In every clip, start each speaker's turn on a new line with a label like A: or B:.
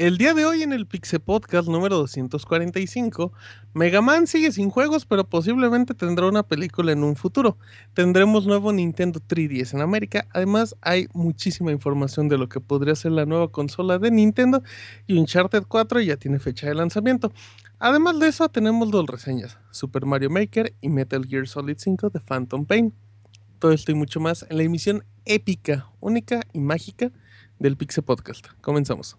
A: El día de hoy en el Pixel Podcast número 245, Mega Man sigue sin juegos, pero posiblemente tendrá una película en un futuro. Tendremos nuevo Nintendo 3DS en América. Además, hay muchísima información de lo que podría ser la nueva consola de Nintendo y Uncharted 4 ya tiene fecha de lanzamiento. Además de eso, tenemos dos reseñas: Super Mario Maker y Metal Gear Solid 5 de Phantom Pain. Todo esto y mucho más en la emisión épica, única y mágica del Pixel Podcast. Comenzamos.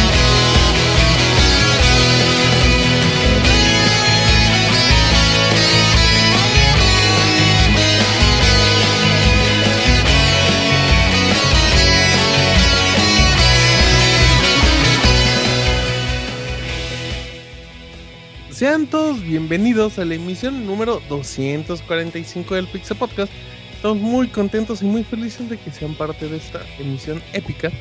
A: Sean todos bienvenidos a la emisión número 245 del Pixel Podcast. Estamos muy contentos y muy felices de que sean parte de esta emisión épica.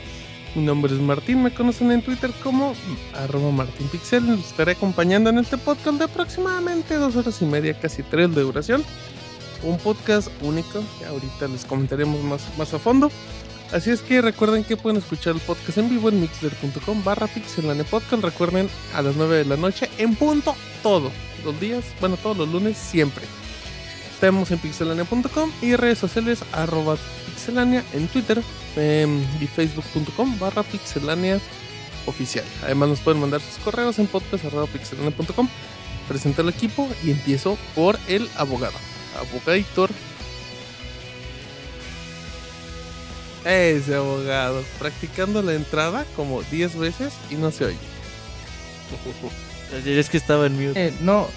A: Mi nombre es Martín, me conocen en Twitter como arroba martinpixel. Estaré acompañando en este podcast de aproximadamente dos horas y media, casi tres de duración. Un podcast único que ahorita les comentaremos más, más a fondo. Así es que recuerden que pueden escuchar el podcast en vivo en mixler.com barra pixelane podcast. Recuerden a las 9 de la noche en punto todo. Los días, bueno, todos los lunes siempre. Estamos en pixelania.com y redes sociales arroba pixelania en Twitter em, y facebook.com barra pixelania oficial. Además nos pueden mandar sus correos en podcast arroba pixelania.com. Presento el equipo y empiezo por el abogado. Abogaditor Ese abogado, practicando la entrada como 10 veces y no se oye.
B: Es que estaba en mute.
C: Eh, no,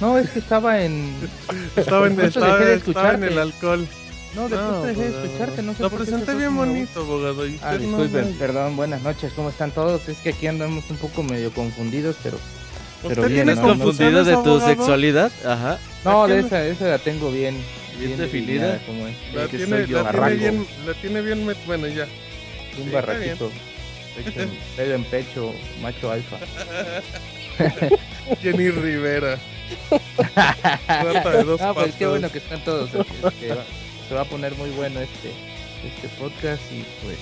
C: no, es que estaba en.
A: Estaba en, estaba-
C: dejé de
A: estaba en
C: escucharte.
A: el alcohol.
C: No, después
A: No,
C: dejé de escucharte, no sé
A: Lo
C: por qué
A: presenté
C: se
A: bien bonito, abogado. Y
C: Ah, disculpen,
A: no-
C: perdón, buenas noches, ¿cómo están todos? Es que aquí andamos un poco medio confundidos, pero.
A: ¿Usted
C: pero bien,
A: tiene
B: ¿Estás
C: no, no,
B: confundido de tu
A: abogado?
B: sexualidad? Ajá.
C: No,
A: ¿A
C: de esa, esa la tengo bien.
B: ¿Bien definida?
C: como es.
A: La tiene, la bien, la tiene bien, bueno ya.
C: Un
A: sí,
C: barraquito. Pecho en, pelo en pecho, macho alfa.
A: Jenny Rivera. Rata de dos
C: Ah, pues qué bueno que están todos. este, se va a poner muy bueno este, este podcast y pues.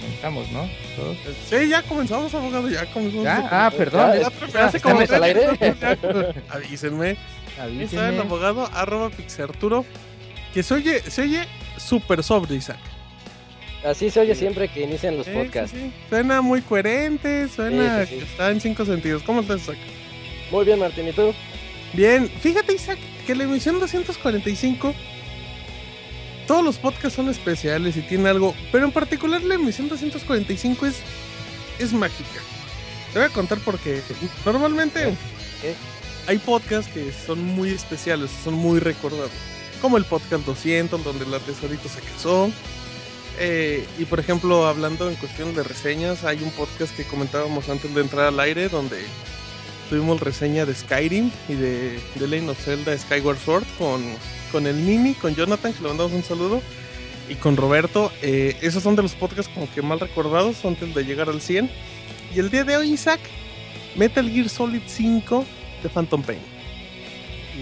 C: Comenzamos, ¿no? Todos.
A: Sí, ya comenzamos, abogado, ya comenzamos.
C: ¿Ya? Ah, perdón.
A: Ya. Avísenme. Está el abogado arroba pixarturo. Que se oye, se oye súper sobre, Isaac.
D: Así se oye siempre que inician los
A: Sí,
D: podcasts.
A: sí, sí. Suena muy coherente, suena
D: Sí, sí, sí.
A: que está en cinco sentidos. ¿Cómo estás, Isaac?
D: Muy bien, Martín, ¿y tú?
A: Bien, fíjate, Isaac, que la emisión 245, todos los podcasts son especiales y tiene algo, pero en particular la emisión 245 es, es mágica. Te voy a contar porque normalmente
D: ¿Qué?
A: Hay podcasts que son muy especiales, son muy recordados, como el podcast 200, donde la tesorito se casó. Eh, y por ejemplo, hablando en cuestión de reseñas, hay un podcast que comentábamos antes de entrar al aire donde tuvimos reseña de Skyrim y de, de Legend of Zelda Skyward Sword con, con el Nini, con Jonathan, que le mandamos un saludo, y con Roberto. Eh, esos son de los podcasts como que mal recordados antes de llegar al 100. Y el día de hoy, Isaac, Metal Gear Solid 5 de Phantom Pain.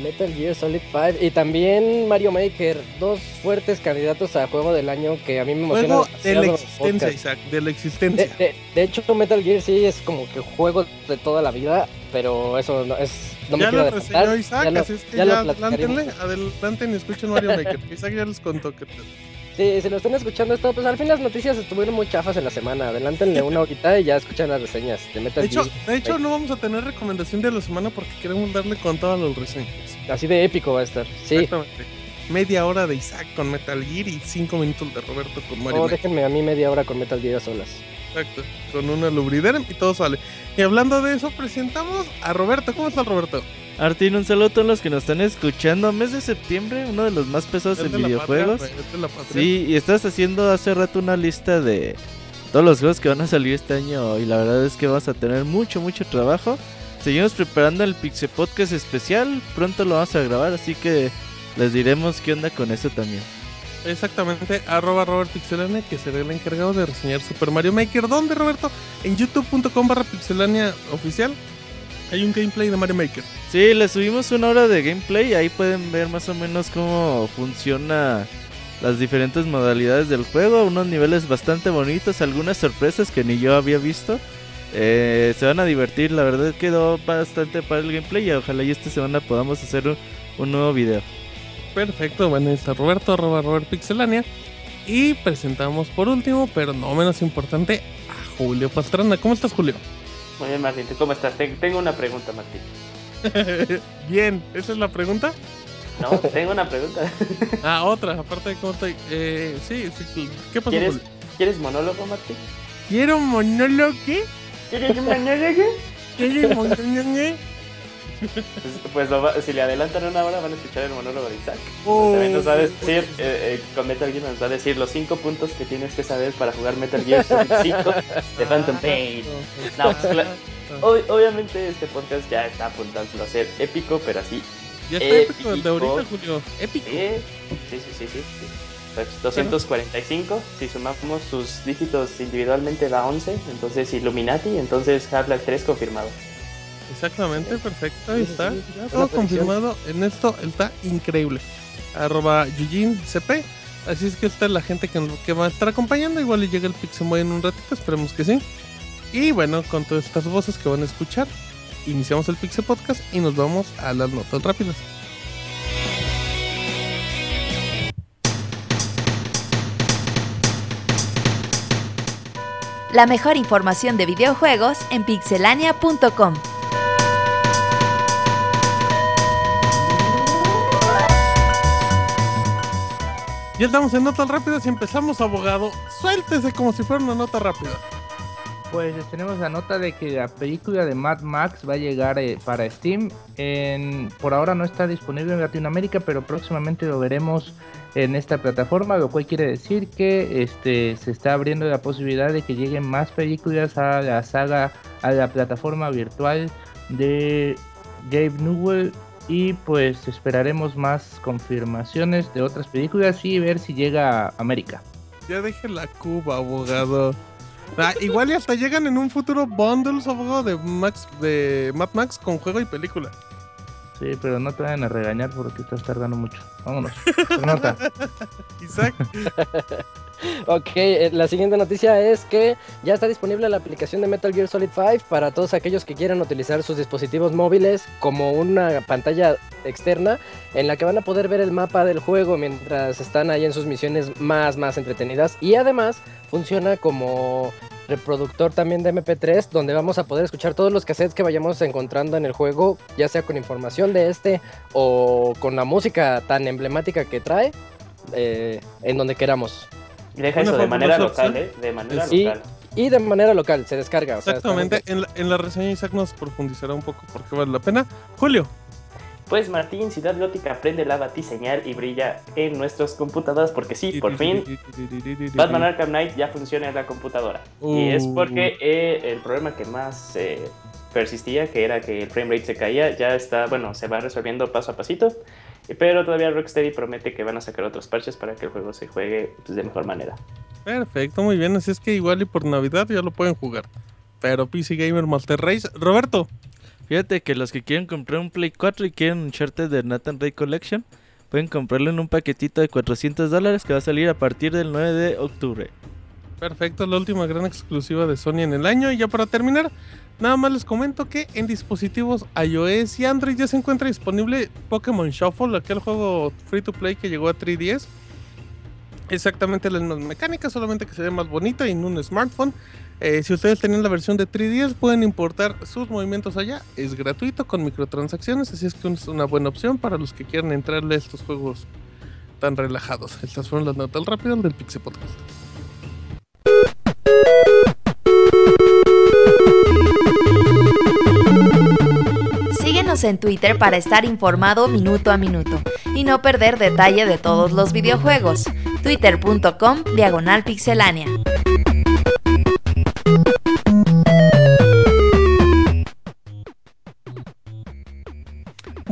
D: Metal Gear Solid 5 y también Mario Maker, dos fuertes candidatos a juego del año que a mí me emocionan
A: Juego de la existencia. Isaac, de la existencia.
D: de- de hecho, Metal Gear sí es como que juego de toda la vida, pero eso no es. No
A: ya lo reseñó Isaac,
D: ya lo-
A: así es que
D: ya
A: ya, adelántenle, adelántenle y escuchen Mario Maker. Isaac ya les contó que
D: Sí, si lo están escuchando esto, pues al fin las noticias estuvieron muy chafas en la semana. Adelántenle una horita y ya escuchan las reseñas de Metal
A: De hecho, de hecho, no vamos a tener recomendación de la semana porque queremos darle con todas las reseñas.
D: Así de épico va a estar. Sí,
A: Exactamente. media hora de Isaac con Metal Gear y 5 minutos de Roberto con Mario
D: Oh,
A: Maker.
D: déjenme a mí media hora con Metal Gear a solas.
A: Exacto, con una lubridera y todo sale. Y hablando de eso, presentamos a Roberto. ¿Cómo está Roberto?
B: Artín, un saludo a todos los que nos están escuchando. Mes de septiembre, uno de los más pesados
A: Es
B: en videojuegos.
A: patria.
B: Sí, y estás haciendo hace rato una lista de todos los juegos que van a salir este año y la verdad es que vamos a tener mucho, mucho trabajo. Seguimos preparando el Pixel Podcast especial, pronto lo vamos a grabar, así que les diremos qué onda con eso también.
A: Exactamente, arroba Robert Pixelania, que será el encargado de reseñar Super Mario Maker. ¿Dónde, Roberto? En youtube.com barra pixelania oficial. Hay un gameplay de Mario Maker.
B: Sí, les subimos una hora de gameplay, ahí pueden ver más o menos cómo funciona las diferentes modalidades del juego, unos niveles bastante bonitos, algunas sorpresas que ni yo había visto. Eh, se van a divertir, la verdad quedó bastante para el gameplay y ojalá y esta semana podamos hacer un nuevo video.
A: Perfecto, bueno, ahí está Roberto, arroba Robert Pixelania. Y presentamos por último, pero no menos importante, a Julio Pastrana. ¿Cómo estás, Julio?
E: Muy bien, Martín, ¿tú cómo estás? Ten- Tengo una pregunta, Martín.
A: Bien, ¿esa es la pregunta?
E: No, tengo una pregunta.
A: Ah, otra, aparte de cómo estoy. Eh, sí, sí, ¿qué pasó?
E: ¿Quieres,
A: Julio?
E: ¿Quieres monólogo, Martín?
A: ¿Quiero monólogo?
E: ¿Quieres monólogo?
A: ¿Quieres monólogo?
E: Pues, pues si le adelantan una hora van a escuchar el monólogo de Isaac.
A: Oh,
E: También nos va a decir, eh, eh, con Metal Gear nos va a decir los 5 puntos que tienes que saber para jugar Metal Gear Solid 5 de Phantom Pain. No, pues, ob- obviamente este podcast ya está apuntando a ser épico, pero así.
A: Ya está épico el de ahorita, Julio. Épico.
E: Sí, sí, sí, sí. sí, sí. Pues 245, si sumamos sus dígitos individualmente da 11, entonces Illuminati, entonces Half-Life 3 confirmado.
A: Exactamente, perfecto, ahí está. Ya todo confirmado en esto, está increíble. Arroba Yujin CP. Así es que esta es la gente que, que va a estar acompañando. Igual y llega el Pixemoy en un ratito, esperemos que sí. Y bueno, con todas estas voces que van a escuchar, iniciamos el Pixel Podcast y nos vamos a las notas rápidas.
F: La mejor información de videojuegos en pixelania.com.
A: Ya estamos en notas rápidas y empezamos, abogado. Suéltese como si fuera una nota rápida.
C: Pues les tenemos la nota de que la película de Mad Max va a llegar eh, para Steam. Por ahora no está disponible en Latinoamérica, pero próximamente lo veremos en esta plataforma, lo cual quiere decir que este, se está abriendo la posibilidad de que lleguen más películas a la saga, a la plataforma virtual de Gabe Newell. Y pues esperaremos más confirmaciones de otras películas y ver si llega a América.
A: Ya deje la cuba, abogado. Ah, igual y hasta llegan en un futuro bundles, abogado, de Max, de Mad Max con juego y película.
C: Sí, pero no te vayan a regañar porque estás tardando mucho. Vámonos. Nota.
A: Isaac,
D: Ok, eh, la siguiente noticia es que ya está disponible la aplicación de Metal Gear Solid 5 para todos aquellos que quieran utilizar sus dispositivos móviles como una pantalla externa en la que van a poder ver el mapa del juego mientras están ahí en sus misiones más más entretenidas y además funciona como reproductor también de MP3 donde vamos a poder escuchar todos los cassettes que vayamos encontrando en el juego ya sea con información de este o con la música tan emblemática que trae eh, en donde queramos.
E: Y deja eso de manera local. ¿eh? De manera
D: Sí.
E: local.
D: Y de manera local, se descarga. o sea,
A: exactamente. En la, en la reseña Isaac nos profundizará un poco por qué vale la pena. Julio,
E: Pues Martín, Ciudad Gótica prende la batiseñal y brilla en nuestras computadoras porque sí, por fin Batman Arkham Knight ya funciona en la computadora. Y es
A: Uh.
E: porque eh, el problema que más eh, persistía, que era que el frame rate se caía, ya está, bueno, se va resolviendo paso a pasito. Pero todavía Rocksteady promete que van a sacar otros parches para que el juego se juegue pues, de mejor manera.
A: Perfecto, muy bien. Así es que igual y por Navidad ya lo pueden jugar. Pero PC Gamer Master Race. Roberto,
B: Fíjate que los que quieren comprar un Play 4 y quieren un Uncharted de Nathan Ray Collection, pueden comprarlo en un paquetito de 400 dólares que va a salir a partir del 9 de octubre.
A: perfecto, la última gran exclusiva de Sony en el año. Y ya para terminar, nada más les comento que en dispositivos iOS y Android ya se encuentra disponible Pokémon Shuffle, aquel juego free to play que llegó a 3DS. Exactamente las mismas mecánicas, solamente que se ve más bonito y en un smartphone. Eh, si ustedes tienen la versión de 3DS, pueden importar sus movimientos allá. Es gratuito con microtransacciones, así es que es una buena opción para los que quieran entrarle a estos juegos tan relajados. Estas fueron las notas rápidas del Pixel Podcast.
F: Síguenos en Twitter para estar informado minuto a minuto y no perder detalle de todos los videojuegos. Twitter.com Diagonal Pixelánea.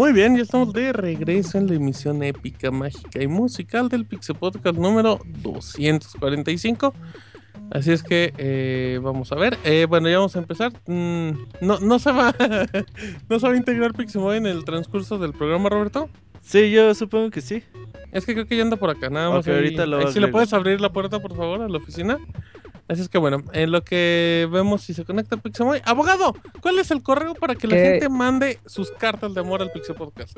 A: Muy bien, ya estamos de regreso en la emisión épica, mágica y musical del Pixel Podcast número 245. Así es que eh, vamos a ver. Eh, bueno, ya vamos a empezar. Mm, no, no se va no se va a integrar Pixemoy en el transcurso del programa, Roberto.
B: Sí, yo supongo que sí.
A: Es que creo que ya anda por acá, nada más.
B: Ok,
A: ahí-
B: ahorita lo
A: ahí si le puedes abrir la puerta, por favor, a la oficina. Así es que bueno, en lo que vemos si se conecta Pixemoy. Abogado, ¿cuál es el correo para que la
C: ¿Qué?
A: gente mande sus cartas de amor al Pixel Podcast?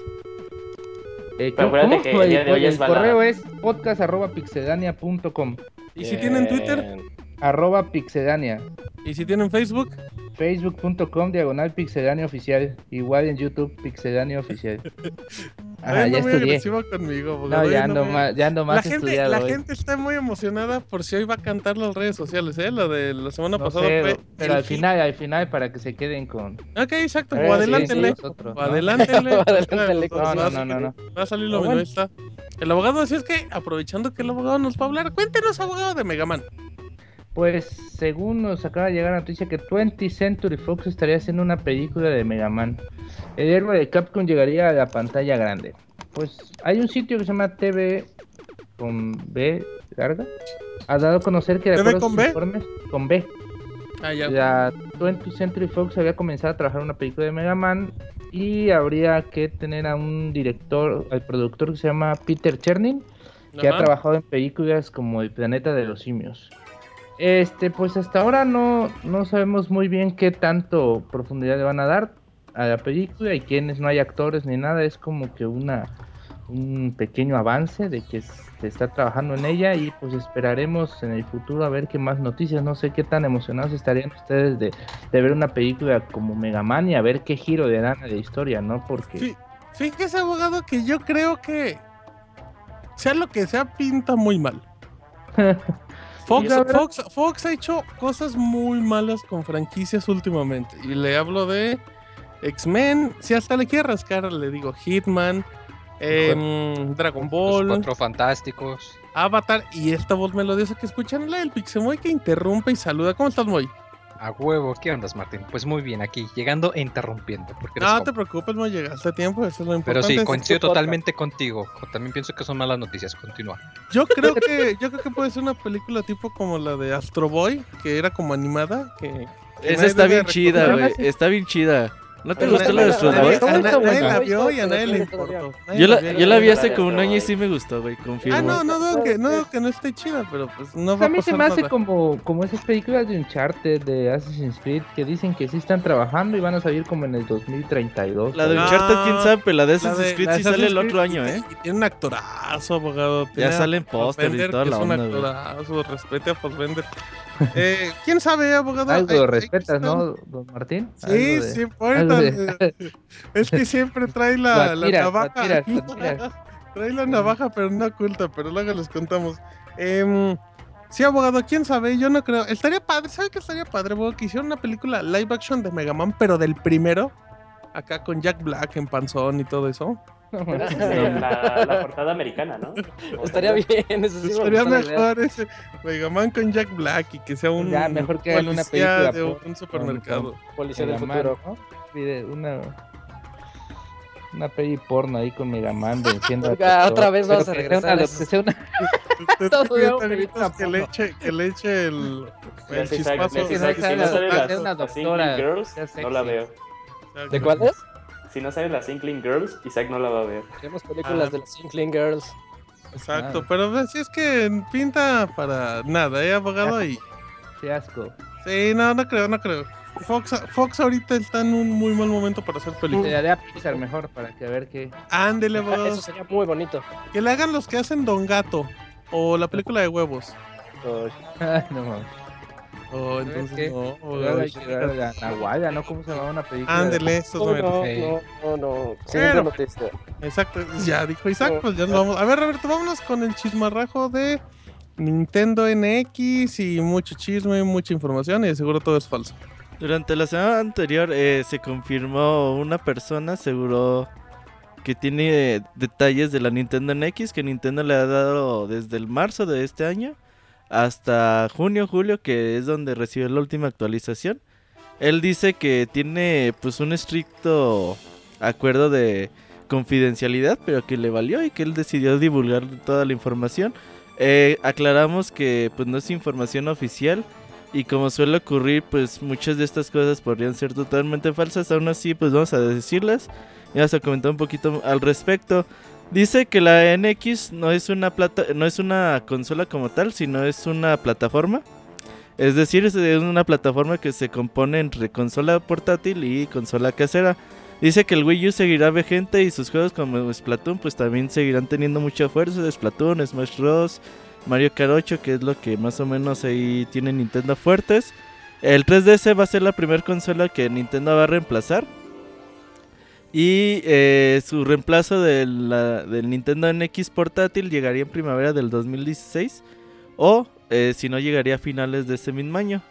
C: Eh,
E: acuérdate que el
C: el
E: balada.
C: correo es podcast.pixedania.com
A: Y si tienen Twitter,
D: Bien.
C: Arroba pixedania
A: y si tienen Facebook,
C: facebook.com diagonal pixedania oficial igual en youtube pixedania oficial Ajá, ya estudié
A: conmigo.
C: no ya ando
A: muy-
C: más ya ando
A: La
C: más
A: gente, la
C: hoy.
A: gente está muy emocionada por si hoy va a cantar las redes sociales, ¿eh? Lo de la semana
C: No
A: pasada
C: sé,
A: fue.
C: pero
A: el
C: al final al final para que se queden con
A: Ok, exacto. O
C: nosotros,
A: o
C: ¿no? no no no no, no.
A: Va a salir lo mismo,
D: bueno.
A: está. El abogado, así es que aprovechando que el abogado nos va a hablar, cuéntenos, abogado de Megaman.
C: Pues según nos acaba de llegar la noticia que 20th Century Fox estaría haciendo una película de Mega Man. El héroe de Capcom llegaría a la pantalla grande. Pues hay un sitio que se llama TV con B larga. Ha dado a conocer que de
A: ¿TV
C: acuerdo a
A: con
C: sus
A: B?
C: informes con B,
A: Ah, ya.
C: la 20th Century Fox había comenzado a trabajar en una película de Mega Man y habría que tener a un director, al productor que se llama Peter Chernin, que ha trabajado en películas como El planeta de los simios. Este, pues hasta ahora no, no sabemos muy bien qué tanto profundidad le van a dar a la película y quiénes no hay actores ni nada, es como que una un pequeño avance de que se está trabajando en ella y pues esperaremos en el futuro a ver qué más noticias, no sé qué tan emocionados estarían ustedes de, de ver una película como Mega Man y a ver qué giro le dan a la historia, ¿no? Porque.
A: Fíjese, abogado, que yo creo que sea lo que sea, pinta muy mal. Fox, Fox, Fox ha hecho cosas muy malas con franquicias últimamente. Y le hablo de X-Men. Si hasta le quiere rascar, le digo Hitman, em, Dragon
G: Los
A: Ball,
G: cuatro fantásticos.
A: Avatar y esta voz melodiosa que escuchan, la del Pixemoy que interrumpe y saluda. ¿Cómo estás, Moy?
G: A huevo, ¿qué ondas, Martín? Pues muy bien, aquí, llegando e interrumpiendo. Porque
A: No
G: como-
A: te preocupes, Moy, llegaste a tiempo, eso es lo
G: Pero
A: importante.
G: sí,
A: Este
G: coincido totalmente contigo. También pienso que son malas noticias. Continúa.
A: Yo creo que yo creo que puede ser una película tipo como la de Astro Boy, que era como animada, que que
B: Esa está bien chida, güey. Está bien chida. ¿No te gustó la de Astro Boy?
A: A nadie la vio y a nadie le importó.
B: Yo la,
A: vio.
B: yo la vi hace como un año y sí me gustó, güey. Confirmo.
A: Ah, no, no digo que, no que no esté chida, pero pues no va
C: a
A: a
C: mí se
A: pasar
C: me hace como, como esas películas de Uncharted, de Assassin's Creed, que dicen que sí están trabajando y van a salir como en el 2032.
B: La de
A: Ah,
B: Uncharted, quién sabe, pero la de Assassin's Creed sí sale el otro año, ¿eh?
A: Y tiene un actorazo, abogado.
B: Ya salen póster y toda la
A: es un
B: onda,
A: actorazo, respete a Fassbender. Eh, ¿Quién sabe, abogado?
C: Algo
A: Hay-
C: respetas, ¿no, don Martín?
A: Sí,
C: de-
A: sí,
C: algo de-
A: eh, Es que siempre trae la, navaja. trae la navaja, pero no oculta, pero luego les contamos. Em, sí, abogado, quién sabe, yo no creo. Estaría padre, ¿sabe qué estaría padre, abogado? Que hicieran una película live action de Mega Man, pero del primero. Acá con Jack Black en panzón y todo eso.
E: Pero esa es la, la portada americana, ¿no?
D: Estaría bien, eso sí me
A: Estaría
D: gustó la idea.
A: mejor ese Mega Man con Jack Black y que sea un
C: Ya, mejor que una
A: policía
C: película
A: de un supermercado.
D: Policía del futuro.
C: ¿no? Pide Una, una peli porno ahí con Mega Man venciendo a
D: otra vez vamos a
C: que sea
D: regresar
C: una-
D: a
C: que sea una-
A: gritos
C: película
A: que le eche, que le eche el, el chispazo.
C: que sea
E: si no
C: la-
E: sale
C: que sea una doctora,
E: Girls,
C: sea
E: no la veo.
D: ¿De cuál es?
E: Si no salen las Inkling Girls, Isaac no la va a ver.
D: Tenemos películas
A: Ah.
D: de las Inkling Girls.
A: Exacto,
C: Ah.
A: pero sí es que pinta para nada, ¿eh, abogado? Y...
C: Qué asco.
A: Sí, no, no creo, no creo. Fox, Fox ahorita está en un muy mal momento para hacer
C: Le
A: películas.
C: daré a Pixar mejor para que a ver qué.
A: Ándele, abogado.
D: Eso sería muy bonito.
A: Que le hagan los que hacen Don Gato o la película de huevos.
C: Ay, no mames.
A: Oh,
C: ¿Sabes
A: entonces
C: qué?
A: no.
C: La- la Nahuala, ¿no? ¿Cómo se llamaba una película?
A: Ándele, eso
D: No, no, no, no.
A: Exacto, ya dijo Isaac, pues ya nos vamos. A ver, Roberto, vámonos con el chismarrajo de Nintendo NX y mucho chisme, mucha información y de seguro todo es falso.
B: Durante la semana anterior eh, se confirmó una persona, aseguró que tiene eh, detalles de la Nintendo NX que Nintendo le ha dado desde el marzo de este año hasta junio, julio, que es donde recibió la última actualización. Él dice que tiene pues un estricto acuerdo de confidencialidad, pero que le valió y que él decidió divulgar toda la información. Eh, aclaramos que pues no es información oficial y como suele ocurrir, pues muchas de estas cosas podrían ser totalmente falsas. Aún así, pues vamos a decirlas y vamos a comentar un poquito al respecto. Dice que la NX no es una plata, no es una consola como tal, sino es una plataforma. Es decir, es una plataforma que se compone entre consola portátil y consola casera. Dice que el Wii U seguirá vigente y sus juegos como Splatoon pues también seguirán teniendo mucha fuerza. Splatoon, Smash Bros, Mario Kart 8, que es lo que más o menos ahí tiene Nintendo fuertes. El 3DS va a ser la primera consola que Nintendo va a reemplazar. Y eh, su reemplazo de la- del Nintendo NX portátil llegaría en primavera del 2016. O eh, si no, llegaría a finales de ese mismo año.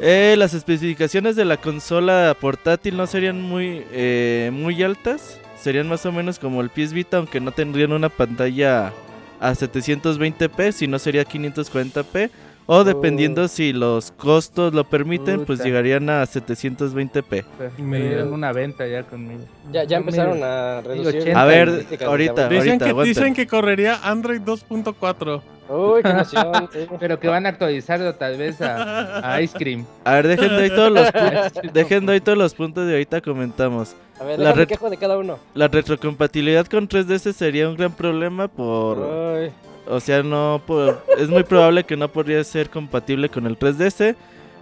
B: Eh, las especificaciones de la consola portátil no serían muy, eh, muy altas. Serían más o menos como el PS Vita, aunque no tendrían una pantalla a 720p, si no sería 540p. O dependiendo si los costos lo permiten, pues llegarían a 720p.
C: Me dieron una venta ya conmigo.
D: Ya, ya empezaron
C: mira.
D: a reducir.
C: 80.
B: A ver, ahorita.
A: Dicen,
B: ahorita,
A: que,
B: aguanten.
A: dicen que correría Android 2.4.
D: Uy, qué emoción. sí.
C: Pero que van a actualizarlo tal vez a, a Ice Cream.
B: A ver, dejen de ahí todos los, pu- dejen de ahí todos los puntos de ahorita comentamos.
D: A ver,
B: La
D: de cada uno.
B: La retrocompatibilidad con 3DS sería un gran problema por...
D: Uy.
B: O sea, no es muy probable que no podría ser compatible con el 3DS.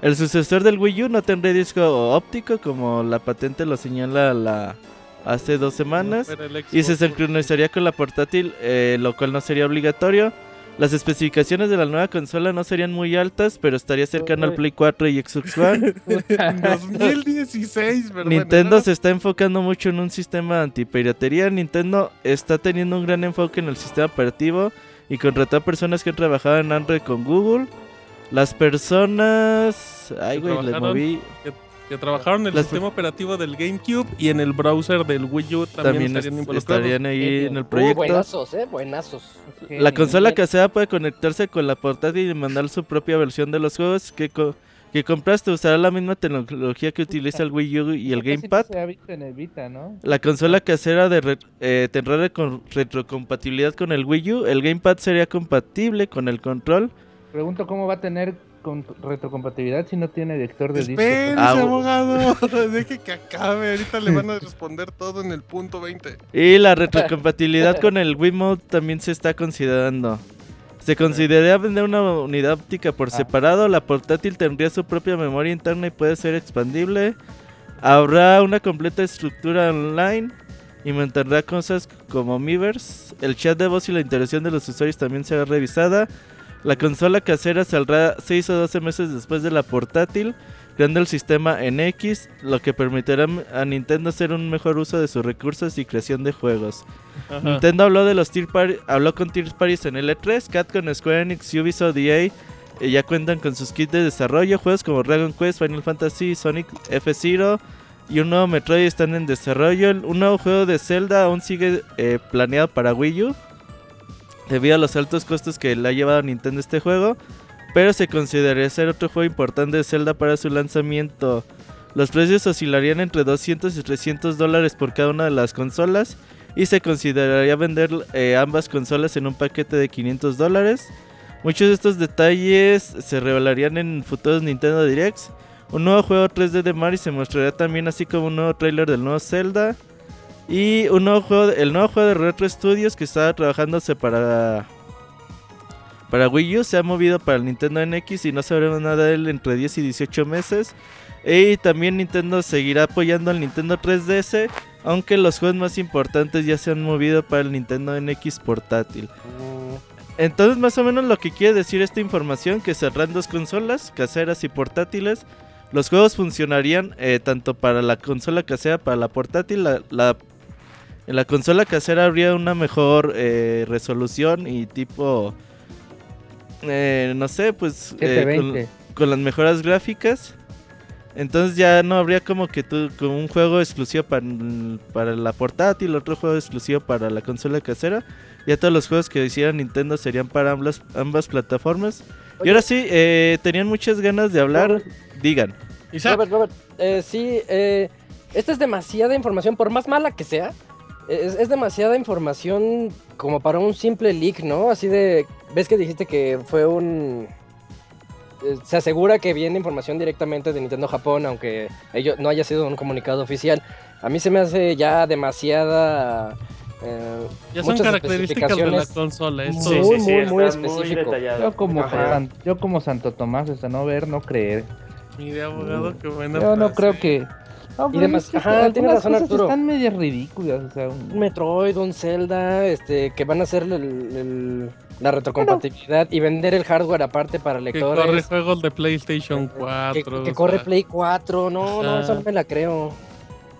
B: El sucesor del Wii U no tendría disco óptico como la patente lo señala la hace dos semanas. Y se sincronizaría con la portátil, eh, lo cual no sería obligatorio. Las especificaciones de la nueva consola no serían muy altas, pero estaría cercano al. Play 4 y Xbox One.
A: En 2016, ¿verdad?
B: Nintendo se está enfocando mucho en un sistema antipiratería. Nintendo está teniendo un gran enfoque en el sistema operativo y contrató a personas que han trabajado en Android con Google. Las personas... Ay, güey, le
A: trabajaron
B: moví.
A: que trabajaron en el
B: Las-
A: sistema operativo del GameCube y en el browser del Wii U también,
B: También
A: estarían
B: est-
A: involucrados.
B: estarían ahí en el
D: Uh,
B: proyecto.
D: buenazos, eh, buenazos.
B: La consola casera puede conectarse con la portátil y mandar su propia versión de los juegos que, co- que compraste. Usará la misma tecnología que utiliza el Wii U y el Gamepad. La consola casera de re- eh, tendrá recon- retrocompatibilidad con el Wii U. El Gamepad sería compatible con el control.
C: Pregunto cómo va a tener con retrocompatibilidad si no tiene lector de disco.
B: Ah,
A: abogado. Deje que acabe. Ahorita le van a responder todo en el punto 20.
B: Y la retrocompatibilidad con el Wiimote también se está considerando. Se consideraría vender una unidad óptica por
C: Ah.
B: separado. La portátil tendría su propia memoria interna y puede ser expandible. Habrá una completa estructura online y mantendrá cosas como Miiverse. El chat de voz y la interacción de los usuarios también será revisada. La consola casera saldrá 6 o 12 meses después de la portátil, creando el sistema NX, lo que permitirá a Nintendo hacer un mejor uso de sus recursos y creación de juegos. Nintendo habló de los tier habló con tier parties en el E3, Capcom, Square Enix, Ubisoft, EA ya cuentan con sus kits de desarrollo, juegos como Dragon Quest, Final Fantasy, Sonic F-Zero y un nuevo Metroid están en desarrollo. Un nuevo juego de Zelda aún sigue eh, planeado para Wii U debido a los altos costos que le ha llevado a Nintendo este juego, pero se consideraría ser otro juego importante de Zelda para su lanzamiento. Los precios oscilarían entre 200 y 300 dólares por cada una de las consolas y se consideraría vender eh, ambas consolas en un paquete de 500 dólares. Muchos de estos detalles se revelarían en futuros Nintendo Directs. Un nuevo juego 3D de Mario se mostrará también así como un nuevo trailer del nuevo Zelda. Y un nuevo juego, el nuevo juego de Retro Studios que estaba trabajándose para para Wii U se ha movido para el Nintendo NX y no sabremos nada de él entre 10 y 18 meses. Y también Nintendo seguirá apoyando al Nintendo 3DS, aunque los juegos más importantes ya se han movido para el Nintendo NX portátil.
D: Mm,
B: Entonces, más o menos lo que quiere decir esta información, que cerrando dos consolas, caseras y portátiles, los juegos funcionarían eh, tanto para la consola casera, para la portátil. La, la- en la consola casera habría una mejor eh, resolución y tipo, eh, no sé, pues eh, con-
C: 720.
B: con las mejoras gráficas. Entonces ya no habría como que tú con un juego exclusivo para, para la portátil, otro juego exclusivo para la consola casera. Ya todos los juegos que hiciera Nintendo serían para ambas, ambas plataformas. Y ahora sí, eh, tenían muchas ganas de hablar. Digan.
A: Isaac,
D: Robert, Robert, eh, sí, eh, esta es demasiada información, por más mala que sea, es, es demasiada información como para un simple leak, ¿no? Así de, ves que dijiste que fue un... eh, Se asegura que viene información directamente de Nintendo Japón, aunque ello no haya sido un comunicado oficial. A mí se me hace ya demasiada... eh,
A: ya son
D: muchas
A: características de la
D: especificaciones.
A: consola. Esto
D: Sí,
E: Sí, sí, sí,
D: muy, muy
E: está muy
D: específico.
E: detallado.
C: Yo como. San- yo como Santo Tomás, hasta no ver, no creer.
A: Mire, abogado, qué buena
C: Yo no
A: frase.
C: creo que... No,
D: Y demás-
C: es que
D: ajá, tiene razón,
C: cosas
D: Arturo.
C: Están medias ridículas, o sea... un-
D: Metroid, un Zelda, este, que van a hacer el- el- la retrocompatibilidad y vender el hardware aparte para
A: Que
D: lectores.
A: corre juegos de PlayStation
D: que,
A: 4.
D: que
A: o
D: corre
A: sea.
D: Play 4, no, no, eso no me la creo.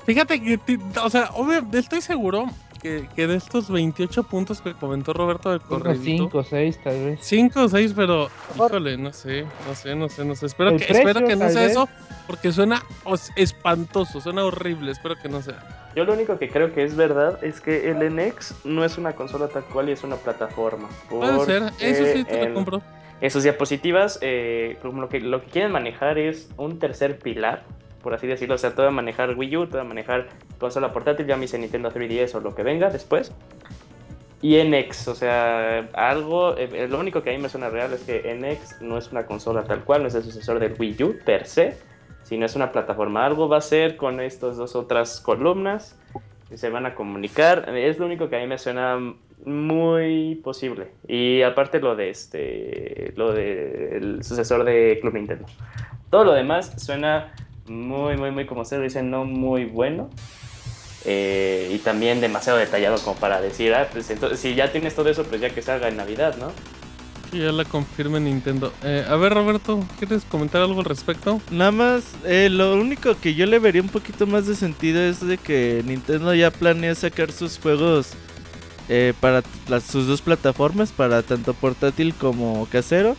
A: Fíjate que, o sea, obvio, estoy seguro que, que de estos 28 puntos que comentó Roberto del corredito,
C: 5 6 tal vez.
A: 5 o 6, pero híjole, no sé, no sé, no sé, no sé. Espero
C: El
A: que,
C: precio,
A: espero que no sea
C: vez.
A: eso, porque suena os- espantoso, suena horrible, espero que no sea.
E: Yo lo único que creo que es verdad es que el NX no es una consola tal cual y es una plataforma.
A: Puede ser, eso sí te lo compro.
E: En sus diapositivas, eh, como lo que, lo que quieren manejar es un tercer pilar, por así decirlo. O sea, todo a manejar Wii U, todo a manejar consola portátil, ya me hice Nintendo 3DS o lo que venga después. Y NX, o sea, algo, eh, lo único que a mí me suena real es que NX no es una consola tal cual, no es el sucesor del Wii U per se, sino es una plataforma. Algo va a ser con estas dos otras columnas que se van a comunicar. Es lo único que a mí me suena muy posible. Y aparte lo de este, lo del sucesor de Club Nintendo. Todo lo demás suena muy, muy, muy, como ustedes dicen, no muy bueno. Eh, y también demasiado detallado como para decir, ah, pues entonces, si ya tienes todo eso, pues ya que salga en Navidad, ¿no?
A: Ya la confirme Nintendo. Eh, a ver, Roberto, ¿quieres comentar algo al respecto?
B: Nada más, eh, lo único que yo le vería un poquito más de sentido es de que Nintendo ya planea sacar sus juegos eh, para sus dos plataformas, para tanto portátil como casero.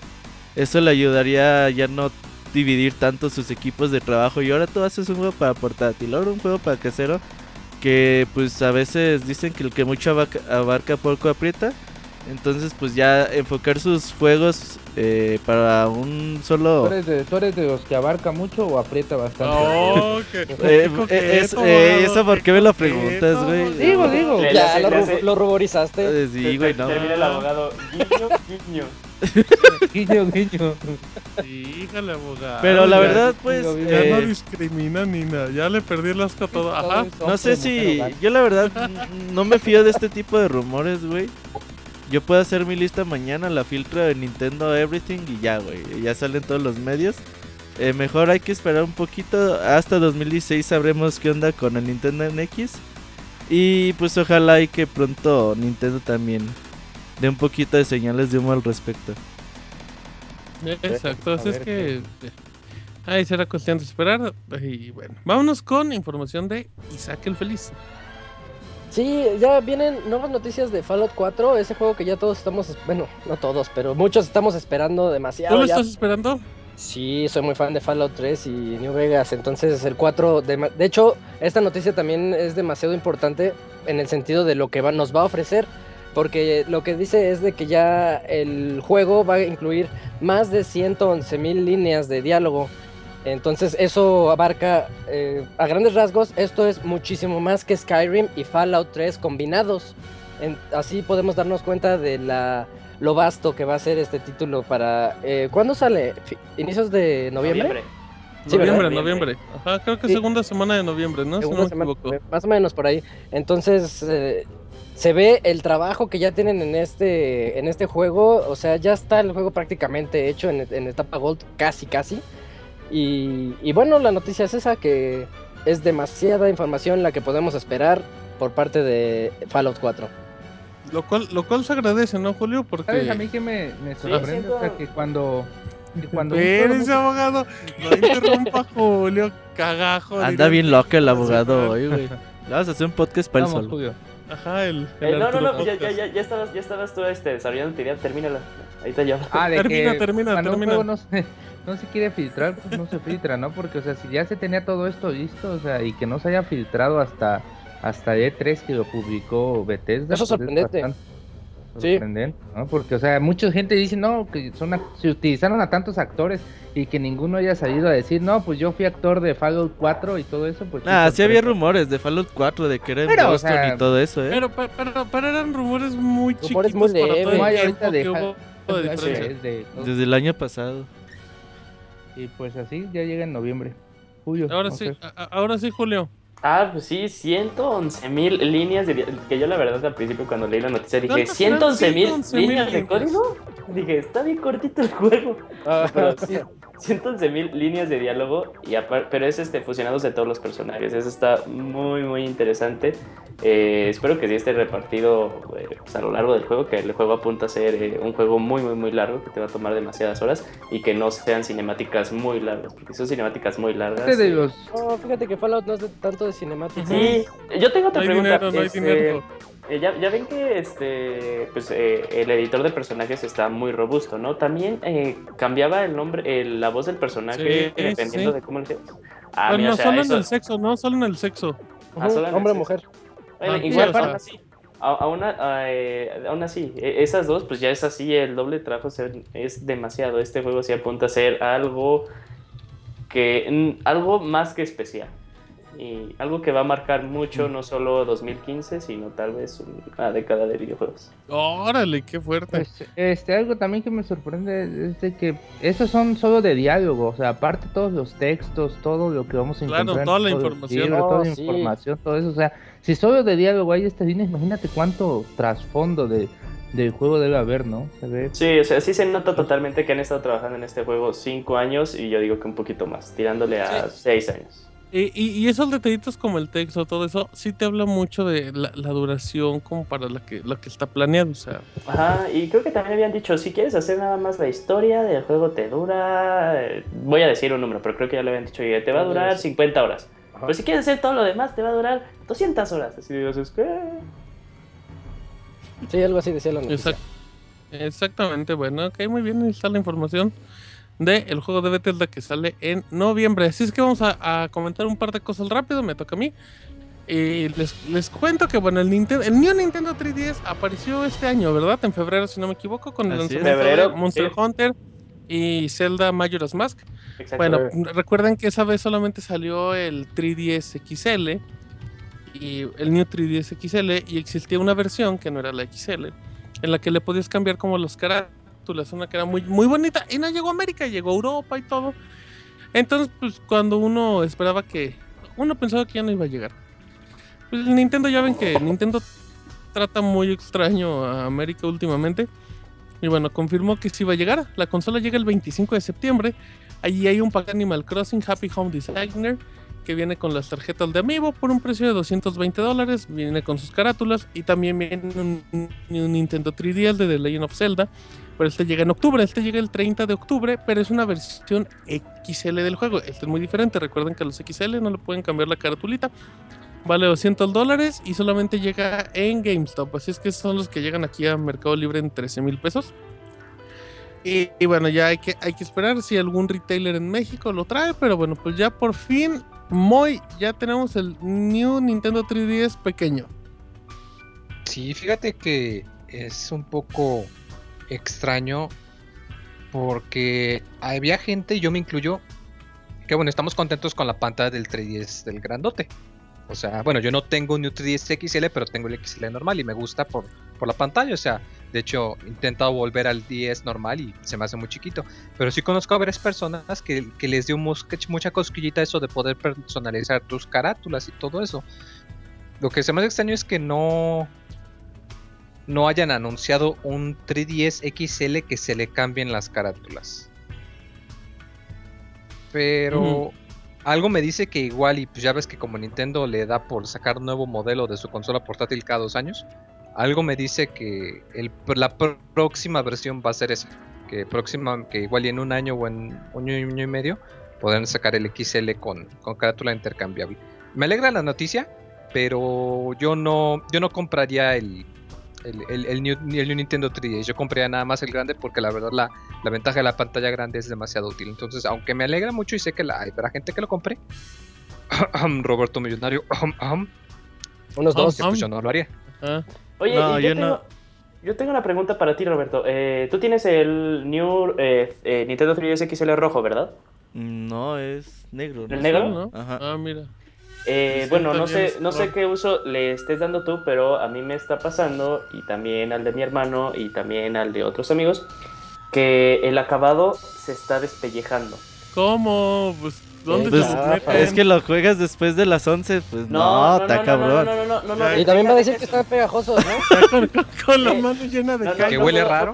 B: Eso le ayudaría a ya no dividir tanto sus equipos de trabajo. Y ahora tú haces un juego para portátil, ahora un juego para casero. Que pues a veces dicen que el que mucho abarca poco aprieta. Entonces pues ya enfocar sus juegos eh, para un solo...
C: ¿Tú eres, de, ¿Tú eres de los que abarca mucho o aprieta bastante?
A: Oh, qué,
B: Eh, eh, es- eh, eso por qué me lo preguntas, güey.
C: Digo, digo.
E: Le- le
D: ya,
E: hace-
D: lo,
E: le
D: lo ruborizaste.
B: Eh, Sí, güey, no.
E: Termina el abogado, guiño, guiño.
C: Guiño, guiño.
A: Sí, híjole, abogado.
B: Pero la verdad, pues...
A: Ya no
B: eh,
A: discrimina ni nada, ya le perdí el asco a todo. Ajá.
B: No sé si. Yo la verdad no me fío de este tipo de rumores, güey. Yo puedo hacer mi lista mañana, la filtro de Nintendo Everything y ya, güey. Ya salen todos los medios. Eh, mejor hay que esperar un poquito. Hasta 2016 sabremos qué onda con el Nintendo NX. Y pues ojalá y que pronto Nintendo también dé un poquito de señales de humo al respecto.
A: Exacto, así
C: A
A: es que. Ahí será cuestión de esperar. Y bueno, vámonos con información de Isaac el Feliz.
D: Sí, ya vienen nuevas noticias de Fallout 4, ese juego que ya todos estamos, bueno, no todos, pero muchos estamos esperando
A: ¿Tú
D: demasiado.
A: lo
D: ya.
A: estás esperando?
D: Sí, soy muy fan de Fallout 3 y New Vegas, entonces el 4, de, de hecho, esta noticia también es demasiado importante en el sentido de lo que va- nos va a ofrecer, porque lo que dice es de que ya el juego va a incluir más de 111 mil líneas de diálogo. Entonces eso abarca, eh, a grandes rasgos, esto es muchísimo más que Skyrim y Fallout 3 combinados. En- así podemos darnos cuenta de la, lo vasto que va a ser este título para... Eh, ¿Cuándo sale? ¿Inicios de noviembre?
A: Noviembre,
E: Noviembre.
A: Ajá, creo que
D: Sí.
A: segunda semana de noviembre, ¿no? Si no me equivoco.
D: más o menos por ahí. Entonces, eh, se ve el trabajo que ya tienen en este, en este juego. O sea, ya está el juego prácticamente hecho en, en etapa Gold, casi, casi. Y, y bueno, la noticia es esa, que es demasiada información la que podemos esperar por parte de Fallout 4.
A: Lo cual, lo cual se agradece, ¿no, Julio? Porque...
C: ¿Sabes a mí que me, me sorprende? O sea,
E: siento-
C: que cuando... que cuando un
A: Espérese,
C: mucho-
A: abogado. No interrumpa, Julio. Cagajo.
B: Anda bien loco el abogado hoy, güey. Le Vamos a hacer un podcast para él
C: Vamos,
B: solo.
C: Julio.
A: Ajá, el.
E: Eh,
A: el
E: no, no,
A: Arturo
E: no, pues ya, ya, ya estabas, ya estabas tú este, desarrollando tu idea, termínala. Ahí te llamo.
C: Ah, de
A: Termina,
C: que
A: termina,
C: cuando un
A: termina.
C: juego no se, no se quiere filtrar, pues no se filtra, ¿no? Porque, o sea, si ya se tenía todo esto listo, o sea, y que no se haya filtrado hasta hasta E3 que lo publicó Bethesda.
D: Eso es sorprendente.
C: bastante
D: Sí.
C: sorprendente, ¿no? Porque, o sea, mucha gente dice, no, que son se utilizaron a tantos actores y que ninguno haya salido a decir, no, pues yo fui actor de Fallout 4 y todo eso, pues...
B: Ah, sí había rumores de Fallout 4, de que era en
C: o
B: Boston
C: sea,
B: y todo eso, ¿eh?
A: Pero, pero, pero, pero eran rumores muy chiquitos
D: muy
A: para todo el
C: No hay
A: tiempo
C: ahorita de
A: que
C: ja-
A: hubo de
C: Sí,
A: diferencia.
C: es de-
B: Desde el año pasado.
C: Y pues así, ya llega en noviembre. Julio.
A: Ahora
C: no
A: sí, a- ahora sí, Julio.
E: Ah, pues sí, 111 mil líneas de... Que yo la verdad al principio cuando leí la noticia dije,
A: ¿Cuántas eran?
E: 111 mil
A: 111,000
E: líneas de código. Dije, está bien cortito el juego.
D: Ah,
E: Pero sí, 111 mil líneas de diálogo, y pero es este, fusionados de todos los personajes. Eso está muy, muy interesante. Eh, espero que sí esté repartido eh, pues, a lo largo del juego, que el juego apunta a ser eh, un juego muy, muy, muy largo, que te va a tomar demasiadas horas, y que no sean cinemáticas muy largas, porque son cinemáticas muy largas...
C: Este de
E: eh,
C: los
D: No, fíjate que Fallout no es de- tanto de cinemática.
E: Sí, yo tengo
A: No
E: otra
A: hay
E: pregunta.
A: dinero, no hay
E: este,
A: dinero.
E: Eh, ya, ya ven que este, pues, eh, el editor de personajes está muy robusto, ¿no? También eh, cambiaba el nombre, el- la voz del personaje
A: Sí,
E: dependiendo
A: sí.
E: de cómo le. Ah,
A: Bueno,
E: mira, o sea,
A: solo
E: eso-
A: en el sexo, no, solo en el sexo.
E: Ah, solo en el
D: Hombre o
E: sexo.
D: mujer.
E: Bueno,
A: Ah,
E: igual,
A: sí,
E: aún así, aún, eh, así, eh, esas dos, pues ya es así, el doble trabajo es demasiado. Este juego sí apunta a ser algo que, mm, algo más que especial. Y algo que va a marcar mucho, no solo 2015, sino tal vez una década de videojuegos.
A: Órale, qué fuerte.
C: Pues, este, algo también que me sorprende es de que esos son solo de diálogo, o sea, aparte todos los textos, todo lo que vamos a
A: Claro,
C: encontrar. en
A: toda la información.
C: libro,
D: Oh,
C: toda la
D: sí.
C: información, todo eso, o sea, si solo de diálogo hay estas líneas, imagínate cuánto trasfondo de, del juego debe haber, ¿no? Se ve
E: Sí, o sea, sí se nota totalmente que han estado trabajando en este juego 5 años y yo digo que un poquito más, tirándole a 6 años.
A: Y, y, y esos detallitos como el texto, todo eso, sí te habla mucho de la, la duración como para la que, la que está planeado. O sea,
E: Ajá, y creo que también habían dicho, si quieres hacer nada más la historia del juego te dura, voy a decir un número, pero creo que ya lo habían dicho, te va a durar 50 horas. Pero si quieres hacer todo lo demás, te va a durar 200 horas. Así digo, es que...
D: Sí, algo así decía la noticia.
A: exact- exactamente, bueno, ok, muy bien, ahí está la información de el juego de Bethesda que sale en noviembre. Así es que vamos a, a comentar un par de cosas rápido, me toca a mí. Y les, les cuento que bueno, el Nintendo, el New Nintendo 3DS apareció este año, ¿verdad? En febrero, si no me equivoco, con el
B: Así
A: lanzamiento
E: Febrero,
A: de Monster
E: sí.
A: Hunter y Zelda Majora's Mask.
E: Exacto.
A: Bueno, recuerden que esa vez solamente salió el 3DS XL y el New 3DS XL y existía una versión que no era la XL en la que le podías cambiar como las carátulas, una que era muy muy bonita y no llegó a América, llegó a Europa y todo. Entonces, pues cuando uno esperaba que uno pensaba que ya no iba a llegar. Pues el Nintendo ya ven que Nintendo trata muy extraño a América últimamente. Y bueno, confirmó que sí iba a llegar. La consola llega el 25 de septiembre. Allí hay un pack Animal Crossing Happy Home Designer que viene con las tarjetas de Amiibo por un precio de 220 dólares. Viene con sus carátulas y también viene un, un Nintendo 3DS de The Legend of Zelda. Pero este llega en octubre, este llega el 30 de octubre, pero es una versión XL del juego. Este es muy diferente. Recuerden que los XL no le pueden cambiar la caratulita. Vale 200 dólares y solamente llega en GameStop. Así es que son los que llegan aquí a Mercado Libre en 13 mil pesos. Y, y bueno, ya hay que, hay que esperar si algún retailer en México lo trae. Pero bueno, pues ya por fin, Moy, ya tenemos el New Nintendo 3DS pequeño.
G: Sí, fíjate que es un poco extraño porque había gente, yo me incluyo, que bueno, estamos contentos con la pantalla del 3DS del grandote. O sea, bueno, yo no tengo un New 3DS XL, pero tengo el XL normal y me gusta por, por la pantalla. O sea, de hecho, he intentado volver al 10 normal y se me hace muy chiquito. Pero sí conozco a varias personas que, que les dio mucha cosquillita eso de poder personalizar tus carátulas y todo eso. Lo que se me hace extraño es que no, no hayan anunciado un 3DS XL que se le cambien las carátulas. Pero algo me dice que igual, y pues ya ves que como Nintendo le da por sacar nuevo modelo de su consola portátil cada dos años, algo me dice que el, la pr- próxima versión va a ser esa. Que próxima, que igual y en un año o en un año, año y medio podrán sacar el XL con, con carátula intercambiable. Me alegra la noticia, pero yo no, yo no compraría el, el, el, el New, el New Nintendo 3DS. Yo compraría nada más el grande porque la verdad la, la ventaja de la pantalla grande es demasiado útil. Entonces, aunque me alegra mucho y sé que la, hay para gente que lo compre, Roberto Millonario,
D: Unos
A: Ah,
D: dos.
G: pues yo no lo haría.
E: Oye,
B: No,
E: yo,
B: yo
E: tengo,
B: no.
E: yo tengo una pregunta para ti, Roberto. Eh, Tú tienes el New eh, eh, Nintendo 3DS XL rojo, ¿verdad?
B: No, es negro.
E: ¿El
B: ¿no?
E: negro?
A: ¿no?
B: Ajá.
A: Ah, mira.
E: Eh, bueno, no sé, no sé qué uso le estés dando tú, pero a mí me está pasando, y también al de mi hermano, y también al de otros amigos, que el acabado se está despellejando.
A: ¿Cómo? Pues, ¿dónde
B: Pues,
D: ah?
B: Es que lo juegas después de las 11, pues no,
E: No, no,
B: está
E: no, no,
B: cabrón.
E: no, no, no, no, no,
A: Ya,
E: no,
D: Y también va a decir que están pegajosos, ¿no?
A: Está con, con- con la
E: Eh,
A: mano llena de
E: No, no,
A: caca.
G: Que
E: no
G: huele raro.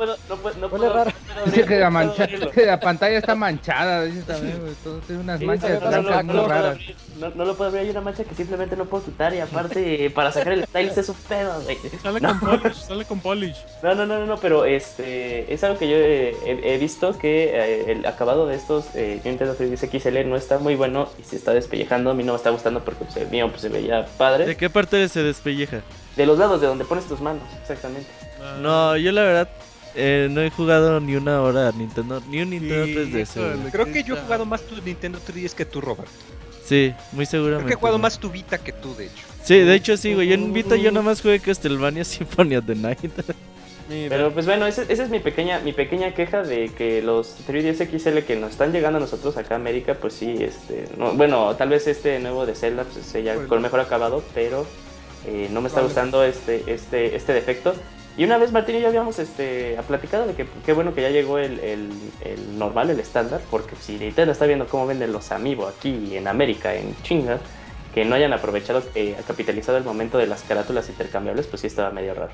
E: No
D: Huele raro.
C: Dice que la, mancha, que la pantalla está manchada, dice también, güey. Todo tiene unas
E: Sí,
C: manchas
E: no, no, no,
C: blancas
E: no,
C: muy
E: lo puedo
C: raras.
E: abrir, no, no lo puedo abrir, hay una mancha que simplemente no puedo quitar y aparte para sacar el style es un pedo, güey.
A: Sale
E: No.
A: con polish, sale con polish.
E: No, no, no, no, no, pero este es algo que yo he, he- he visto que eh, el acabado de estos eh, Nintendo 3DS XL no está muy bueno y se está despellejando. A mí no me está gustando porque pues, el mío pues, se veía padre.
B: ¿De qué parte se despelleja?
E: De los lados de donde pones tus manos, exactamente.
A: Ah,
B: No, yo la verdad eh, no he jugado ni una hora a Nintendo, ni un Nintendo 3DS. güey.
A: híjole.
G: Creo que yo he jugado más tu Nintendo 3DS que tú, Robert.
B: Sí, muy
G: Creo
B: seguramente.
G: que he jugado más tu Vita que tú, de hecho.
B: Sí, de hecho sí, güey. Yo en Vita yo nada más jugué Castlevania Symphony of the Night.
A: Mira.
E: Pero pues bueno, esa, esa es mi pequeña, mi pequeña queja de que los 3DS XL que nos están llegando a nosotros acá a América, pues sí, este, no, bueno, tal vez este nuevo de Zelda pues, sea
G: Pues-
E: con mejor acabado, pero eh, no me está
G: Vale.
E: gustando este, este, este defecto. Y una vez Martín y yo habíamos este, platicado de que qué bueno que ya llegó el, el, el normal, el estándar, porque si Nintendo está viendo cómo venden los Amiibo aquí en América, en chinga, que no hayan aprovechado, eh, capitalizado el momento de las carátulas intercambiables, pues sí estaba medio raro.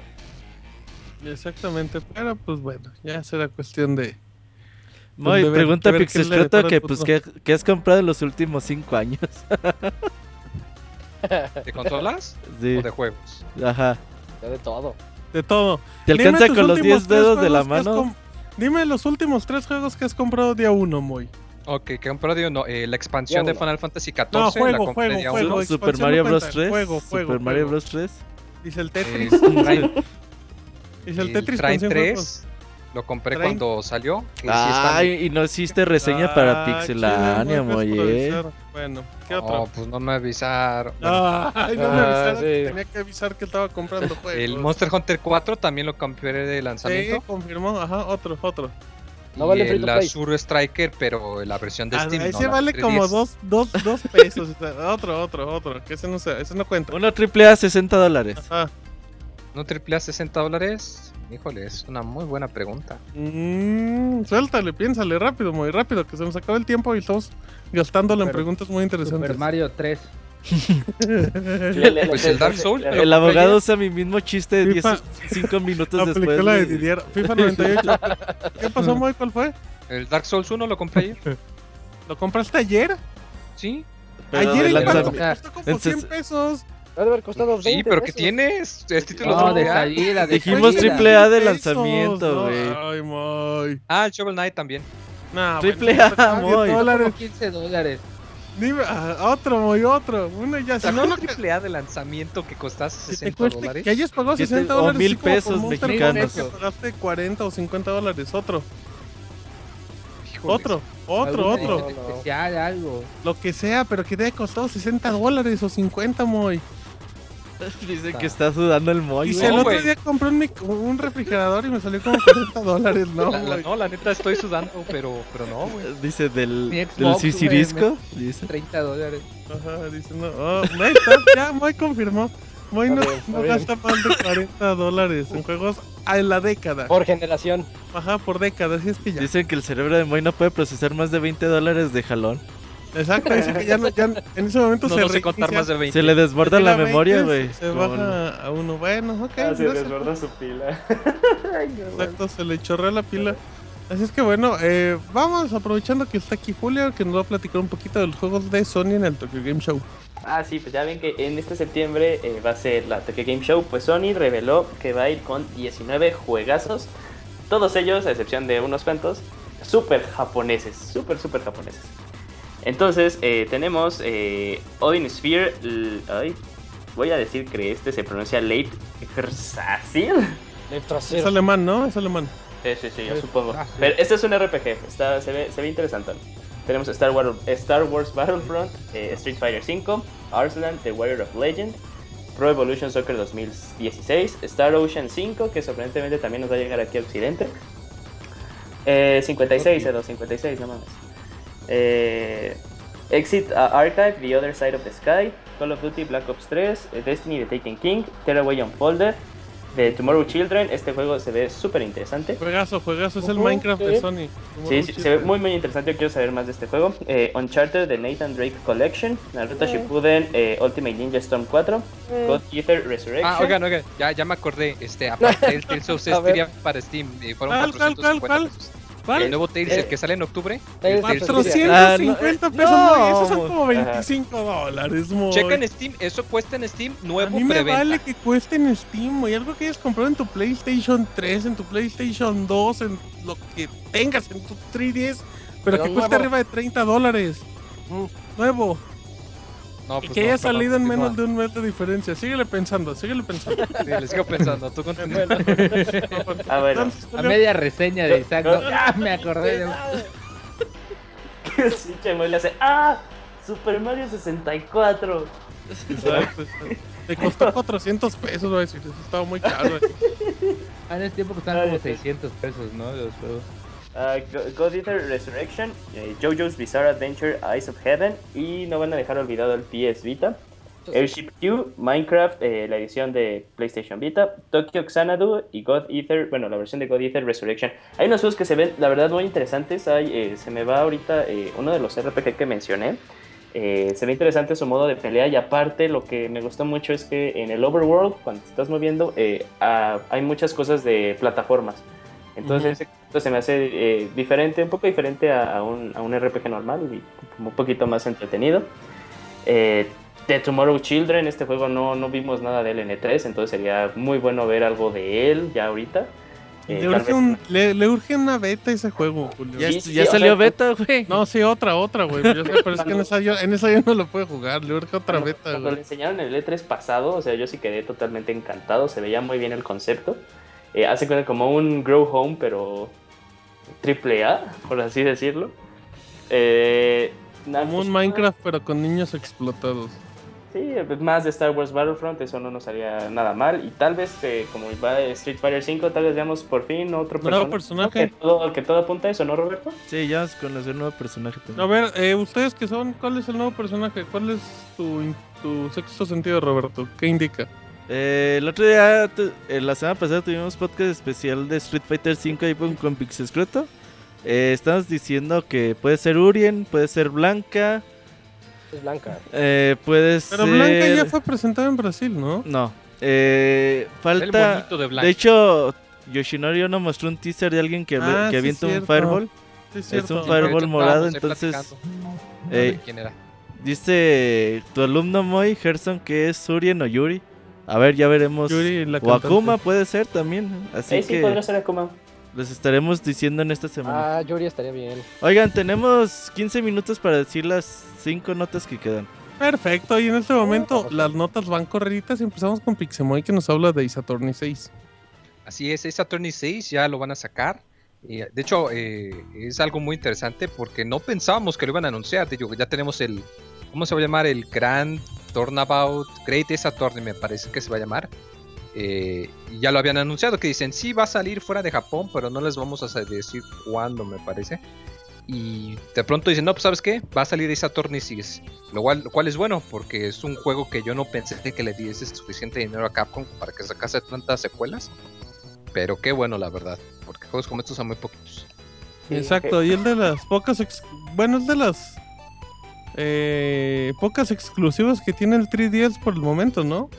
A: Exactamente, pero pues bueno, ya será cuestión de...
B: Muy,
A: de ver-
B: pregunta
A: de el
B: que pues. ¿qué, qué has comprado en los últimos 5 años.
G: ¿De consolas
B: Sí,
G: o de juegos?
B: ajá.
D: Ya de todo.
A: De todo.
B: ¿Te
A: Dime
B: alcanza con los
A: últimos
B: 10
A: tres
B: dedos de la
A: juegos que has
B: mano?
A: Dime los últimos tres juegos que has comprado día uno, Moy.
G: Ok, que compré digo, no, eh, la expansión de
D: uno.
G: Final Fantasy XIV.
A: No,
G: la
A: juego,
G: compré
A: juego,
G: día
A: juego.
G: uno.
B: Super Mario Bros
A: cuenta.
B: 3.
A: Juego,
B: Super
A: juego,
B: Mario. Bros 3.
A: Dice el
G: Eh,
A: Tetris. Dice el
G: el
A: Tetris con
G: Train
A: 100 juegos.
G: 3 lo compré
A: Train-
G: cuando salió. que sí está-
B: Ay, y no hiciste reseña para
A: Ah,
B: Pixelania,
A: por
B: moye.
A: avisar. Bueno, ¿qué
G: No,
A: otro?
G: pues no me avisaron. Bueno,
A: Ay, no me
D: Ah,
A: avisaron
D: sí.
A: que tenía que avisar que estaba comprando juegos.
G: el Monster Hunter 4 también lo compré de
A: Sí,
G: lanzamiento.
A: confirmó, ajá, otro, otro.
D: No vale
G: y
D: free
G: el. Azure Striker, pero la versión de
A: Ah,
G: Steam. no
A: ese
G: la
A: vale
G: 3DS.
A: como dos, dos, dos pesos. sea, otro, otro, otro. Que ese no, se, ese no cuenta.
B: Uno triple A 60 dólares.
A: Ajá.
G: ¿No triple A 60 dólares? Híjole, es una muy buena pregunta.
A: Mm, suéltale, piénsale rápido, muy rápido, que se nos acaba el tiempo y estamos gastándolo en preguntas muy interesantes.
C: Super Mario 3.
E: Le- le-
G: Pues el Dark Souls, pero-
B: El abogado usa mi mismo chiste de
A: FIFA.
B: 5 minutos
A: Aplicó
B: después.
A: la de. Didier. FIFA 98. ¿Qué pasó, Moy? ¿Cuál fue?
G: El Dark Souls 1 lo compré ayer.
A: ¿Lo compraste ayer?
G: Sí,
B: Pero
A: ayer cuánto
B: lanzamiento.
A: costó como
B: en
A: 100
B: ses-
A: pesos.
D: Ha de haber costado 20
G: sí, pero ¿qué
D: pesos.
G: tienes? Es título
C: No, de
G: A.
C: salida, de
B: Dijimos
C: salida.
B: triple A de lanzamiento,
A: no,
B: güey.
A: Ay, Moy.
G: Ah, el Shovel Knight también.
A: Nah,
B: Triple
A: bueno,
B: A.
A: 10 dólares.
C: Como 15 dólares.
A: Dime, ah, otro, Moy, otro. Uno ya, si
G: ¿Sacó
A: no,
G: un
A: no que,
G: triple A de lanzamiento que costase
A: si te
G: 60
A: cueste,
G: dólares?
A: que hayas pagado
B: Que te-
A: 60
B: o
A: dólares.
B: mil
A: como por
B: pesos mexicanos.
A: Que pagaste 40 o 50 dólares. Otro,
G: Híjoles.
A: otro, otro, otro.
C: especial, algo.
A: Lo que sea, pero que te haya costado 60 dólares o 50, Moy.
B: Dicen que está sudando el moy,
A: Y
B: güey.
A: si el otro día compré un, refrigerador y me salió como 40 dólares, ¿no?
G: La, no, la neta estoy sudando, pero, pero no, güey.
B: Dice del, del. Dice.
C: 30 dólares.
A: Ajá, dice, no, oh, no, ahí está, ya, Moy confirmó. Moy no,
D: bien,
A: no gasta más de 40 dólares en juegos a la década.
D: Por generación.
A: Ajá, por década, así es que ya.
B: Dicen que el cerebro de Moy no puede procesar más de 20 dólares de jalón.
A: Exacto, dice que ya, no, ya en ese momento
G: No,
A: se
G: no sé contar
A: reinicia,
G: más de 20.
B: Se le desborda la memoria,
A: 20,
B: güey.
A: Se baja a uno, bueno, ok.
E: Ah, se desborda su pila.
A: Exacto, se le chorrea la pila. Así es que bueno, eh, vamos aprovechando que está aquí Julio, que nos va a platicar un poquito de los juegos de Sony en el Tokyo Game Show.
E: Ah, sí, pues ya ven que en este septiembre eh, va a ser la Tokyo Game Show. Pues Sony reveló que va a ir con 19 juegazos. Todos ellos, a excepción de unos cuantos, súper japoneses. Súper, súper japoneses. Entonces, eh, tenemos eh, Odin Sphere. ay, voy a decir que este se pronuncia Late Herzazil.
A: Es alemán, ¿no? Es alemán.
E: Sí, sí, sí, yo supongo.
C: Ah.
E: Pero este es un RPG, está, se, ve, se ve interesante. Tenemos Star Wars, Star Wars Battlefront, eh, Street Fighter V, Arslan, The Warrior of Legend, Pro Evolution Soccer 2016, Star Ocean 5, que sorprendentemente también nos va a llegar aquí a Occidente. Eh, 56, Edo, 56, no mames. Eh, Exit uh, Archive, The Other Side of the Sky, Call of Duty Black Ops 3, eh, Destiny The Taken King, Tearaway Unfolded, The Tomorrow Children. Este juego se ve súper interesante.
A: Juegazo, juegazo, es el
D: Ujú,
A: Minecraft de. Sony.
E: Sí, sí, se ve muy muy interesante, yo quiero saber más de este juego. Eh, Uncharted de Nathan Drake Collection, Naruto Shippuden eh, Ultimate Ninja Storm 4, God Ether Resurrection.
G: Ah, oigan, oigan, ya, ya me acordé. Este, aparte del Tales of. Cestiria para Steam, eh, fueron
A: ¿Cuál, cuál,
G: 450
A: cuál,
G: pesos. El
A: ¿Cuál?
G: nuevo Tales,
D: Eh,
G: el que sale en octubre.
D: Tales
G: el
D: of
G: Tales of
D: Cestiria.
G: Cestiria.
A: 450
B: Ah, no,
A: pesos,
B: no.
A: güey, esos son como
E: Ajá.
A: 25 dólares, muy.
G: Checa en Steam, eso cuesta en Steam
A: A
G: nuevo
A: mí me
G: preventa.
A: vale que cueste en Steam, güey. Algo que hayas comprado en tu PlayStation 3, en tu PlayStation 2, en lo que tengas en tu 3DS, pero,
D: Pero
A: que cueste
D: nuevo.
A: arriba de 30 dólares.
D: Mm.
A: Nuevo.
G: No,
A: y
G: pues
A: que
G: no,
A: haya salido en menos de un mes de diferencia. Síguele pensando, síguele pensando.
G: Sí, le sigo pensando, tú continúa.
E: Ah, bueno.
C: A media reseña de Isaac. Ah, me acordé de.
E: sí, Chemo le hace ¡Ah! Super Mario 64.
A: exacto, exacto. Te costó 400 pesos, voy a decir. Eso estaba muy caro.
C: Ah, en ese tiempo costaban como
E: sí.
C: 600 pesos, ¿no? De los juegos.
E: Ah, Go- God Eater Resurrection, eh, JoJo's Bizarre Adventure Eyes of Heaven y no van a dejar olvidado el PS Vita. Airship Q, Minecraft, eh, la edición de PlayStation Vita, Tokyo Xanadu y God Ether, bueno, la versión de God Ether Resurrection. Hay unos juegos que se ven, la verdad, muy interesantes. Hay, eh, se me va ahorita eh, uno de los RPG que mencioné. Se ve interesante su modo de pelea y aparte lo que me gustó mucho es que en el overworld, cuando te estás moviendo, ah, hay muchas cosas de plataformas. Entonces esto se me hace eh, diferente, un poco diferente a, a un, a un RPG normal y un poquito más entretenido. Eh, The Tomorrow Children, este juego no, no vimos nada de él en E3, entonces sería muy bueno ver algo de él ya ahorita. Eh,
A: Le urge, un- le, le urge una beta a ese juego, Julio.
B: Ya,
E: Sí, sí,
B: ya
E: o sea,
B: salió beta, güey.
A: No, sí, otra, otra, güey. Yo sé, pero es que en esa, yo, en esa yo no lo puedo jugar. Le urge otra
E: Cuando,
A: beta,
E: cuando le
A: güey.
E: enseñaron el E3 pasado, o sea, yo sí quedé totalmente encantado, se veía muy bien el concepto. Eh, hace cuenta como un Grow Home, pero triple A, por así decirlo. Eh,
A: Como un Minecraft, pero con niños explotados.
E: Sí, pues, más de Star Wars Battlefront, eso no nos haría nada mal. Y tal vez, eh, como va Street Fighter 5, tal vez veamos por fin otro
A: Nuevo
E: personaje.
A: personaje.
E: Que todo, que todo apunta a eso, ¿no, Roberto?
B: Sí, ya a conocer un nuevo personaje también.
A: A ver, eh, ustedes que son, ¿cuál es el nuevo personaje? ¿Cuál es tu, tu sexto sentido, Roberto? ¿Qué indica?
B: Eh, el otro día, tu- eh, la semana pasada tuvimos podcast especial de Street Fighter 5 ahí con, con Pixescroto. Eh, estamos diciendo que puede ser Urien, puede ser Blanca,
D: Es blanca.
B: eh, puede
A: Pero
B: ser...
A: Blanca ya fue presentada en Brasil, ¿no?
B: No, eh,
G: El
B: falta...
G: bonito de Blanca.
B: De hecho, Yoshinori Ono mostró un teaser de alguien que,
A: Ah,
B: que
A: sí,
B: avienta un
A: cierto.
B: Fireball.
A: Sí, es
B: un Fireball morado, entonces... eh,
G: ¿Quién era?
B: dice tu alumno Moy, Gerson, que es Urien o Yuri. A ver, ya veremos.
A: Yuri, la
B: o. Akuma puede ser también. Así
E: Ahí sí
B: que
E: podría ser Akuma.
B: les estaremos diciendo en esta semana.
D: Ah, Yuri estaría bien.
B: Oigan, tenemos 15 minutos para decir las 5 notas que quedan.
A: Perfecto, y en este momento
D: ok.
A: las notas van correditas y empezamos con Pixemoy que nos habla de Ace Attorney 6.
G: Así es, Ace Attorney 6 ya lo van a sacar. De hecho, eh, es algo muy interesante porque no pensábamos que lo iban a anunciar. De hecho, ya tenemos el, ¿cómo se va a llamar? El Grand Turnabout, Great Ace Attorney me parece que se va a llamar. Eh, y ya lo habían anunciado, que dicen, sí, va a salir fuera de Japón, pero no les vamos a decir cuándo, me parece. Y de pronto dicen, no, pues sabes qué, va a salir Ace Attorney 6. Lo cual, lo cual es bueno, porque es un juego que yo no pensé que le diese suficiente dinero a Capcom para que sacase tantas secuelas. Pero qué bueno, la verdad, porque juegos como estos son muy poquitos.
E: Sí,
A: Exacto, y el de las pocas, ex- bueno, es de las eh, pocas exclusivas que tiene el 3DS por el momento, ¿no?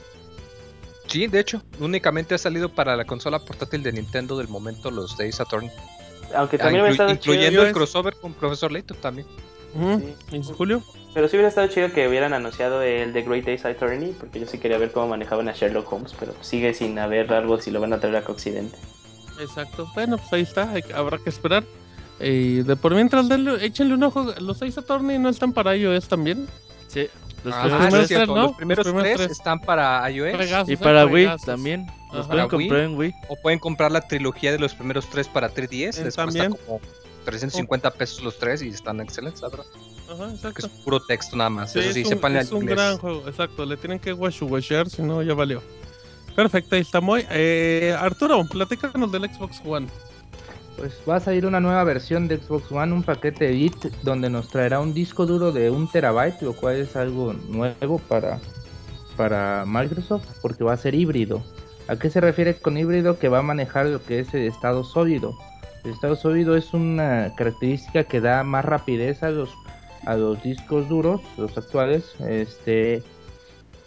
G: Sí, de hecho, únicamente ha salido para la consola portátil de Nintendo del momento los de Ace Attorney.
E: Aunque
G: Ah,
E: también hubiera
G: inclu-
E: estado
G: incluyendo
E: chido.
G: el crossover con Profesor Layton también.
A: Ujú.
E: Sí.
A: ¿Y Julio?
E: Pero sí hubiera estado chido que hubieran anunciado el The Great Days Attorney, porque yo sí quería ver cómo manejaban a Sherlock Holmes, pero sigue sin haber algo si lo van a traer a Occidente.
A: Exacto. Bueno, pues ahí está. habrá que esperar. Eh, de por mientras, denle, échenle un ojo. Los Ace Attorney no están para iOS también.
B: Sí. Los
G: Ah,
B: primeros
G: es
A: tres, ¿no?
G: Los primeros,
A: Los primeros
G: tres,
A: tres.
G: están para iOS
A: Fregazos,
B: Y
A: eh,
B: para Wii también. Los
A: Ajá.
B: pueden
G: Para Wii.
B: comprar en Wii.
G: o pueden comprar la trilogía de los primeros tres para 3DS.
A: Eh,
G: Les
A: también.
G: cuesta como 350 pesos los tres y están excelentes, la verdad.
A: Ajá,
G: Que
A: exacto.
G: es puro texto nada más.
A: Sí,
G: Eso sí,
A: es un,
G: sepan
A: es un gran juego, exacto. Le tienen que washu si no ya valió. Perfecto, ahí está muy. Eh, Arturo, platícanos del Xbox One.
C: Pues va a salir una nueva versión de Xbox One, un paquete Elite, donde nos traerá un disco duro de un terabyte, lo cual es algo nuevo para, para Microsoft, porque va a ser híbrido. ¿A qué se refiere con híbrido? Que va a manejar lo que es el estado sólido. El estado sólido es una característica que da más rapidez a los, a los discos duros, los actuales, este,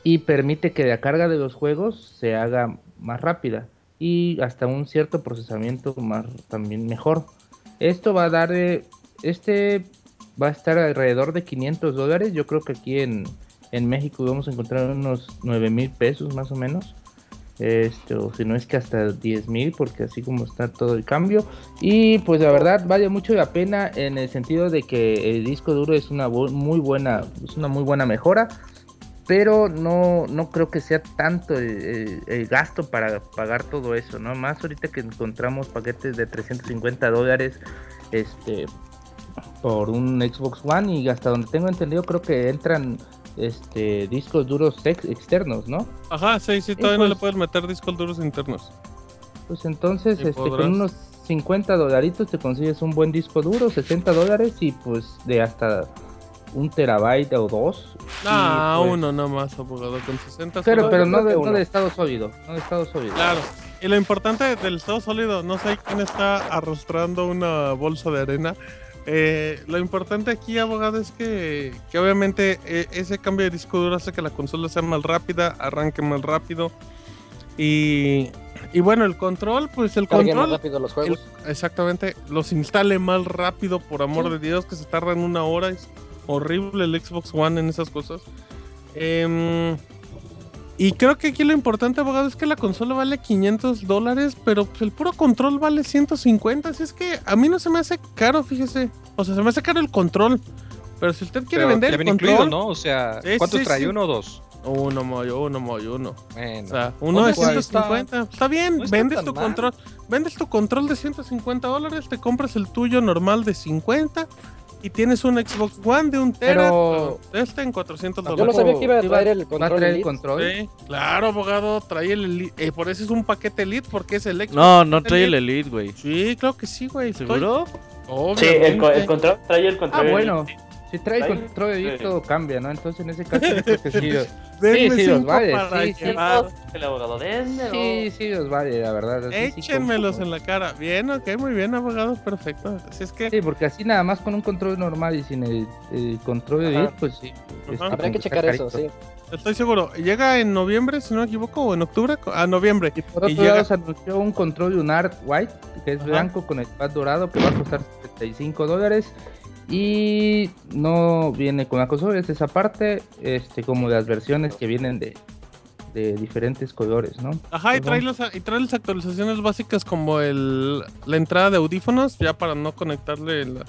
C: y permite que la carga de los juegos se haga más rápida y hasta un cierto procesamiento más también mejor. Esto va a dar, eh, este va a estar alrededor de 500 dólares. Yo creo que aquí en, en México vamos a encontrar unos 9 mil pesos más o menos. Esto, si no es que hasta 10 mil, porque así como está todo el cambio. Y pues la verdad vale mucho la pena en el sentido de que el disco duro es una muy buena, es una muy buena mejora pero no, no creo que sea tanto el, el- el gasto para pagar todo eso, ¿no? Más ahorita que encontramos paquetes de 350 dólares este, por un Xbox One y hasta donde tengo entendido creo que entran este, discos duros ex- externos, ¿no?
A: Ajá, sí, sí, todavía no
C: pues-
A: le puedes meter discos duros internos.
C: Pues entonces este,
A: podrás.
C: con unos 50 dolaritos te consigues un buen disco duro, 60 dólares y pues de hasta un terabyte o dos.
A: Ah,
C: Y, pues,
A: uno nomás, abogado, con 60
C: Pero, pero no de, no de estado sólido, no de estado sólido.
A: Claro. Y lo importante del estado sólido, no sé quién está arrastrando una bolsa de arena. Eh, lo importante aquí, abogado, es que, que obviamente eh, ese cambio de disco duro hace que la consola sea más rápida, arranque más rápido. Y, y bueno, el control, pues el
D: Carguen más
A: control,
D: rápido los
A: el-
D: juegos.
A: exactamente, los instale más rápido, por amor de Dios, que se tardan una hora. Es horrible el Xbox One en esas cosas. Em, y creo que aquí lo importante, abogado, es que la consola vale 500 dólares, pero pues, el puro control vale 150. Así es que a mí no se me hace caro, fíjese. O sea, se me hace caro el control. Pero si usted quiere
G: Pero
A: vender el control...
G: incluido, ¿no? O sea,
A: Sí,
G: ¿cuántos
A: sí,
G: trae?
A: sí.
G: ¿Uno o dos?
A: Uno, moyo, uno, moyo, uno.
G: Bueno.
A: O sea, uno de
G: ¿Cuál?
A: 150. Está, bien,
G: no está
A: vendes tu
G: mal.
A: control. Vendes tu control de 150 dólares, te compras el tuyo normal de 50 y tienes un Xbox One de un tera.
C: Pero-
A: Este en 400
D: Yo no
A: dólares.
D: sabía que iba a traer el
C: va a
D: control
C: traer el control.
A: Sí, claro, abogado, trae el Elite. Eh, por eso es un paquete Elite, porque es el Xbox.
B: No, no trae el Elite, güey.
A: Sí, claro que sí, güey. estoy-
B: ¿Seguro?
E: Sí, el, el control trae el
C: Ah,
E: control.
C: bueno.
E: Elite.
C: Si trae
E: Trae-
C: control de
E: sí.
C: todo cambia, ¿no? Entonces en ese caso yo creo que sí, los-
A: Denme
C: sí, los vale, sí, sí.
E: El abogado,
C: sí, sí los vale, la verdad. así sí
A: Échenmelos
C: compro.
A: en la cara. Bien, ok, muy bien, abogado, perfecto. Así es que.
C: Sí, porque así nada más con un control normal y sin el, el control de. Elite, pues sí. este.
D: Habrá que checar eso,
C: carito.
D: sí.
A: Estoy seguro. Llega en noviembre, si no me equivoco, o en octubre. A noviembre.
C: Y por
A: Y
C: otro
A: llega-
C: lado se anunció un control lunar white, que es
A: Ajá.
C: blanco con el pad dorado, que va a costar 75 dólares. Y no viene con la consola, es esa parte, este, como las versiones que vienen de, de diferentes colores, ¿no?
A: Ajá, y trae, las, y trae las actualizaciones básicas como el, la entrada de audífonos, ya para no conectarle el,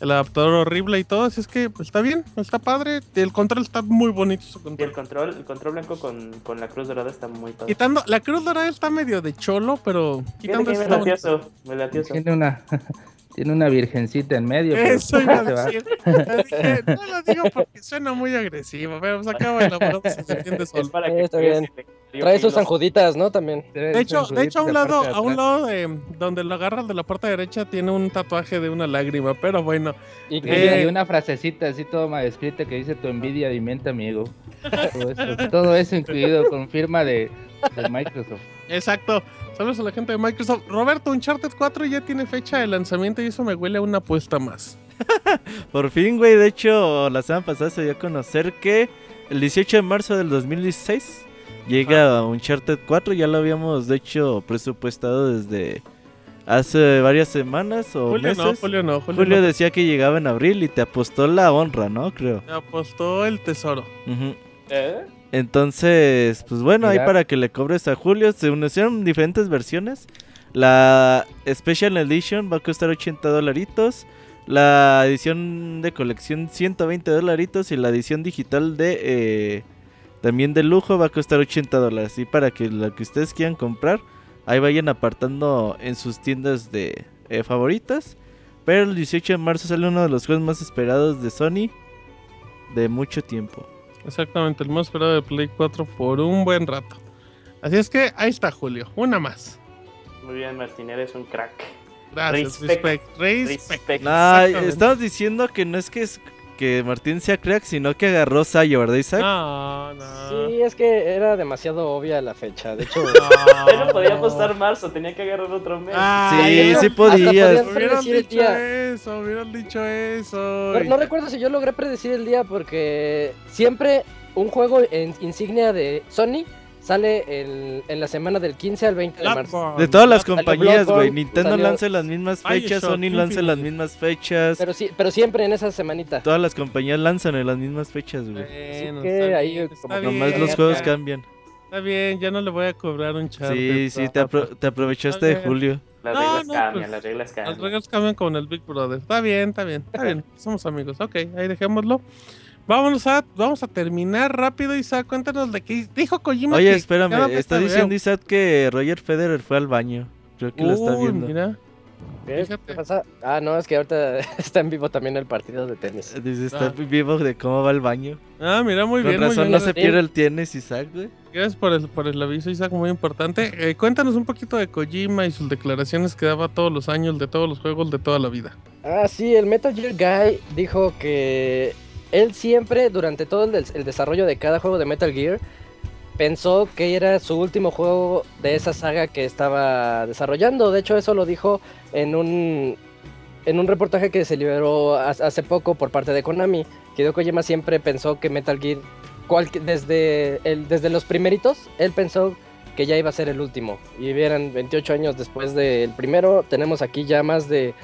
A: el adaptador horrible y todo. Así es que pues, está bien, está padre. El control está muy bonito. Su
E: Y el
A: control.
E: el control blanco con, con la cruz dorada está muy padre.
A: Quitando, la cruz dorada está medio de cholo, pero quitando eso
E: me latió.
C: Tiene una, tiene una virgencita en medio.
A: Eso iba a decir. Dije, no lo digo porque suena muy agresivo, pero pues acaba de la se defiende
E: Es
A: solo.
E: para que
D: está bien. Trae sus
E: kilos.
D: sanjuditas, ¿no? También.
A: De hecho, de hecho a un
C: La
A: lado, a un lado de donde lo agarras de la parte derecha tiene un tatuaje de una lágrima, pero bueno.
D: Y
C: Y,
A: Eh.
C: y una frasecita así todo mal escrita que dice tu envidia alimenta mi ego. Todo eso, todo eso incluido con firma de, de Microsoft.
A: Exacto. Saludos a la gente de Microsoft. Roberto, Uncharted 4 ya tiene fecha de lanzamiento y eso me huele a una apuesta más.
B: Por fin, güey. De hecho, la semana pasada se dio a conocer que el 18 de marzo del 2016 llega Uncharted 4. Ya lo habíamos, de hecho, presupuestado desde hace varias semanas o
A: Julio
B: meses.
A: no, Julio no. Julio,
B: Julio
A: no.
B: decía que llegaba en abril y te apostó la honra, ¿no? Creo.
A: Me apostó el tesoro.
E: ¿Eh?
B: Entonces, pues bueno, ahí para que le cobres a Julio, se unieron diferentes versiones. La Special Edition va a costar 80 dolaritos. La edición de colección 120 dolaritos. Y la edición digital de eh, también de lujo va a costar 80 dólares. Y para que lo que ustedes quieran comprar, ahí vayan apartando en sus tiendas de eh, favoritas. Pero el 18 de marzo sale uno de los juegos más esperados de Sony de mucho tiempo.
A: Exactamente, el más esperado de Play 4 por un buen rato. Así es que ahí está Julio, una más.
E: Muy bien, Martín, eres un crack.
A: Gracias,
E: Respect.
A: respect, respect.
E: Respect.
B: Nah, diciendo que no es que, es que Martín sea crack, sino que agarró Sayo, ¿verdad, Isaac?
A: No, no.
D: Sí, es que era demasiado obvia la fecha. De hecho,
A: no.
E: No podía apostar marzo, tenía que agarrar otro mes.
A: Ah,
B: sí, sí podías.
A: Hubieran dicho eso, hubieran dicho eso.
D: No, no recuerdo si yo logré predecir el día porque siempre un juego en insignia de Sony sale en, en la semana del 15 al 20 de marzo.
B: De todas las compañías, güey. Nintendo
D: salió-
B: lanza las mismas fechas,
A: Bioshock
B: Sony lanza las mismas fechas.
D: Pero sí, pero siempre en esa semanita.
B: Todas las compañías lanzan en las mismas fechas, güey.
A: Bueno,
D: que
A: está
D: ahí
A: bien,
D: como que
B: Nomás
A: bien,
B: los juegos cambian.
A: Está bien, ya no le voy a cobrar un charter.
B: Sí, sí, te, apro- te aprovechaste de
A: bien.
B: Julio.
E: Las
A: No,
E: reglas
A: no,
E: cambian,
A: pues,
E: las reglas
A: Las
E: cambian.
A: reglas cambian con el Big Brother. Está bien, está bien, está bien. Somos amigos. Ok, ahí dejémoslo. Vámonos a, vamos a terminar rápido, Isaac. Cuéntanos de qué dijo Kojima.
B: Oye,
A: que
B: espérame, está
A: te
B: diciendo
A: veo.
B: Isaac que Roger Federer fue al baño. Creo que lo está viendo.
A: mira.
D: ¿Qué?
A: Fíjate.
D: ¿Qué pasa? Ah, no, es que ahorita está en vivo también el partido de tenis.
B: Dice, está
A: Ah.
B: vivo de cómo va el baño.
A: Ah, mira, muy
B: Con
A: bien, muy
B: razón
A: bien.
B: no se pierde el tienes, Isaac, güey.
A: Gracias por el, por el aviso, Isaac, muy importante. Eh, cuéntanos un poquito de Kojima y sus declaraciones que daba todos los años de todos los juegos de toda la vida.
D: Ah, sí, el Metal Gear Guy dijo que él siempre, durante todo el, des- el desarrollo de cada juego de Metal Gear, pensó que era su último juego de esa saga que estaba desarrollando. De hecho, eso lo dijo en un, en un reportaje que se liberó ha- hace poco por parte de Konami. Hideo Kojima siempre pensó que Metal Gear, desde, desde los primeritos, él pensó que ya iba a ser el último. Y vieran, 28 años después del primero, tenemos aquí ya más de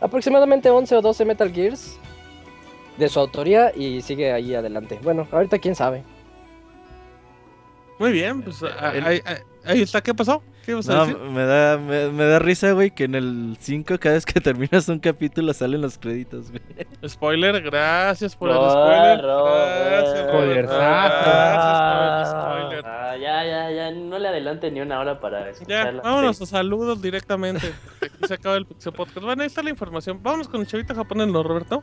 D: aproximadamente 11 o 12 Metal Gears de su autoría y sigue ahí adelante. Bueno, ahorita quién sabe.
A: Muy bien, pues ah,
B: El-
A: ahí, está. ¿Qué pasó? ¿Qué ibas a
B: No,
A: decir?
B: me da, me, me da risa, güey, que en el 5 cada vez que terminas un capítulo salen los créditos, güey.
A: Spoiler, gracias por el spoiler. Gracias, por el spoiler.
E: Ah, ya, ya, ya, no le adelante ni una hora para
A: Ya,
E: escuchar la
A: vámonos a saludos directamente. Aquí se acaba el Pixel Podcast. Bueno, ahí está la información. Vámonos con el chavito japonés, ¿no, Roberto?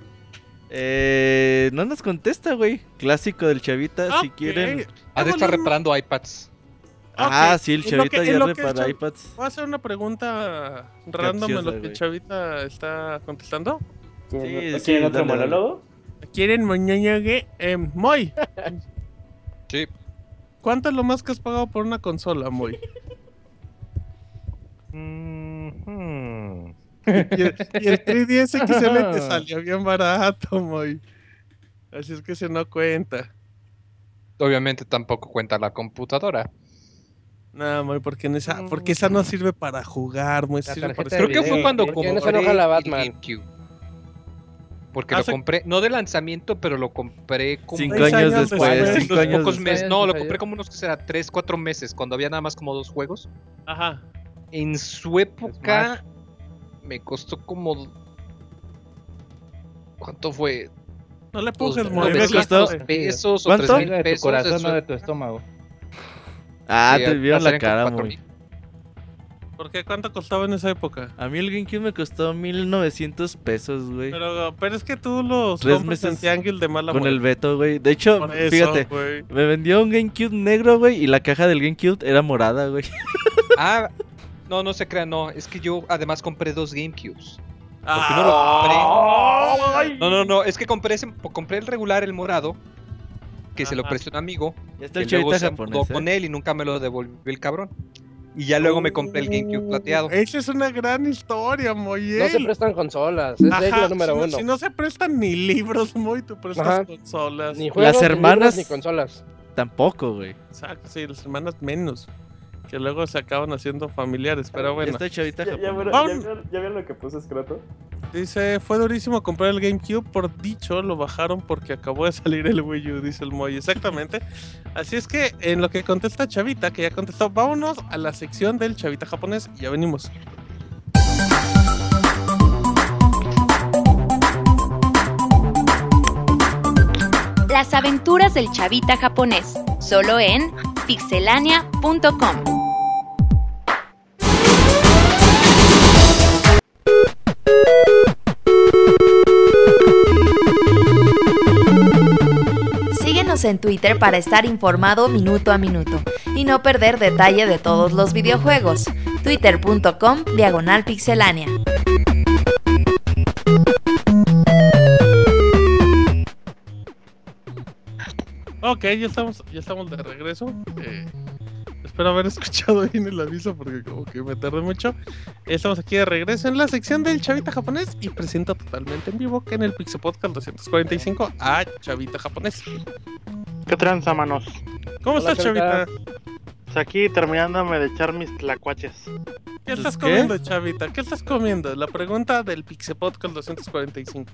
B: Eh, no nos contesta, güey. Clásico del chavita, si quieren.
G: Ha de estar reparando iPads.
B: Ah, sí, el chavita
A: que-
B: ya repara
A: chav-
B: iPads.
A: Voy a hacer una pregunta random en lo que el chavita está contestando.
E: ¿Quieren,
B: Sí,
E: ¿quieren
B: sí,
E: otro
B: dale,
E: monólogo?
A: ¿Quieren moñoñogue? Eh, Moy,
G: Sí.
A: ¿cuánto es lo más que has pagado por una consola, Moy?
C: Mhm.
A: Y el, y el 3DS XL te salió bien barato, Moy. Así es que se no cuenta.
G: Obviamente tampoco cuenta la computadora.
A: No, Moy, porque, en esa, porque esa no sirve para jugar, Moy.
C: La
A: sirve para
G: Creo que fue cuando
D: ¿por qué
G: compré
D: no se enoja la
G: el
D: Batman?
G: GameCube. Porque
A: Ah,
G: lo compré, no de lanzamiento, pero lo compré como
B: Cinco años
A: años
B: después,
A: después.
B: cinco
G: unos
B: años
G: pocos
B: después.
G: meses. No, lo compré como unos que será 3, 4 meses, cuando había nada más como dos juegos.
A: Ajá.
G: En su época me costó como ¿Cuánto fue?
A: No le pujes, Moy.
B: me costó-
G: pesos o
B: ¿Cuánto?
G: tres mil
C: de tu
G: pesos.
C: corazón
G: eso-
C: o de tu estómago.
B: Ah,
G: sí,
B: te vieron la cara, muy.
G: mil.
A: ¿Por qué? ¿Cuánto costaba en esa época?
B: A mí el GameCube me costó 1900 pesos, güey.
A: Pero, pero es que tú los
B: Tres
A: compras en
B: meses
A: Tianguis de mala
B: Con el. Beto, güey. De hecho,
A: Por eso,
B: fíjate,
A: güey.
B: me vendió un GameCube negro, güey, y la caja del GameCube era morada, güey.
G: Ah, no, no se crean, no. Es que yo además compré dos GameCubes.
A: Ah,
E: Ay.
G: No, no, no, es que compré, ese- compré el regular, el morado, que se lo prestó un amigo,
B: Ya está
G: que
B: el
G: luego se mudó con él y nunca me lo devolvió el cabrón. Y ya luego me compré el GameCube plateado.
A: Esa es una gran historia, Moy.
D: No se prestan consolas, es
A: Ajá,
D: regla número
A: si no-
D: uno.
A: Si no se prestan ni libros, Moy, tú prestas
D: Ajá.
A: consolas.
D: Ni juegos, ni
B: hermanas-
D: libros, ni consolas.
B: Tampoco, güey.
A: Exacto, sí, las hermanas menos. Que luego se acaban haciendo familiares, pero bueno.
B: Esta chavita
E: ¿Ya, ya, vieron- ya vieron lo que puso Scroto?
A: Dice, fue durísimo comprar el GameCube, por dicho lo bajaron porque acabó de salir el Wii U, dice el Moy. Exactamente. Así es que en lo que contesta Chavita, que ya contestó, vámonos a la sección del Chavita japonés y ya venimos.
H: Las aventuras del chavita japonés, solo en pixelania.com.
F: En Twitter para estar informado minuto a minuto y no perder detalle de todos los videojuegos. Twitter.com Diagonal Pixelánea.
A: Ok, ya estamos, ya estamos de regreso. Eh, espero haber escuchado bien el aviso porque como que me tardé mucho. Estamos aquí de regreso en la sección del Chavita japonés y presento totalmente en vivo que en el Pixel Podcast 245 a Chavita japonés.
I: ¿Qué tranza, manos?
A: ¿Cómo
D: Hola,
A: estás,
D: Chavita.
A: Chavita?
I: Pues aquí terminándome de echar mis tlacuaches.
A: ¿Qué estás
B: ¿qué?
A: comiendo, Chavita? ¿Qué estás comiendo? La pregunta del Pixel Podcast 245.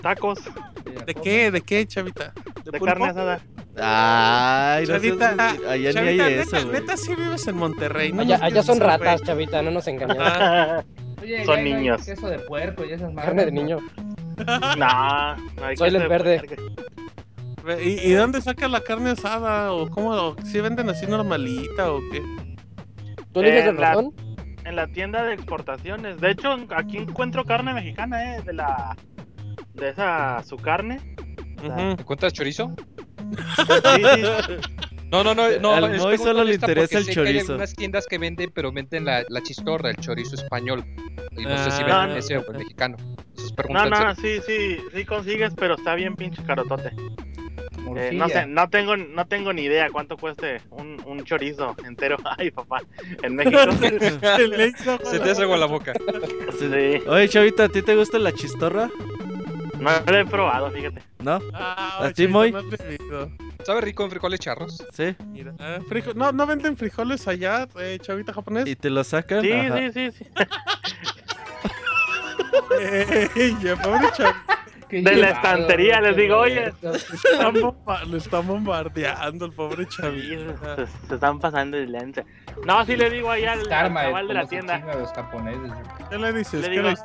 I: Tacos
A: ¿De qué? ¿De qué, Chavita?
I: de carne asada.
B: Ay, no
A: Chavita,
B: seas- allá ni
A: Chavita,
B: hay
A: neta,
B: eso,
A: neta sí vives en Monterrey, ¿no?
D: Allá, son ratas, chavita, no nos engañemos.
A: Ah,
C: Oye,
I: Son
C: no
I: niños.
C: Queso de puerco y esas madres,
D: Carne de niño.
I: nah, no hay
D: Soy
I: que
D: el verde.
A: ¿Y, y dónde sacas la carne asada? ¿O cómo? ¿Si venden así normalita o qué?
D: ¿Tú eliges
I: Eh,
D: el
I: la-
D: ratón?
I: En la tienda de exportaciones. De hecho, aquí encuentro carne mexicana, eh, de la de esa su carne.
A: Ujú.
G: ¿Encuentras chorizo?
I: Sí, sí.
G: No, no, no. no
B: Al Moy solo le interesa el
G: que Hay
B: chorizo.
G: algunas tiendas que venden, pero venden la, la chistorra, el chorizo español. Y no sé si
A: Ah,
G: venden
I: no,
G: ese o el mexicano.
I: No, no, sí, sí, sí consigues, pero está bien pinche carotote. Eh, no sé, no tengo, no tengo ni idea cuánto cueste un, un chorizo entero. Ay, papá, en México.
A: Se
G: te hace agua la boca.
I: Sí,
B: Oye, chavita, ¿a ti te gusta la chistorra?
I: No lo he probado, fíjate.
B: ¿No?
A: Ah,
B: ¿A
A: oye,
B: ti, Moy?
A: no te he visto.
G: ¿Sabe rico en frijoles charros?
B: Sí.
A: Mira, ah, frijo- No, no venden frijoles allá, eh, Chavita japonés.
B: ¿Y te lo sacan?
I: Sí,
B: Ajá.
I: sí, sí, sí.
A: Ey, ya, pobre Chavita.
C: Qué
I: de la estantería, les digo, oye.
C: esto.
A: Están bomba- Lo están bombardeando el pobre
I: Sí,
A: Chavita.
I: se, se están pasando de lente. No, sí le digo ahí al, al chaval de la tienda.
C: chingan los japoneses.
A: ¿Qué le dices?
I: Le
A: ¿Qué
I: digo,
A: le dices?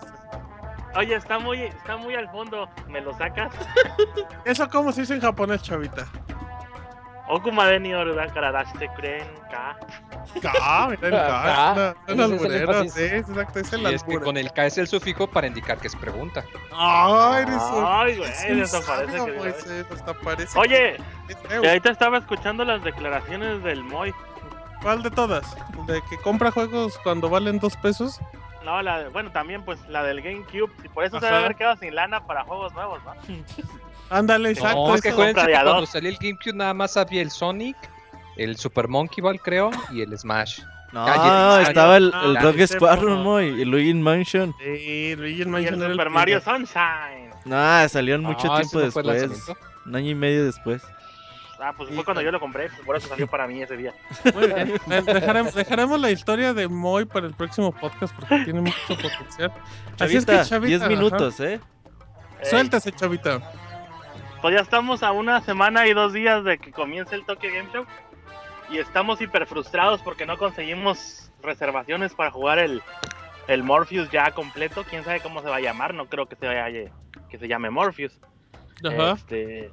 I: Oye, está muy, está muy al fondo, ¿me lo sacas?
A: ¿Eso cómo se dice en japonés, Chavita?
I: Okuma de ni oru da kara dashite kuren ka.
A: Ka, mira el
D: Ka.
A: Ka. Es
D: Ese
A: un
D: es el
A: alburero,
D: énfasis.
A: sí, exacto, es el
G: Y es que con el K es el sufijo para indicar que es pregunta.
A: Ay, eres un...
I: Ay, güey, hasta parece que... Oye,
A: que
I: ahorita estaba escuchando las declaraciones del Moy.
A: ¿Cuál de todas? ¿De que compra juegos cuando valen dos pesos?
I: No, la de- bueno, también pues la del GameCube. Y por eso se
A: Ajá.
I: debe haber quedado sin lana para juegos nuevos, ¿no?
A: Ándale, exacto.
G: no, es que
A: eso.
G: acuérdense que
I: Radiador.
G: cuando salió el GameCube nada más había el Sonic, el Super Monkey Ball creo, y el Smash.
B: No,
G: Ah,
B: estaba el,
A: ah,
B: el Rock
A: sé,
B: Squadron,
A: por-
B: Moy, y Luigi Mansion.
A: Sí, Luigi
I: Y
A: Mansion era el
I: Super Mario Sunshine.
B: Nah, salieron mucho
G: Ah,
B: tiempo
G: no
B: después. Un año y medio después.
I: Ah, pues fue cuando yo lo compré, pues, por eso salió para mí ese día.
A: Muy bien. Eh, Dejaremos, dejaremos la historia de Moy para el próximo podcast porque tiene mucho potencial. Así es que,
B: Chavita,
A: Chavita,
B: 10
A: ajá.
B: minutos, ¿eh?
I: Eh,
A: Suéltase, Chavita.
I: Pues ya estamos a una semana y dos días de que comience el Tokyo Game Show. Y estamos hiper frustrados porque no conseguimos reservaciones para jugar el, el Morpheus ya completo. Quién sabe cómo se va a llamar, no creo que se vaya que se llame Morpheus.
A: Ajá.
I: Este,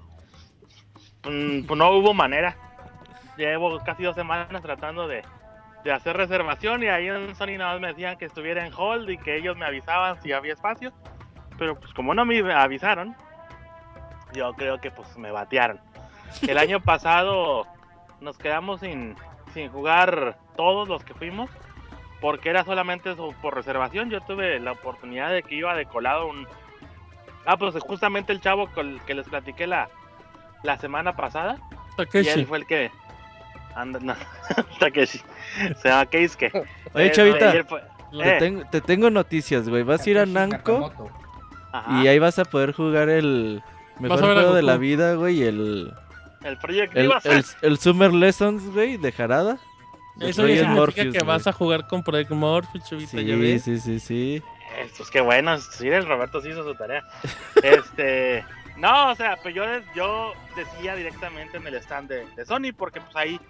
I: pues no hubo manera. Llevo casi dos semanas tratando de, de hacer reservación y ahí en Sony nada más me decían que estuviera en hold y que ellos me avisaban si había espacio. Pero pues como no me avisaron, yo creo que pues me batearon. El año pasado nos quedamos sin, sin jugar todos los que fuimos porque era solamente eso por reservación. Yo tuve la oportunidad de que iba de colado un... Ah, pues justamente el chavo con el que les platiqué la, la semana pasada. Y
A: Takeshi.
I: él fue el que... Anda, no, Takeshi. Se llama Keisuke.
B: Oye, Chavita,
I: y él fue-
B: te,
I: eh,
B: tengo, te tengo noticias, güey. Vas a ir a Namco y ahí vas a poder jugar el mejor juego de la vida, güey. y El,
I: El Project
B: el, el, el Summer Lessons, güey, de Jarada.
A: Eso ya significa
B: Morpheus,
A: que
B: güey.
A: vas a jugar con Project Morpheus, chavita, ya
B: Sí,
A: ves.
B: sí, sí, sí.
I: Estos qué buenos. Sí, el Roberto sí hizo su tarea. este. No, o sea, pues yo, yo decía directamente en el stand de, de Sony, porque pues ahí,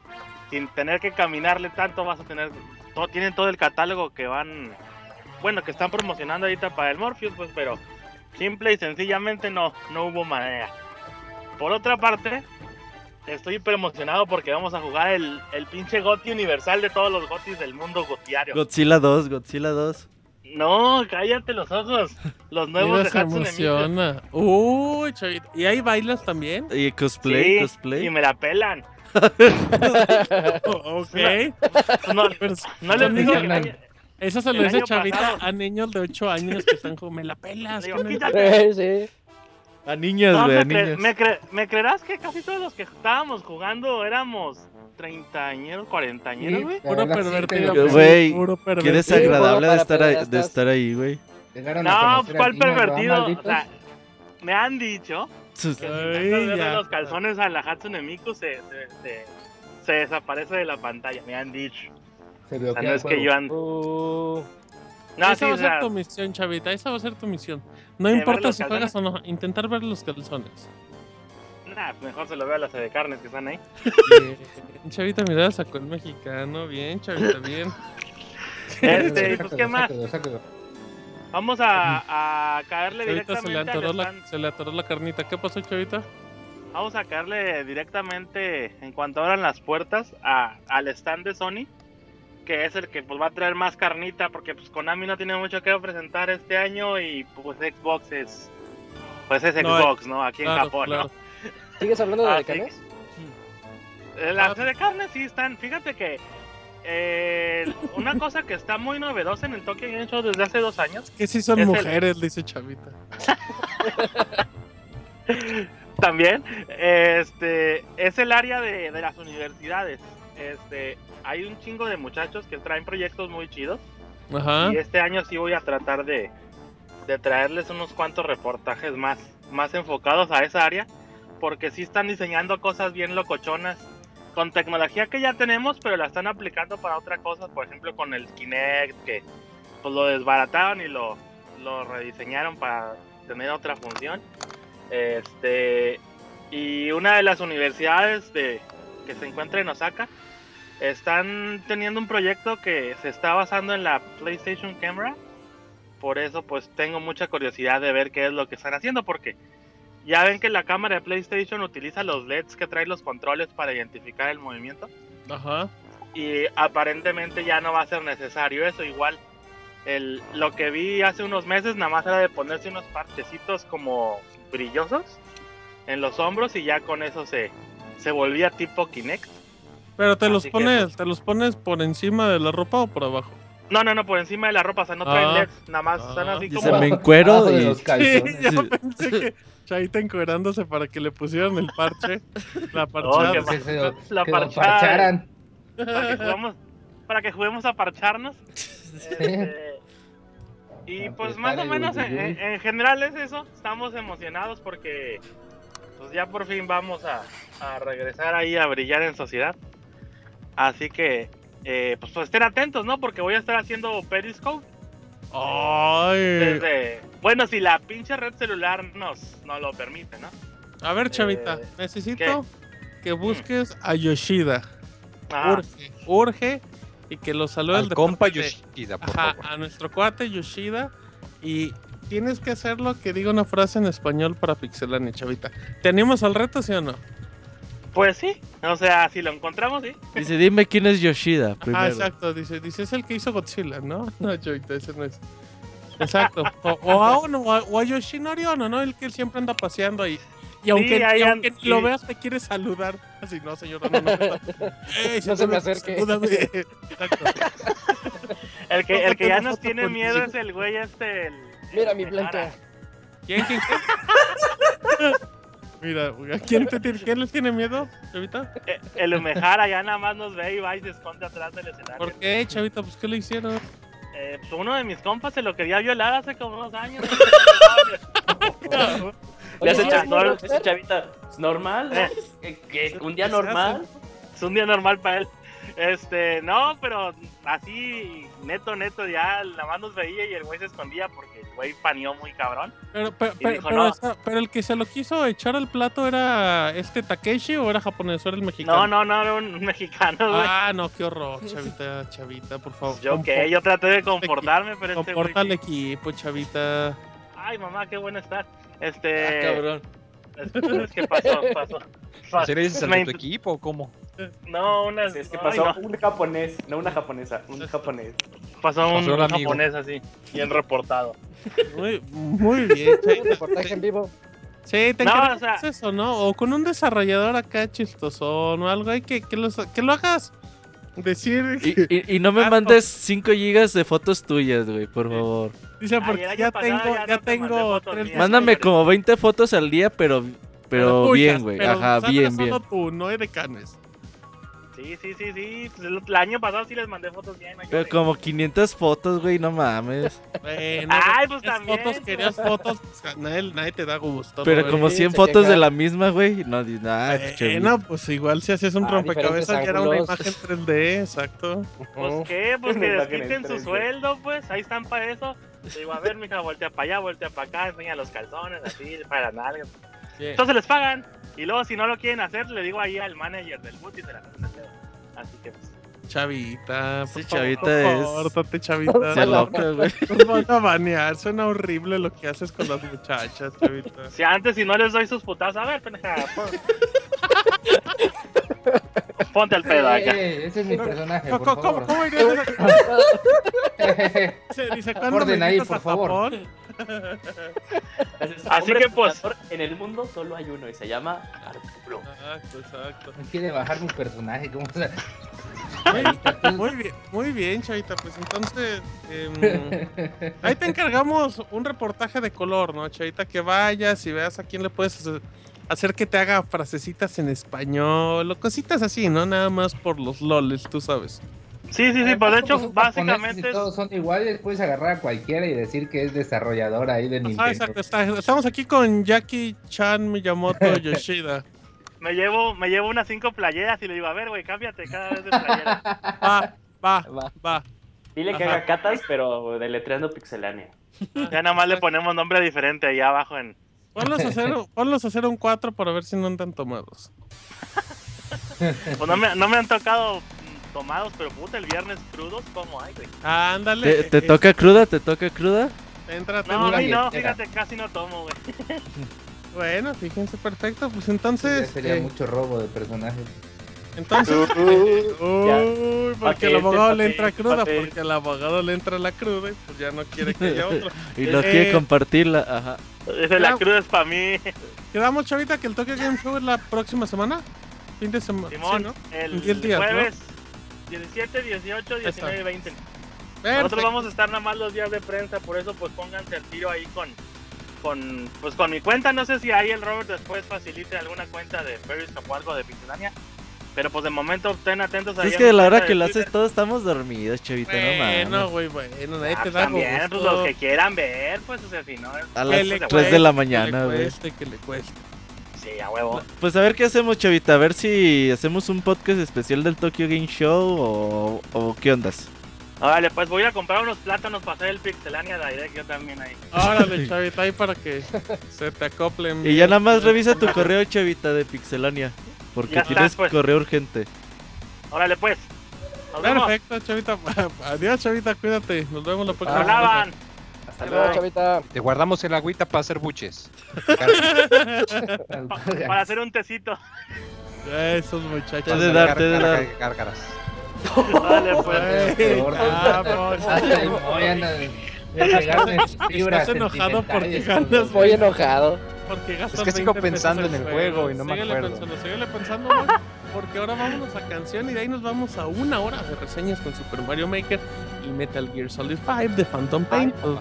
I: sin tener que caminarle tanto, vas a tener. Todo, tienen todo el catálogo que van. Bueno, que están promocionando ahorita para el Morpheus, pues, pero simple y sencillamente no, no hubo manera. Por otra parte, estoy hiper emocionado porque vamos a jugar el, el pinche Goti universal de todos los Gotis del mundo gotiario.
B: Godzilla 2, Godzilla 2.
I: No, cállate los ojos. Los nuevos
A: Mira,
I: de
A: se
I: Hatsune Miku.
A: emociona. Uy, chavita. ¿Y ahí bailas también?
B: Y cosplay,
I: Sí,
B: cosplay.
I: y me la pelan.
A: Oh, ok.
I: No, no les digo que
A: eso se lo dice chavita
I: pasado.
A: a niños de 8 años que están como, me la pelas.
I: Digo,
A: ¿qué me-
I: quítate.
D: Sí, sí.
B: A niños,
I: No,
B: güey, a
I: me, cre-
B: niños.
I: me cre- me creerás que casi todos los que estábamos jugando éramos treintañeros, cuarentañeros, güey?
C: La
A: Puro
C: sí,
A: pervertido.
B: Güey,
A: Puro
B: Qué
A: pervertido.
B: desagradable de estar, ahí, de estar ahí, güey.
I: No, ¿cuál
C: niños, ¿verdad,
I: pervertido? O sea, me han dicho
B: Sus-
I: que si de los calzones a la Hatsune Miku se, se, se, se desaparece de la pantalla. Me han dicho.
C: Se
I: O sea,
C: bloquea
I: no es que yo ando.
D: Uh,
I: No,
A: esa
I: sí,
A: va a ser
I: sea,
A: tu misión, chavita. Esa va a ser tu misión. No importa si
I: calzones.
A: juegas o no. Intentar ver los calzones.
I: Nah, mejor se lo veo a las de carnes que están ahí.
A: Bien, Chavita, mira, sacó el mexicano. Bien, chavita, bien.
I: Este, pues, ¿qué más?
C: sácalo, sácalo.
I: Vamos a, a caerle
A: Chavita se le,
I: directamente al
A: la, se le atoró la carnita. ¿Qué pasó, chavita?
I: Vamos a caerle directamente en cuanto abran las puertas a- al stand de Sony, que es el que pues va a traer más carnita, porque pues Konami no tiene mucho que presentar este año y pues Xbox es pues es
A: No,
I: Xbox, ¿no? Aquí en
A: Claro,
I: Japón,
A: claro.
D: ¿Sigues hablando de
I: Ah,
D: decanes?
I: ¿no? Eh, Las de carne sí están, fíjate que eh, una cosa que está muy novedosa en el Tokyo Game Show desde hace dos años
A: Que si son
I: Es el-
A: mujeres, dice chavita.
I: también este es el área de, de las universidades este hay un chingo de muchachos que traen proyectos muy chidos
A: Ajá.
I: y este año sí voy a tratar de, de traerles unos cuantos reportajes más más enfocados a esa área porque sí están diseñando cosas bien locochonas con tecnología que ya tenemos pero la están aplicando para otras cosas por ejemplo con el Kinect que pues lo desbarataron y lo, lo rediseñaron para tener otra función este y una de las universidades de, que se encuentra en Osaka están teniendo un proyecto que se está basando en la PlayStation Camera. Por eso pues tengo mucha curiosidad de ver qué es lo que están haciendo porque ya ven que la cámara de PlayStation utiliza los LEDs que trae los controles para identificar el movimiento
A: Ajá.
I: y aparentemente ya no va a ser necesario eso igual el, lo que vi hace unos meses nada más era de ponerse unos parchecitos como brillosos en los hombros y ya con eso se, se volvía tipo Kinect
A: Pero te los
I: Así
A: pones,
I: pues-
A: te los pones por encima de la ropa o por abajo.
I: No no no por encima de la ropa o sea no traen
A: Ah.
I: LEDs nada más están
A: Ah.
I: así
B: Dice,
I: como
B: me encuero
C: Abajo de
B: y...
C: los calzones.
A: ya
B: Sí.
A: pensé que Chavita encuerándose para que le pusieran el parche. La parchada.
C: Que se
I: La
C: que lo
I: parchada.
C: parcharan.
I: para que juguemos, para que juguemos a parcharnos Este, y pues más o menos en- en general es eso estamos emocionados porque pues ya por fin vamos a, a regresar ahí a brillar en sociedad así que eh, pues, pues estén atentos no porque voy a estar haciendo periscope
A: Ay.
I: desde bueno si la pinche red celular nos, nos lo permite no
A: A ver, Chavita,
I: Eh,
A: necesito que busques a Yoshida.
I: Ah,
A: Urge, urge. Y que lo saludes
G: Al
A: de
G: compa Yoshida, por
A: Ajá,
G: favor.
A: a nuestro cuate Yoshida. Y tienes que hacerlo que diga una frase en español para Pixelania, Chavita. ¿Te animas al reto, sí o no?
I: Pues sí o sea si lo encontramos sí
B: Dice, dime quién es Yoshida
A: Ah,
B: primero.
A: exacto. Dice, dice, es el que hizo Godzilla, ¿no? No, Chavita, ese no es. Exacto. O, o a uno, o a, o a Yoshinori Ono, ¿no? El que siempre anda paseando ahí. Y aunque,
I: ahí
A: y aunque ni lo
I: sí.
A: veas, te quiere saludar. Así, no, señor, no, no, no. Ey,
D: No se me acerque.
A: Exacto.
I: el que, el que ya nos tiene miedo es el güey este el,
D: Mira
I: el
D: mi blanca.
A: ¿Quién, quién, quién? Mira, ¿a quién, te tiene, quién les tiene miedo, Chavita?
I: Eh, El Umehara ya nada más nos ve y va y se esconde atrás del escenario.
A: ¿Por qué, Chavita? Pues, ¿qué le hicieron?
I: Eh, pues uno de mis compas se lo quería violar hace como dos años.
E: Le hace chavita, ¿es normal? ¿no?
I: Eh.
E: ¿Que- que un día normal?
I: es un día normal para él. Este, no, pero así, neto, neto, ya la más nos veía y el güey se escondía porque el güey paneó muy cabrón.
A: Pero, pero, pero-
I: dijo,
A: pero
I: no.
A: esa- pero el que se lo quiso echar al plato era este Takeshi o era japonés o era el mexicano.
I: No, no, no, era un mexicano, güey.
A: Ah, no, qué horror, chavita, chavita, por favor.
I: yo qué, yo traté de comportarme, pero este güey.
A: Comporta al equipo, chavita.
I: Ay, mamá, qué bueno estás.
B: Ah,
I: Este.
B: cabrón.
I: Es que pasó, pasó.
G: ¿En serio dices al
I: Me
G: de tu equipo o cómo?
I: No, una.
E: Es que
I: ay,
E: pasó
I: no.
E: un japonés, no una japonesa, un japonés.
I: Pasó un,
G: Pasó
I: un japonés así, bien reportado.
A: Muy, muy bien, chavita.
D: Reportaje en vivo.
A: Sí, te
I: No, o sea-
A: eso, ¿no? O con un desarrollador acá chistosón o algo, hay que, que, los- que lo hagas decir.
B: Y, y- y no me
A: Ah,
B: mandes 5 gigas de fotos tuyas, güey, por favor.
A: Dice, porque ya
I: pasado
A: tengo,
I: ya
A: ya tengo tres.
B: Mándame como 20 fotos al día, pero pero
A: tuyas,
B: bien, güey.
A: pero
B: Ajá,
A: sale
B: bien,
A: solo
B: bien.
A: tú, no de canes.
I: Sí, sí, sí, sí. Pues el, el año pasado sí les mandé fotos bien.
B: Pero como 500 fotos, güey, no mames.
A: Bueno,
I: Ay, pues
A: querías
I: también,
A: fotos,
I: pues.
A: querías fotos, pues, nadie, nadie te da gusto.
B: Pero
A: ¿no?
B: como
D: Sí,
B: 100
D: se
B: fotos de la misma, güey. No, di- nah, che,
A: Bueno, pues igual si haces un
D: Ah,
A: rompecabezas ya era una imagen 3D, exacto.
I: Pues qué, pues que desquiten su
E: 3D.
I: sueldo, pues ahí están para eso. Le digo, a ver, mija, voltea para allá, voltea para acá, enseña los calzones, así, para las nalgas. Entonces les pagan. Y luego, si no lo quieren hacer, le digo ahí al manager del boot y se la hacen. Así que, pues,
A: Chavita, por
B: Sí,
A: favor,
B: chavita es-
A: Córtate, chavita.
B: Se
A: no,
B: loca, güey.
A: Nos van a banear, suena horrible lo que haces con las muchachas, chavita.
I: si antes, si no les doy sus putazos, a ver, pendeja, pon- ponte el pedo
C: Eh,
I: acá.
C: eh, ese es mi personaje,
A: ¿Cómo,
C: por
A: cómo,
C: favor.
A: cómo a- Dice, ¿cuándo
C: Orden
A: me
C: ahí, por
A: a
C: favor.
A: Japón?
I: Así que, pues-
E: En el mundo solo hay uno y se llama Arturo.
A: Exacto, exacto.
C: No quiere bajar mi personaje, ¿cómo se
A: Muy bien, muy bien, chavita. Pues entonces, em, ahí te encargamos un reportaje de color, ¿no, chavita? Que vayas y veas a quién le puedes hacer, hacer que te haga frasecitas en español o cositas así, ¿no? Nada más por los loles, tú sabes.
I: Sí, sí, sí, pues de hecho,
C: Si
I: básicamente
C: todos son iguales, puedes agarrar a cualquiera y decir que es desarrollador ahí de Nintendo.
A: Ah, exacto, está- estamos aquí con Jackie Chan Miyamoto Yoshida.
I: Me llevo, me llevo unas cinco playeras y le digo, a ver, güey, cámbiate cada vez de playera.
A: Va, va,
D: Va.
A: va.
E: Dile que haga catas, pero deletreando pixelánea.
I: Ya nada más le ponemos nombre diferente ahí abajo en...
A: Ponlos a hacer, ponlos a hacer un 4 para ver si no andan tomados.
I: Pues no me, no me han tocado tomados, pero puta, el viernes crudos, ¿cómo hay, güey?
A: Ándale.
B: ¿Te, te
A: eh,
B: toca cruda? ¿Te toca cruda?
A: Entra,
I: No, a mí no, fíjate, casi no tomo, güey.
A: Bueno, fíjense, perfecto. Pues entonces.
C: sería
A: eh,
C: mucho robo de personajes.
A: Entonces. Uy, porque el abogado le entra cruda, porque el abogado le entra la cruda y pues ya no quiere que haya otro.
B: Y no
A: Eh,
B: quiere compartirla, ajá.
I: Ese, la cruda es para mí.
A: Quedamos, chavita, que el Tokyo Game Show es la próxima semana. Fin de semana.
I: Simón,
A: Sí, ¿no?
I: el
A: Diez días, ¿no?
I: jueves 17, 18, 19 y 20.
A: Perfecto.
I: Nosotros vamos a estar nada más los días de prensa, por eso pues pónganse el tiro ahí con, con, pues con mi cuenta. No sé si ahí el Robert después facilite alguna cuenta de Periscope o algo de Pixelania. Pero pues de momento estén atentos ahí.
B: Es
I: a
B: que a la hora que lo haces todos estamos dormidos, chavita, no
A: Bueno,
B: mames.
A: güey, bueno, nadie
I: Ah,
A: te da
I: también, pues
A: gusto.
I: los que quieran ver, pues o sea, si no.
B: A
A: Que
B: las
A: le
B: 3 de la mañana,
A: Que
B: güey.
A: le cueste, que le cueste.
I: Sí, a huevo.
B: Pues a ver qué hacemos, chavita. A ver si hacemos un podcast especial del Tokyo Game Show o, o qué ondas.
I: Vale, pues voy a comprar unos plátanos para hacer el Pixelania Direct yo también ahí.
A: Órale, chavita, ahí para que se te acoplen.
B: Y ya nada más revisa tu correo, chavita, de Pixelania. Porque
I: Ya está,
B: tienes
I: pues.
B: correo urgente.
I: Órale, pues. Nos vemos.
A: Perfecto, chavita. Adiós, chavita, cuídate. Nos vemos la próxima.
I: Nos lavan.
E: Hasta
D: luego, chavita.
G: Te guardamos el agüita para hacer buches.
I: Pa- para hacer un tecito.
A: Esos muchachos.
B: Te de dar, te de dar.
G: Gárgaras.
I: Vale, pues.
A: Vamos. Estás enojado porque ganas,
D: Voy enojado.
A: Porque gastas
G: Es que sigo
A: 20 pesos
G: pensando en el juego y no me acuerdo.
A: Pensando, síguele pensando, güey, porque ahora vámonos a canción y de ahí nos vamos a una hora de reseñas con Super Mario Maker y Metal Gear Solid 5 de Phantom Pain. todo,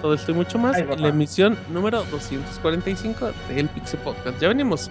A: todo esto y mucho más
C: Ay,
A: en la emisión número 245 del Pixel Podcast. Ya venimos.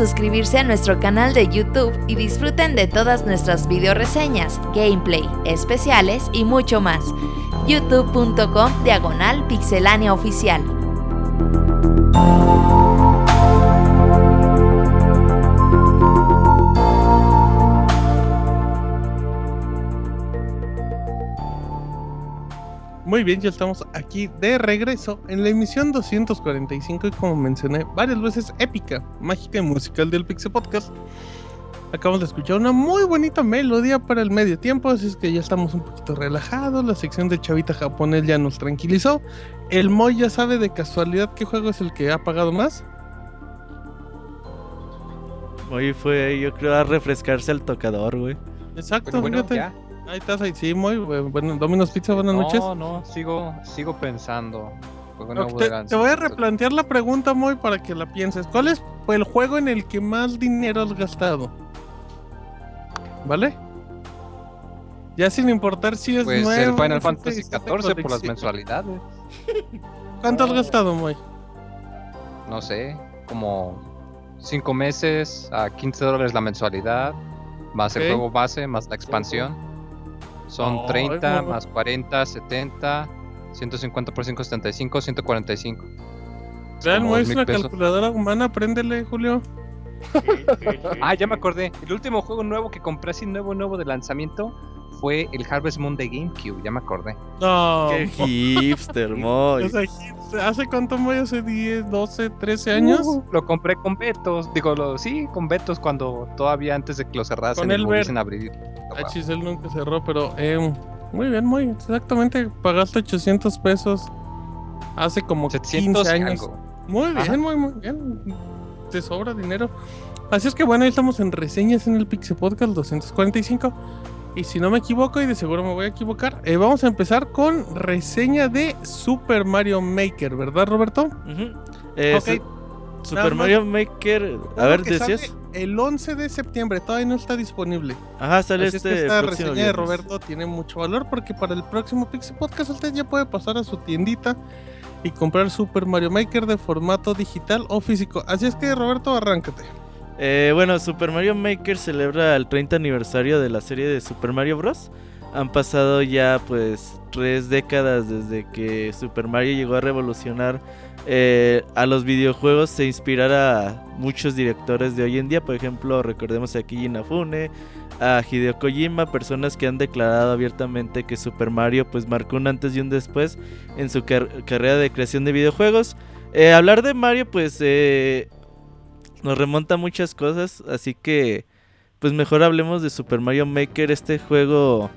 F: suscribirse a nuestro canal de YouTube y disfruten de todas nuestras video reseñas, gameplay, especiales y mucho más. youtube.com diagonal pixelania oficial.
A: Muy bien, ya estamos aquí de regreso en la emisión 245 y como mencioné varias veces épica, mágica y musical del Pixel Podcast. Acabamos de escuchar una muy bonita melodía para el medio tiempo, así es que ya estamos un poquito relajados, la sección de Chavita japonés ya nos tranquilizó. El Moy ya sabe de casualidad qué juego es el que ha pagado más.
B: Moy fue, yo creo, a refrescarse al tocador, güey.
A: Exacto,
G: Bueno,
A: fíjate.
G: ya.
A: Ahí estás, ahí sí, Moy. Bueno, Domino's Pizza, buenas
G: No,
A: noches.
G: no, sigo, sigo pensando.
A: Te, te voy a replantear la pregunta, Moy, para que la pienses. ¿Cuál es el juego en el que más dinero has gastado? ¿Vale? Ya sin importar si es
G: Pues
A: nuevo.
G: el Final Fantasy XIV por las mensualidades.
A: ¿Cuánto has gastado, Moy?
G: No sé, como 5 meses a 15 dólares la mensualidad, más
A: Ok.
G: el juego base, más la expansión. Son
A: Oh,
G: 30
A: es muy-
G: más 40, 70, 150 por 5, 75, 145.
A: Vean,
G: dos
A: es una
G: pesos.
A: calculadora humana, préndele, Julio.
G: Ah, ya me acordé. El último juego nuevo que compré así nuevo, nuevo de lanzamiento fue el Harvest Moon de GameCube, ya me acordé.
A: No,
B: Qué hipster, Moy.
A: O sea, ¿Hace cuánto, Moy? ¿Hace 10, 12, 13 años?
G: Uh, lo compré con Betos, digo, lo, sí, con Betos cuando todavía antes de que lo cerrasen
A: el
G: a abrir.
A: Ah, chis, él nunca cerró, pero eh, muy bien, muy exactamente. Pagaste 800 pesos hace como
G: 700
A: 15
G: y
A: años.
G: algo.
A: Muy bien, muy, muy bien. Te sobra dinero. Así es que bueno, ahí estamos en reseñas en el Pixel Podcast 245. Y si no me equivoco, y de seguro me voy a equivocar, eh, vamos a empezar con reseña de Super Mario Maker, ¿verdad, Roberto?
B: Ujú. Eh, Super Mario Maker. A ver, decías.
A: El 11 de septiembre, todavía no está disponible.
B: Ajá, sale
A: Así es
B: este
A: que esta
B: próximo
A: reseña de. Roberto tiene mucho valor porque para el próximo Pixel Podcast usted ya puede pasar a su tiendita y comprar Super Mario Maker de formato digital o físico. Así es que Roberto, arráncate.
B: Eh, bueno, Super Mario Maker celebra el 30 aniversario de la serie de Super Mario Bros. Han pasado ya pues tres décadas desde que Super Mario llegó a revolucionar eh, a los videojuegos e inspirar a muchos directores de hoy en día. Por ejemplo, recordemos a Keiji Inafune, a Hideo Kojima, personas que han declarado abiertamente que Super Mario pues marcó un antes y un después en su car- carrera de creación de videojuegos. Eh, hablar de Mario pues eh, nos remonta muchas cosas, así que pues mejor hablemos de Super Mario Maker, este juego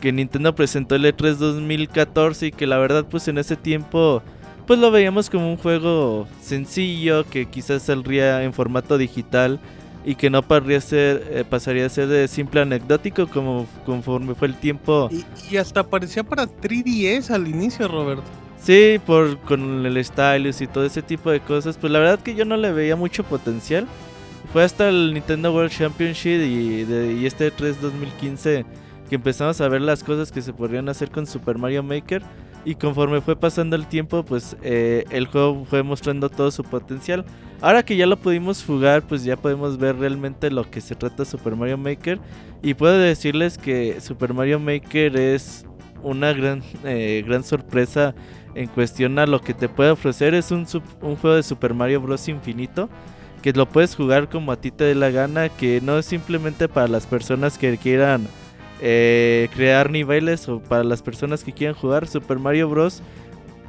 B: que Nintendo presentó el E3 2014 y que la verdad pues en ese tiempo pues lo veíamos como un juego sencillo que quizás saldría en formato digital y que no ser, eh, pasaría a ser de simple anecdótico como conforme fue el tiempo.
A: Y, y hasta aparecía para 3DS al inicio, Roberto.
B: Sí, por con el stylus y todo ese tipo de cosas, pues la verdad que yo no le veía mucho potencial. Fue hasta el Nintendo World Championship y, de, y este 3 2015 que empezamos a ver las cosas que se podrían hacer con Super Mario Maker. Y conforme fue pasando el tiempo, pues eh, el juego fue mostrando todo su potencial. Ahora que ya lo pudimos jugar, pues ya podemos ver realmente lo que se trata Super Mario Maker. Y puedo decirles que Super Mario Maker es una gran, eh, gran sorpresa en cuestión a lo que te puede ofrecer. Es un, un juego de Super Mario Bros. infinito. Que lo puedes jugar como a ti te dé la gana. Que no es simplemente para las personas que quieran eh, crear niveles o para las personas que quieran jugar Super Mario Bros.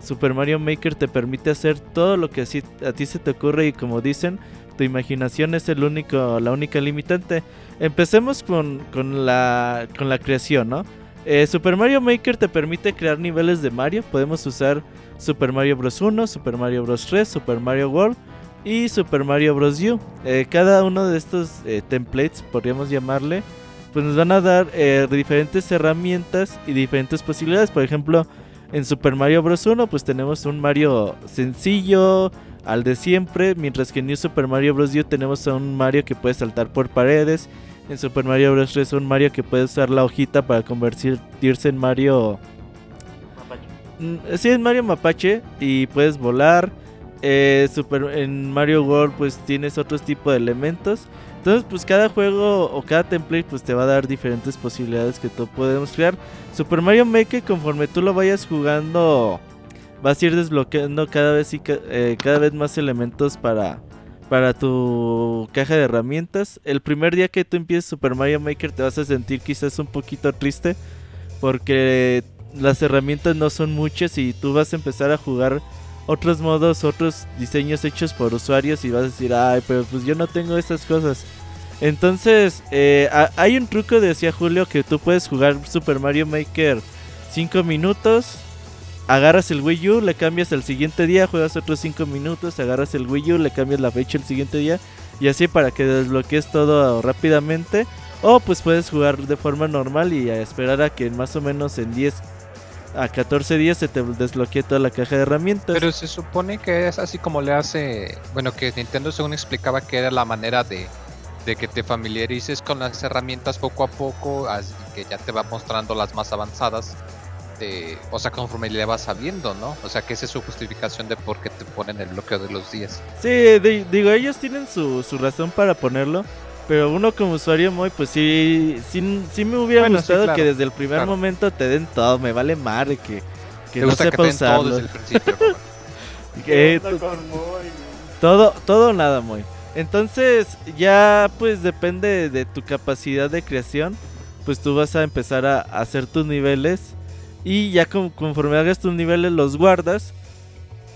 B: Super Mario Maker te permite hacer todo lo que a ti se te ocurre y como dicen, tu imaginación es el único, la única limitante. Empecemos con la, con la creación, ¿no? Eh, Super Mario Maker te permite crear niveles de Mario. Podemos usar Super Mario Bros. 1, Super Mario Bros. 3, Super Mario World y Super Mario Bros. U. Eh, cada uno de estos eh, templates, podríamos llamarle, pues nos van a dar diferentes herramientas y diferentes posibilidades. Por ejemplo, en Super Mario Bros. 1 pues tenemos un Mario sencillo, al de siempre, mientras que en New Super Mario Bros. U tenemos a un Mario que puede saltar por paredes. En Super Mario Bros. 3 un Mario que puede usar la hojita para convertirse en Mario...
I: Mapache.
B: Mm, Sí, es Mario Mapache y puedes volar. Eh, Super, en Mario World pues tienes otros tipo de elementos. Entonces pues cada juego o cada template pues te va a dar diferentes posibilidades que tú podemos crear. Super Mario Maker conforme tú lo vayas jugando vas a ir desbloqueando cada vez y eh, cada vez más elementos para para tu caja de herramientas. El primer día que tú empieces Super Mario Maker te vas a sentir quizás un poquito triste porque las herramientas no son muchas y tú vas a empezar a jugar otros modos, otros diseños hechos por usuarios y vas a decir, ay, pero pues yo no tengo esas cosas. Entonces, eh, hay un truco, decía Julio, que tú puedes jugar Super Mario Maker 5 minutos, agarras el Wii U, le cambias el siguiente día, juegas otros 5 minutos, agarras el Wii U, le cambias la fecha el siguiente día y así para que desbloquees todo rápidamente. O pues puedes jugar de forma normal y esperar a que más o menos en 10 a 14 días se te desbloquee toda la caja de herramientas.
G: Pero se supone que es así como le hace, bueno, que Nintendo según explicaba que era la manera de, de que te familiarices con las herramientas poco a poco, así que ya te va mostrando las más avanzadas. De, o sea, conforme le vas sabiendo, ¿no? O sea, que esa es su justificación de por qué te ponen el bloqueo de los días.
B: Sí, digo, ellos tienen su, su razón para ponerlo. Pero uno como usuario muy, pues sí, sí, sí me hubiera gustado que desde el primer momento te den todo. Me vale madre que, que no sepa que usarlo. Todo, que, todo, todo nada, muy. Entonces, ya pues depende de tu capacidad de creación. Pues tú vas a empezar a hacer tus niveles. Y ya conforme hagas tus niveles, los guardas.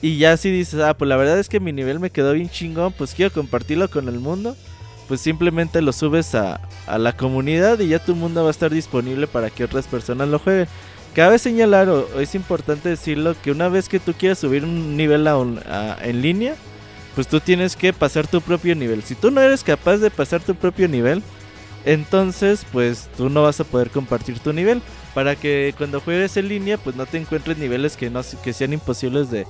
B: Y ya si dices, ah, pues la verdad es que mi nivel me quedó bien chingón, pues quiero compartirlo con el mundo pues simplemente lo subes a, la comunidad y ya tu mundo va a estar disponible para que otras personas lo jueguen. Cabe señalar, o, es importante decirlo, que una vez que tú quieras subir un nivel en línea, pues tú tienes que pasar tu propio nivel. Si tú no eres capaz de pasar tu propio nivel, entonces pues tú no vas a poder compartir tu nivel. Para que cuando juegues en línea, pues no te encuentres niveles que, no, que sean imposibles de,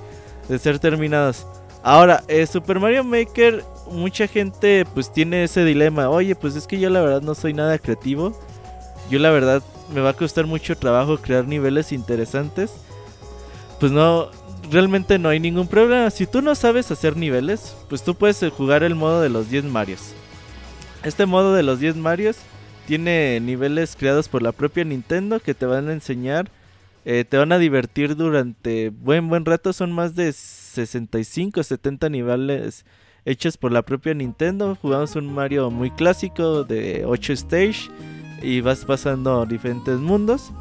B: de ser terminados. Ahora, eh, Super Mario Maker, mucha gente pues tiene ese dilema. Oye, pues es que yo la verdad no soy nada creativo. Yo la verdad me va a costar mucho trabajo crear niveles interesantes. Pues no, realmente no hay ningún problema. Si tú no sabes hacer niveles, pues tú puedes jugar el modo de los 10 Marios. Este modo de los 10 Marios tiene niveles creados por la propia Nintendo que te van a enseñar, eh, te van a divertir durante buen buen rato. Son más de 65, 70 niveles hechos por la propia Nintendo. Jugamos un Mario muy clásico de 8 stage y vas pasando diferentes mundos.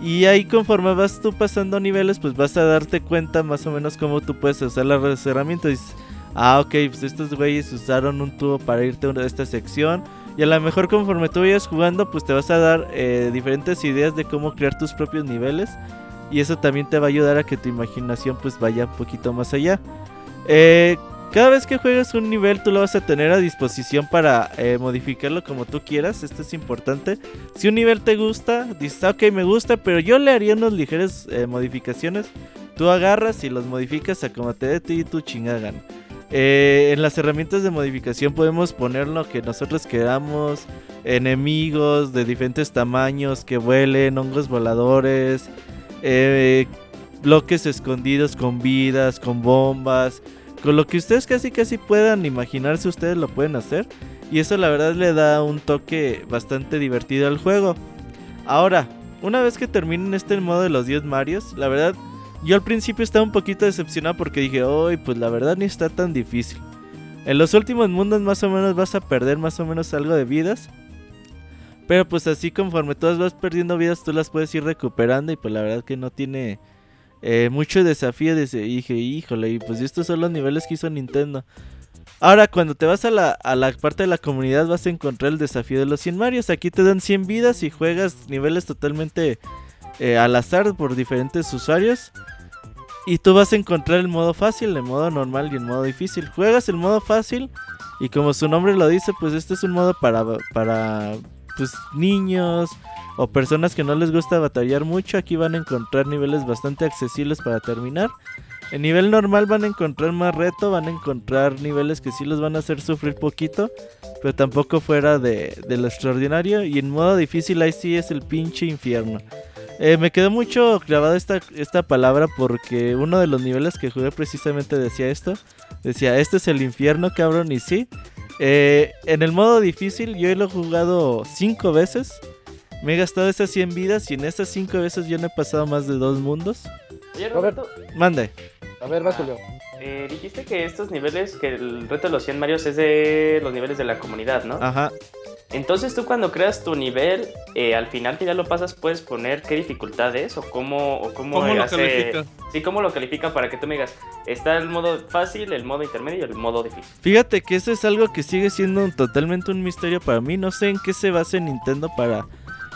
B: Y ahí conforme vas tú pasando niveles, pues vas a darte cuenta más o menos cómo tú puedes usar las herramientas. ah, ok, pues estos güeyes usaron un tubo para irte a esta sección. Y a lo mejor conforme tú vayas jugando, pues te vas a dar eh, diferentes ideas de cómo crear tus propios niveles. Y eso también te va a ayudar a que tu imaginación pues vaya un poquito más allá. Eh, cada vez que juegues un nivel tú lo vas a tener a disposición para eh, modificarlo como tú quieras. Esto es importante. Si un nivel te gusta, dices, ah, ok, me gusta, pero yo le haría unas ligeras modificaciones. Tú agarras y los modificas a como te dé ti y tu chingagan. en las herramientas de modificación podemos poner lo que nosotros queramos. Enemigos de diferentes tamaños que vuelen, hongos voladores, eh, bloques escondidos con vidas, con bombas, con lo que ustedes casi casi puedan imaginarse, ustedes lo pueden hacer. Y eso la verdad le da un toque bastante divertido al juego. Ahora, una vez que terminen este modo de los 10 Marios, la verdad, yo al principio estaba un poquito decepcionado porque dije, hoy pues la verdad ni está tan difícil. En los últimos mundos más o menos vas a perder más o menos algo de vidas. Pero pues así conforme todas vas perdiendo vidas, tú las puedes ir recuperando y pues la verdad que no tiene eh, mucho desafío. De ese, dije, híjole, y pues estos son los niveles que hizo Nintendo. Ahora, cuando te vas a la, a la parte de la comunidad vas a encontrar el desafío de los 100 Marios. Aquí te dan 100 vidas y juegas niveles totalmente eh, al azar por diferentes usuarios. Y tú vas a encontrar el modo fácil, el modo normal y el modo difícil. Juegas el modo fácil y como su nombre lo dice, pues este es un modo para, para pues niños o personas que no les gusta batallar mucho, aquí van a encontrar niveles bastante accesibles para terminar. En nivel normal van a encontrar más reto, van a encontrar niveles que sí los van a hacer sufrir poquito, pero tampoco fuera de, lo extraordinario. Y en modo difícil ahí sí es el pinche infierno. Eh, me quedó mucho grabada esta, esta palabra porque uno de los niveles que jugué precisamente decía esto. Decía, este es el infierno, cabrón, y sí. Eh, en el modo difícil yo lo he jugado cinco veces. Me he gastado esas 100 vidas y en esas cinco veces yo no he pasado más de dos mundos.
E: Oye, Roberto,
B: Mande.
D: A ver, vas, Julio.
E: eh, dijiste que estos niveles, que el reto de los 100 Marios es de los niveles de la comunidad, ¿no?
B: Ajá.
E: Entonces tú cuando creas tu nivel, eh, al final que ya lo pasas, puedes poner qué dificultad es o cómo, o cómo,
A: ¿Cómo lo
E: hace-
A: califica?
E: Sí, cómo lo califica para que tú me digas, está el modo fácil, el modo intermedio y el modo difícil.
B: Fíjate que eso es algo que sigue siendo un- totalmente un misterio para mí. No sé en qué se basa Nintendo para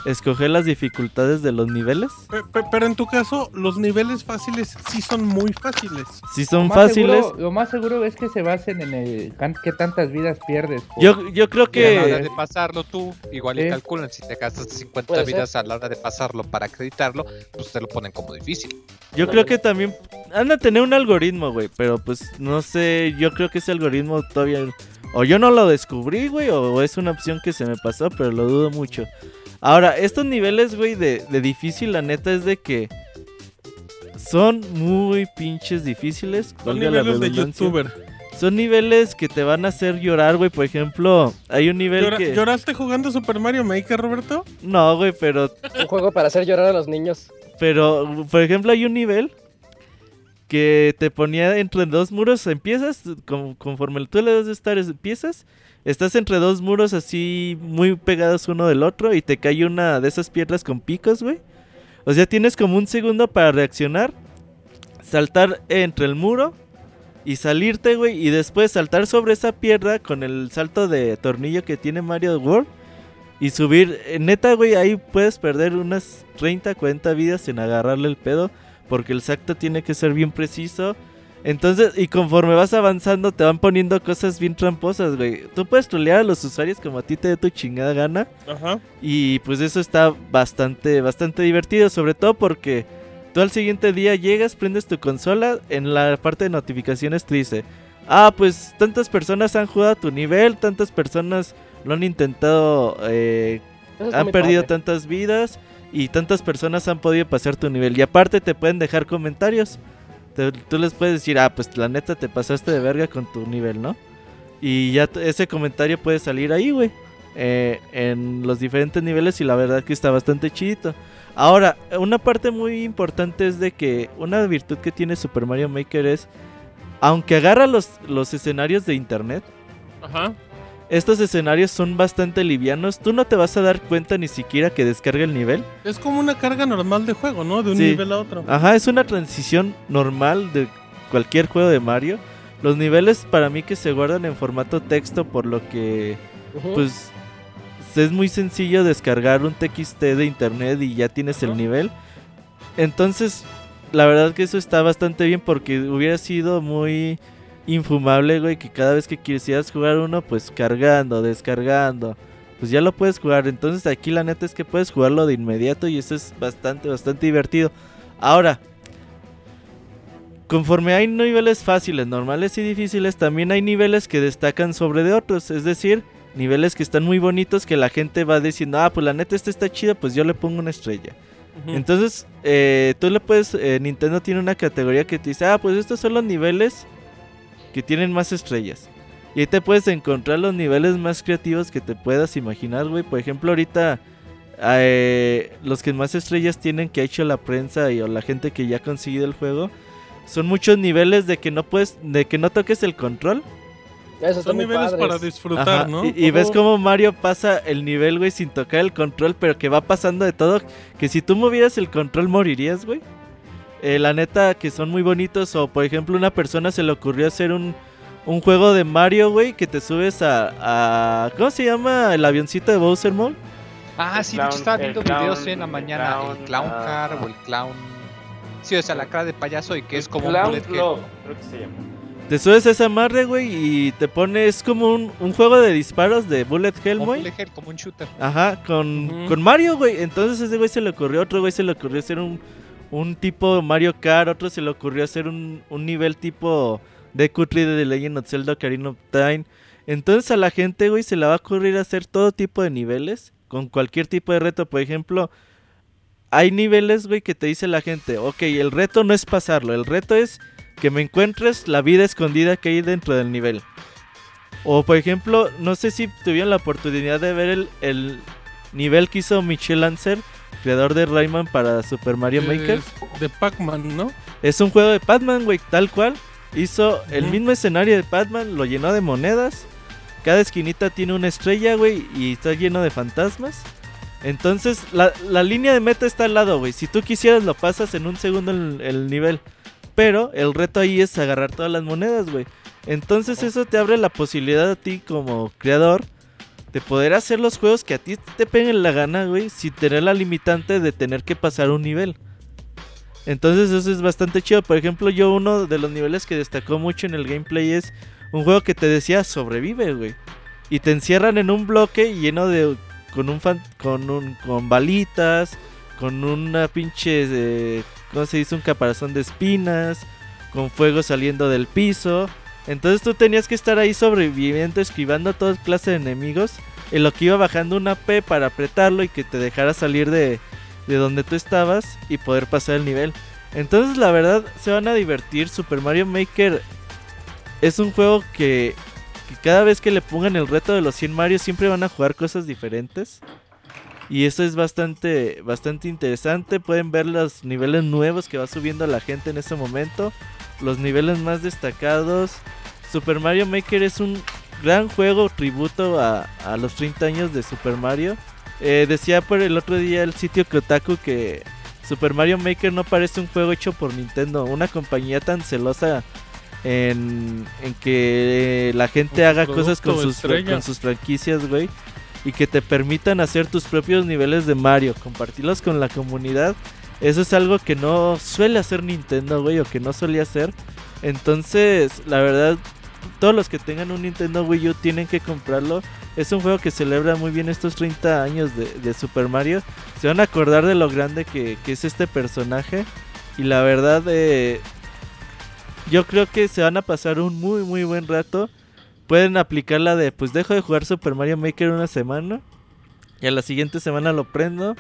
B: escoger las dificultades de los niveles.
A: Pe- pe- Pero en tu caso, los niveles fáciles sí son muy fáciles.
C: Lo
B: son
C: más
B: fáciles.
C: seguro- lo más seguro es que se basen en el qué tantas vidas pierdes. por-
B: Yo, yo creo
G: Y a la hora
B: que...
G: de pasarlo tú, igual y
C: Sí.
G: calculan si te gastas 50
D: Puede ser.
G: vidas a la hora de pasarlo para acreditarlo, pues te lo ponen como difícil.
B: Yo creo que también han a tener un algoritmo, güey, pero pues no sé, yo creo que ese algoritmo todavía o yo no lo descubrí, güey, o es una opción que se me pasó, pero lo dudo mucho. Ahora, estos niveles, güey, de, de difícil, la neta es de que son muy pinches difíciles.
A: Son niveles de youtuber.
B: Son niveles que te van a hacer llorar, güey. Por ejemplo, hay un nivel
A: ¿Llora-
B: que...
A: ¿Lloraste jugando Super Mario Maker, Roberto?
B: No, güey, pero
D: Un juego para hacer llorar a los niños.
B: Pero, por ejemplo, hay un nivel que te ponía entre dos muros. Empiezas, con- conforme tú le das de estar, empiezas. Estás entre dos muros así muy pegados uno del otro y te cae una de esas piedras con picos, güey. O sea, tienes como un segundo para reaccionar, saltar entre el muro y salirte, güey. Y después saltar sobre esa piedra con el salto de tornillo que tiene Mario World. Y subir, eh, neta, güey, ahí puedes perder unas 30, 40 vidas en agarrarle el pedo. Porque el salto tiene que ser bien preciso. Entonces, y conforme vas avanzando, te van poniendo cosas bien tramposas, güey. Tú puedes trolear a los usuarios como a ti te dé tu chingada gana.
A: Ajá.
B: Y pues eso está bastante, bastante divertido. Sobre todo porque tú al siguiente día llegas, prendes tu consola. En la parte de notificaciones te dice: Ah, pues tantas personas han jugado a tu nivel, tantas personas lo han intentado, eh, han perdido
D: padre.
B: tantas vidas y tantas personas han podido pasar tu nivel. Y aparte te pueden dejar comentarios. Tú les puedes decir, ah, pues la neta te pasaste de verga con tu nivel, ¿no? Y ya ese comentario puede salir ahí, güey. eh, en los diferentes niveles y la verdad que está bastante chidito. Ahora, una parte muy importante es de que una virtud que tiene Super Mario Maker es, aunque agarra los, los escenarios de internet,
A: Ajá.
B: Estos escenarios son bastante livianos. Tú no te vas a dar cuenta ni siquiera que descarga el nivel.
A: Es como una carga normal de juego, ¿no? De un
B: Sí.
A: nivel a otro.
B: Ajá, es una transición normal de cualquier juego de Mario. Los niveles para mí que se guardan en formato texto por lo que pues es muy sencillo descargar un TXT de internet y ya tienes el nivel. Entonces, la verdad que eso está bastante bien porque hubiera sido muy infumable, güey, que cada vez que quisieras jugar uno, pues cargando, descargando, pues ya lo puedes jugar. Entonces aquí la neta es que puedes jugarlo de inmediato y eso es bastante, bastante divertido. Ahora, conforme hay niveles fáciles, normales y difíciles, también hay niveles que destacan sobre de otros. Es decir, niveles que están muy bonitos que la gente va diciendo, ah, pues la neta este está chido, pues yo le pongo una estrella. Entonces, eh, tú le puedes, eh, Nintendo tiene una categoría que te dice, ah, pues estos son los niveles que tienen más estrellas. Y ahí te puedes encontrar los niveles más creativos que te puedas imaginar, güey. Por ejemplo, ahorita eh, los que más estrellas tienen que ha hecho la prensa y o la gente que ya ha conseguido el juego son muchos niveles de que no puedes, de que no toques el control.
D: Eso
A: Son niveles
D: padres.
A: para disfrutar,
B: Ajá,
A: ¿no?
B: Y, y ves cómo Mario pasa el nivel, güey, sin tocar el control, pero que va pasando de todo. Que si tú movieras el control morirías, güey. Eh, la neta, que son muy bonitos. O por ejemplo, una persona se le ocurrió hacer un, un juego de Mario, güey, que te subes a, a- ¿Cómo se llama? El avioncito de Bowser Mall.
G: Ah,
E: El
G: sí, de
E: clown-
G: hecho estaba viendo
E: clown-
G: videos en la
E: el
G: mañana.
E: clown,
G: el clown
E: ah,
G: car o el clown. Sí, o sea, la cara de payaso y que es como un
E: Clown
G: bullet hell.
E: Glove, creo que se llama.
B: Te subes a esa madre, güey, y te pones como un, un juego de disparos de Bullet Hell,
G: un
B: güey.
G: bullet hell, como un shooter.
B: Ajá, con, con Mario, güey. Entonces ese güey se le ocurrió, otro güey se le ocurrió hacer un, un tipo Mario Kart, otro se le ocurrió hacer un, un nivel tipo de Country de The Legend of Zelda Ocarina of Time. Entonces a la gente, güey, se le va a ocurrir hacer todo tipo de niveles con cualquier tipo de reto. Por ejemplo, hay niveles, güey, que te dice la gente, ok, el reto no es pasarlo, el reto es que me encuentres la vida escondida que hay dentro del nivel. O por ejemplo, no sé si tuvieron la oportunidad de ver el, el nivel que hizo Michel Lancer, creador de Rayman para Super Mario Maker.
A: De Pac-Man, ¿no?
B: Es un juego de Pac-Man, güey, tal cual. Hizo el mismo escenario de Pac-Man, lo llenó de monedas. Cada esquinita tiene una estrella, güey, y está lleno de fantasmas. Entonces, la, la línea de meta está al lado, güey. Si tú quisieras, lo pasas en un segundo el, el nivel. Pero el reto ahí es agarrar todas las monedas, güey. Entonces, eso te abre la posibilidad a ti como creador de poder hacer los juegos que a ti te peguen la gana, güey, sin tener la limitante de tener que pasar un nivel. Entonces eso es bastante chido. Por ejemplo, yo uno de los niveles que destacó mucho en el gameplay es un juego que te decía sobrevive, güey. Y te encierran en un bloque lleno de con un fan, con un con balitas, con una pinche ¿cómo se dice? un caparazón de espinas, con fuego saliendo del piso. Entonces tú tenías que estar ahí sobreviviendo, esquivando a toda clase de enemigos. En lo que iba bajando una P para apretarlo y que te dejara salir de, de donde tú estabas y poder pasar el nivel. Entonces la verdad se van a divertir. Super Mario Maker es un juego que, que cada vez que le pongan el reto de los 100 Mario siempre van a jugar cosas diferentes. Y eso es bastante, bastante interesante. Pueden ver los niveles nuevos que va subiendo la gente en ese momento. Los niveles más destacados. Super Mario Maker es un gran juego tributo a, a los 30 años de Super Mario. Eh, decía por el otro día el sitio Kotaku que Super Mario Maker no parece un juego hecho por Nintendo. Una compañía tan celosa en, en que la gente
A: su
B: haga cosas con sus,
A: estrella.
B: con sus franquicias, güey. Y que te permitan hacer tus propios niveles de Mario. Compartirlos con la comunidad. Eso es algo que no suele hacer Nintendo, güey. O que no solía hacer. Entonces, la verdad, todos los que tengan un Nintendo Wii U tienen que comprarlo. Es un juego que celebra muy bien estos 30 años de, Super Mario. Se van a acordar de lo grande que, que es este personaje. Y la verdad, eh, yo creo que se van a pasar un muy, muy buen rato. Pueden aplicar la de, pues dejo de jugar Super Mario Maker una semana. Y a la siguiente semana lo prendo.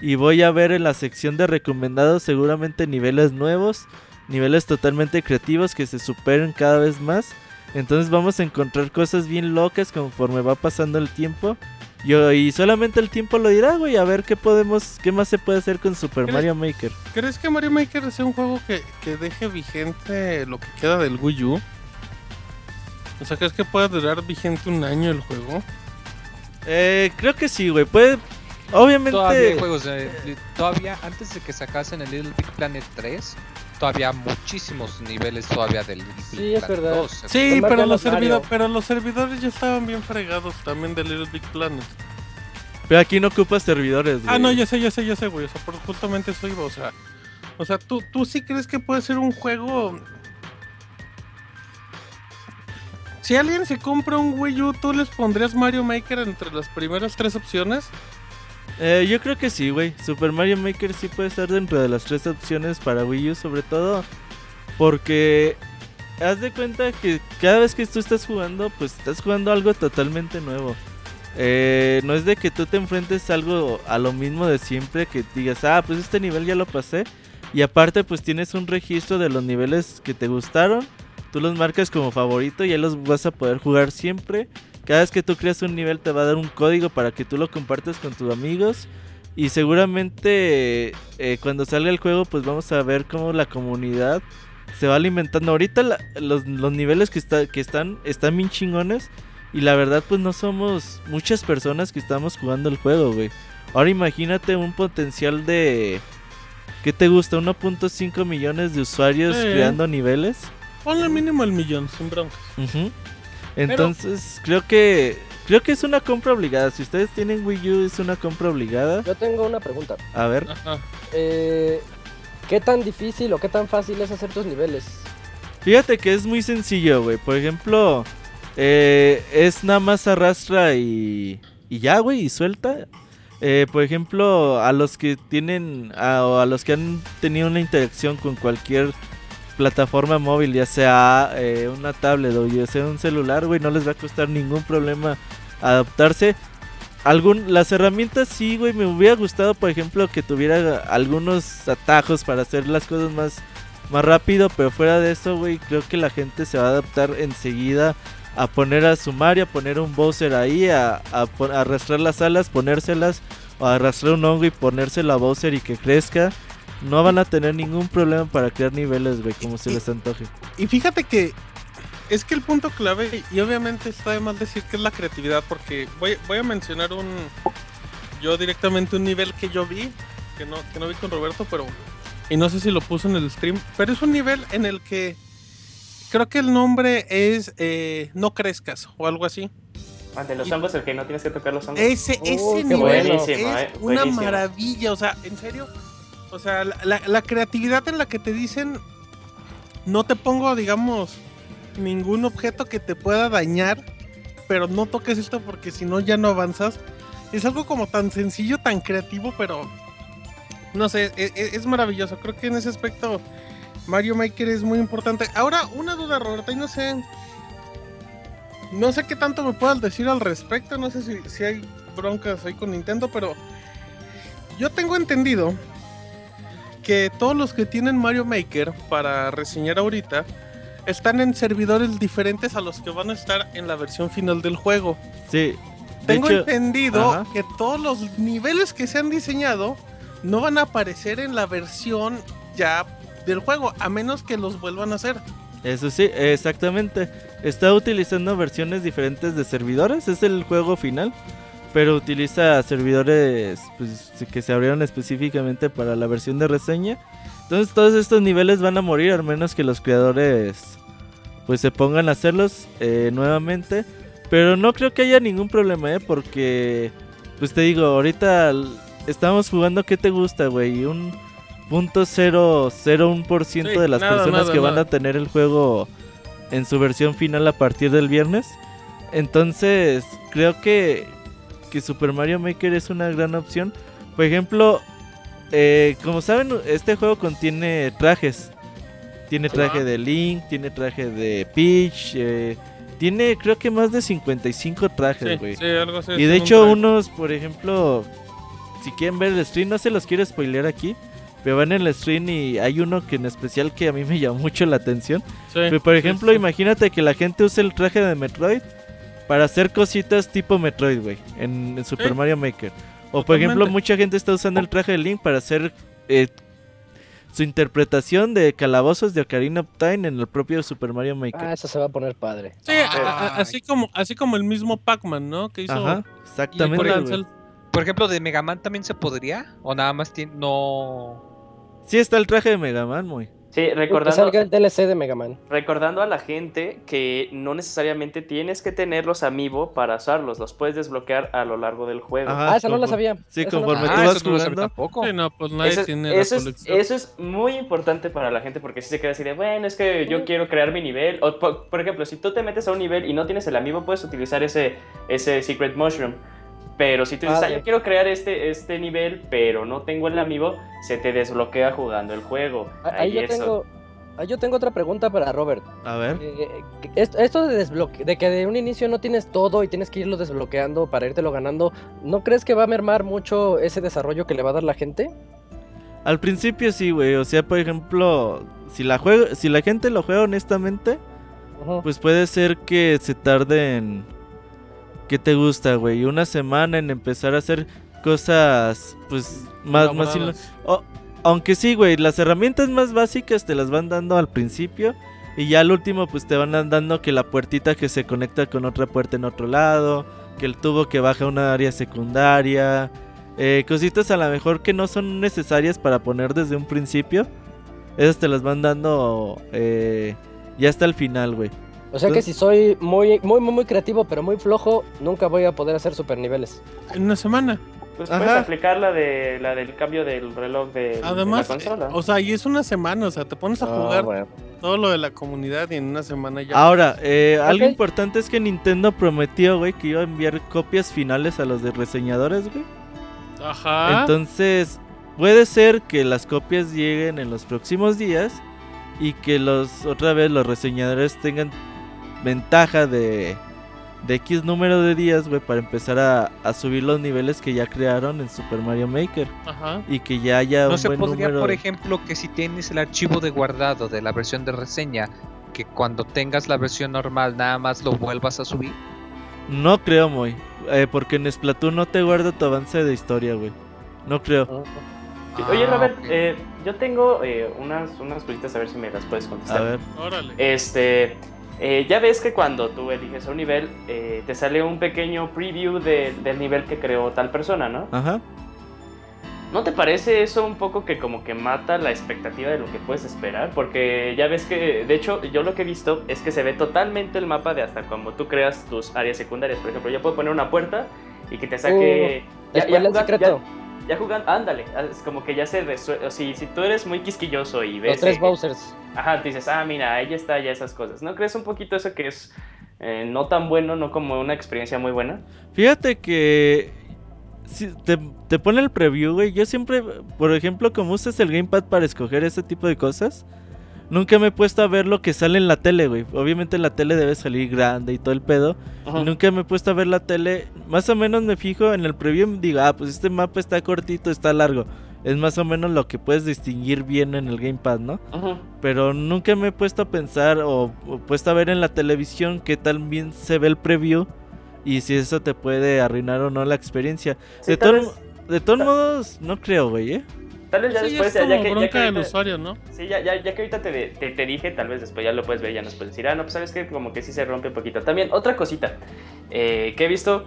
B: Y voy a ver en la sección de recomendados seguramente niveles nuevos. Niveles totalmente creativos que se superen cada vez más. Entonces vamos a encontrar cosas bien locas conforme va pasando el tiempo. Yo, y solamente el tiempo lo dirá, güey. A ver qué podemos, qué más se puede hacer con Super
A: ¿Crees-
B: Mario Maker.
A: ¿Crees que Mario Maker sea un juego que, que deje vigente lo que queda del Wii U? O sea, ¿crees que pueda durar vigente un año el juego?
B: Eh, creo que sí, güey. Puede, obviamente.
G: Todavía hay juegos todavía antes de que sacasen el Little Big Planet 3, todavía muchísimos niveles todavía del Little
D: Sí,
G: Big
D: es
G: Planet
D: verdad.
G: 2.
A: Sí, pero los, servidores, pero los servidores ya estaban bien fregados también de Little Big Planet.
B: Pero aquí no ocupas servidores, güey.
A: Ah, no, ya sé, ya sé, ya sé, güey. O sea, por justamente eso iba, o sea. O sea, ¿tú, tú sí crees que puede ser un juego. Si alguien se compra un Wii U, ¿tú les pondrías Mario Maker entre las primeras tres opciones?
B: Eh, yo creo que sí, güey. Super Mario Maker sí puede estar dentro de las tres opciones para Wii U, sobre todo porque haz de cuenta que cada vez que tú estás jugando, pues estás jugando algo totalmente nuevo. Eh, no es de que tú te enfrentes algo a lo mismo de siempre, que digas, ah, pues este nivel ya lo pasé. Y aparte, pues tienes un registro de los niveles que te gustaron. Tú los marcas como favorito y ya los vas a poder jugar siempre. Cada vez que tú creas un nivel te va a dar un código para que tú lo compartas con tus amigos. Y seguramente eh, cuando salga el juego pues vamos a ver cómo la comunidad se va alimentando. Ahorita la- los, los niveles que, está, que están están bien chingones. Y la verdad pues no somos muchas personas que estamos jugando el juego, güey. Ahora imagínate un potencial de... ¿Qué te gusta? 1.5 millones de usuarios
A: Sí.
B: creando niveles.
A: Ponle mínimo el millón, sin broncas.
B: Ujú. Entonces, creo que creo que es una compra obligada. Si ustedes tienen Wii U, es una compra obligada.
D: Yo tengo una pregunta.
B: A ver,
A: Ajá.
D: Eh, ¿Qué tan difícil o qué tan fácil es hacer tus niveles?
B: fíjate que es muy sencillo, güey. Por ejemplo, eh, es nada más arrastra y, y ya, güey, y suelta. Eh, por ejemplo, a los que tienen, a, o a los que han tenido una interacción con cualquier plataforma móvil, ya sea eh, una tablet o ya sea un celular, güey, no les va a costar ningún problema adaptarse. algún, las herramientas sí, güey, me hubiera gustado, por ejemplo, que tuviera algunos atajos para hacer las cosas más, más rápido, pero fuera de eso, güey, creo que la gente se va a adaptar enseguida a poner a su Mario, a poner un Bowser ahí, a, a, arrastrar las alas, ponérselas, o a arrastrar un hongo y ponérsela a Bowser y que crezca. No van a tener ningún problema para crear niveles, güey, como se les antoje.
A: Y fíjate que es que el punto clave, y obviamente está de más decir que es la creatividad, porque voy, voy a mencionar un. Yo directamente un nivel que yo vi, que no, que no vi con Roberto, pero. Y no sé si lo puso en el stream, pero es un nivel en el que. Creo que el nombre es eh, No Crezcas o algo así.
E: Ah, de los hongos, el que no tienes que tocar los hongos.
A: Ese,
D: Oh,
A: ese nivel es
E: eh,
A: una
E: buenísimo.
A: maravilla, o sea, en serio. O sea, la, creatividad en la que te dicen, no te pongo, digamos, ningún objeto que te pueda dañar, pero no toques esto porque si no ya no avanzas. Es algo como tan sencillo, tan creativo, pero no sé, e- e- es, maravilloso. Creo que en ese aspecto Mario Maker es muy importante. Ahora, una duda, Roberta, y no sé, no sé qué tanto me puedas decir al respecto, no sé si, si hay broncas ahí con Nintendo, pero yo tengo entendido que todos los que tienen Mario Maker para reseñar ahorita están en servidores diferentes a los que van a estar en la versión final del juego.
B: Sí. De
A: Tengo
B: hecho,
A: entendido
B: ajá.
A: que todos los niveles que se han diseñado no van a aparecer en la versión ya del juego, a menos que los vuelvan a hacer.
B: Eso sí, exactamente. Está utilizando versiones diferentes de servidores. Es el juego final. Pero utiliza servidores pues, que se abrieron específicamente para la versión de reseña. Entonces todos estos niveles van a morir al menos que los creadores pues se pongan a hacerlos eh, nuevamente. Pero no creo que haya ningún problema, ¿eh? Porque, pues te digo, ahorita estamos jugando, ¿qué te gusta, güey? Un punto cero cero un por ciento
A: Sí,
B: de las
A: nada,
B: personas
A: nada,
B: que van a tener el juego en su versión final a partir del viernes. Entonces, creo que, que Super Mario Maker es una gran opción. Por ejemplo, eh, como saben, este juego contiene trajes. Tiene traje de Link, tiene traje de Peach, eh, tiene creo que más de 55 trajes, güey.
A: sí, algo así.
B: y de hecho
A: traje.
B: unos, por ejemplo, si quieren ver el stream, no se los quiero spoilear aquí, pero van en el stream y hay uno que en especial que a mí me llamó mucho la atención.
A: Sí,
B: Pero, por ejemplo, imagínate que la gente use el traje de Metroid para hacer cositas tipo Metroid, güey, en, en Super
A: Sí.
B: Mario Maker. O por ejemplo, mucha gente está usando el traje de Link para hacer eh, su interpretación de calabozos de Ocarina of Time en el propio Super Mario Maker.
D: Ah, eso se va a poner padre.
A: Sí, a- a- así como, así como el mismo Pac-Man, ¿no? Que hizo
B: Ajá, exactamente. güey.
A: Ansel.
G: Por ejemplo, de Mega Man también se podría. O nada más tiene. No.
B: Sí está el traje de Mega Man, muy.
E: Sí,
D: Que
E: recordando,
D: salga el DLC de Mega Man.
E: recordando a la gente que no necesariamente tienes que tenerlos amiibo para usarlos, los puedes desbloquear a lo largo del juego.
B: Ajá,
D: Ah, esa no la sabía.
B: Sí,
D: Esa no-
B: conforme
G: Ah,
B: tú
G: eso
B: vas
G: no
B: jugando.
G: tampoco.
A: Sí, no, pues nadie
E: Eso,
A: tiene la
E: eso es,
A: colección.
E: eso es muy importante para la gente porque si se queda así de, bueno, es que yo quiero crear mi nivel. O, por, por ejemplo, si tú te metes a un nivel y no tienes el amiibo, puedes utilizar ese, ese Secret Mushroom. Pero si tú dices, ah, yo quiero crear este, este nivel, pero no tengo el amiibo, se te desbloquea jugando el juego.
D: Ah, Ahí yo
E: eso.
D: tengo, ahí yo tengo otra pregunta para Robert.
B: A ver.
D: Eh, esto, esto de desbloque, de que de un inicio no tienes todo y tienes que irlo desbloqueando para irtelo ganando, ¿no crees que va a mermar mucho ese desarrollo que le va a dar la gente?
B: Al principio sí, güey. O sea, por ejemplo, si la, juega, si la gente lo juega honestamente, pues puede ser que se tarden. ¿Qué te gusta, güey? Una semana en empezar a hacer cosas, pues, más, más ilo-
A: Elaboradas.
B: o- Aunque sí, güey, las herramientas más básicas te las van dando al principio. Y ya al último, pues te van dando que la puertita que se conecta con otra puerta en otro lado. Que el tubo que baja a una área secundaria. eh, cositas a lo mejor que no son necesarias para poner desde un principio. Esas te las van dando eh, ya hasta el final, güey.
D: O sea que si soy muy, muy, muy, muy creativo, pero muy flojo, nunca voy a poder hacer super niveles.
A: En una semana.
E: Pues
B: Ajá.
E: puedes aplicar la, de, la del cambio del reloj de,
A: Además,
E: de la consola.
A: eh, o sea, y es una semana, o sea, te pones a
D: Ah,
A: jugar
D: bueno.
A: todo lo de la comunidad y en una semana ya.
B: Ahora, eh, algo importante es que Nintendo prometió, güey, que iba a enviar copias finales a los de reseñadores, güey.
A: Ajá.
B: Entonces, puede ser que las copias lleguen en los próximos días y que los otra vez los reseñadores tengan ventaja de, de X número de días, güey, para empezar a, a subir los niveles que ya crearon en Super Mario Maker.
A: Ajá.
B: Y que ya haya
G: No
B: un
G: se
B: buen
G: podría,
B: número.
G: por ejemplo, que si tienes el archivo de guardado de la versión de reseña, que cuando tengas la versión normal nada más lo vuelvas a subir.
B: No creo, muy. Eh, porque en Splatoon no te guarda tu avance de historia, güey. No creo.
E: Sí, Oye,
G: Ah,
E: Robert,
G: ok.
E: eh, yo tengo eh, unas, unas cositas a ver si me las puedes contestar.
B: A ver.
A: Órale.
E: Este, eh, ya ves que cuando tú eliges un nivel, eh, te sale un pequeño preview de- del nivel que creó tal persona, ¿no?
B: Ajá.
E: ¿No te parece eso un poco que como que mata la expectativa de lo que puedes esperar? Porque ya ves que, de hecho, yo lo que he visto es que se ve totalmente el mapa de hasta como tú creas tus áreas secundarias. Por ejemplo, yo puedo poner una puerta y que te saque...
D: Spoiler
E: jugando-
D: secreto.
E: ya- ya jugando, ándale, es como que ya se resuelve. O si, si tú eres muy quisquilloso y ves.
D: Los tres
E: eh,
D: Bowsers.
E: Ajá, te dices, ah, mira, ahí está ya esas cosas. ¿No crees un poquito eso que es eh, no tan bueno, no como una experiencia muy buena?
B: Fíjate que si te, te pone el preview, güey. Yo siempre, por ejemplo, como usas el gamepad para escoger ese tipo de cosas, nunca me he puesto a ver lo que sale en la tele, güey. Obviamente la tele debe salir grande y todo el pedo.
E: Ajá.
B: Nunca me he puesto a ver la tele. Más o menos me fijo en el preview y digo, ah, pues este mapa está cortito, está largo. Es más o menos lo que puedes distinguir bien en el gamepad, ¿no?
E: Ajá.
B: Pero nunca me he puesto a pensar o, o puesto a ver en la televisión qué tal bien se ve el preview y si eso te puede arruinar o no la experiencia.
E: Sí,
B: de,
E: tal
B: todo-
E: vez-
B: de todos modos, no creo, güey, ¿eh?
E: Tal vez ya
A: Sí,
E: después,
A: es
E: ya,
A: como
E: ya que, ya que
A: bronca del
E: ahorita-
A: usuario, ¿no?
E: Sí, ya, ya, ya que ahorita te, te, te dije, tal vez después ya lo puedes ver, ya nos puedes decir, ah, no, pues sabes que como que sí se rompe un poquito. También, otra cosita eh, que he visto,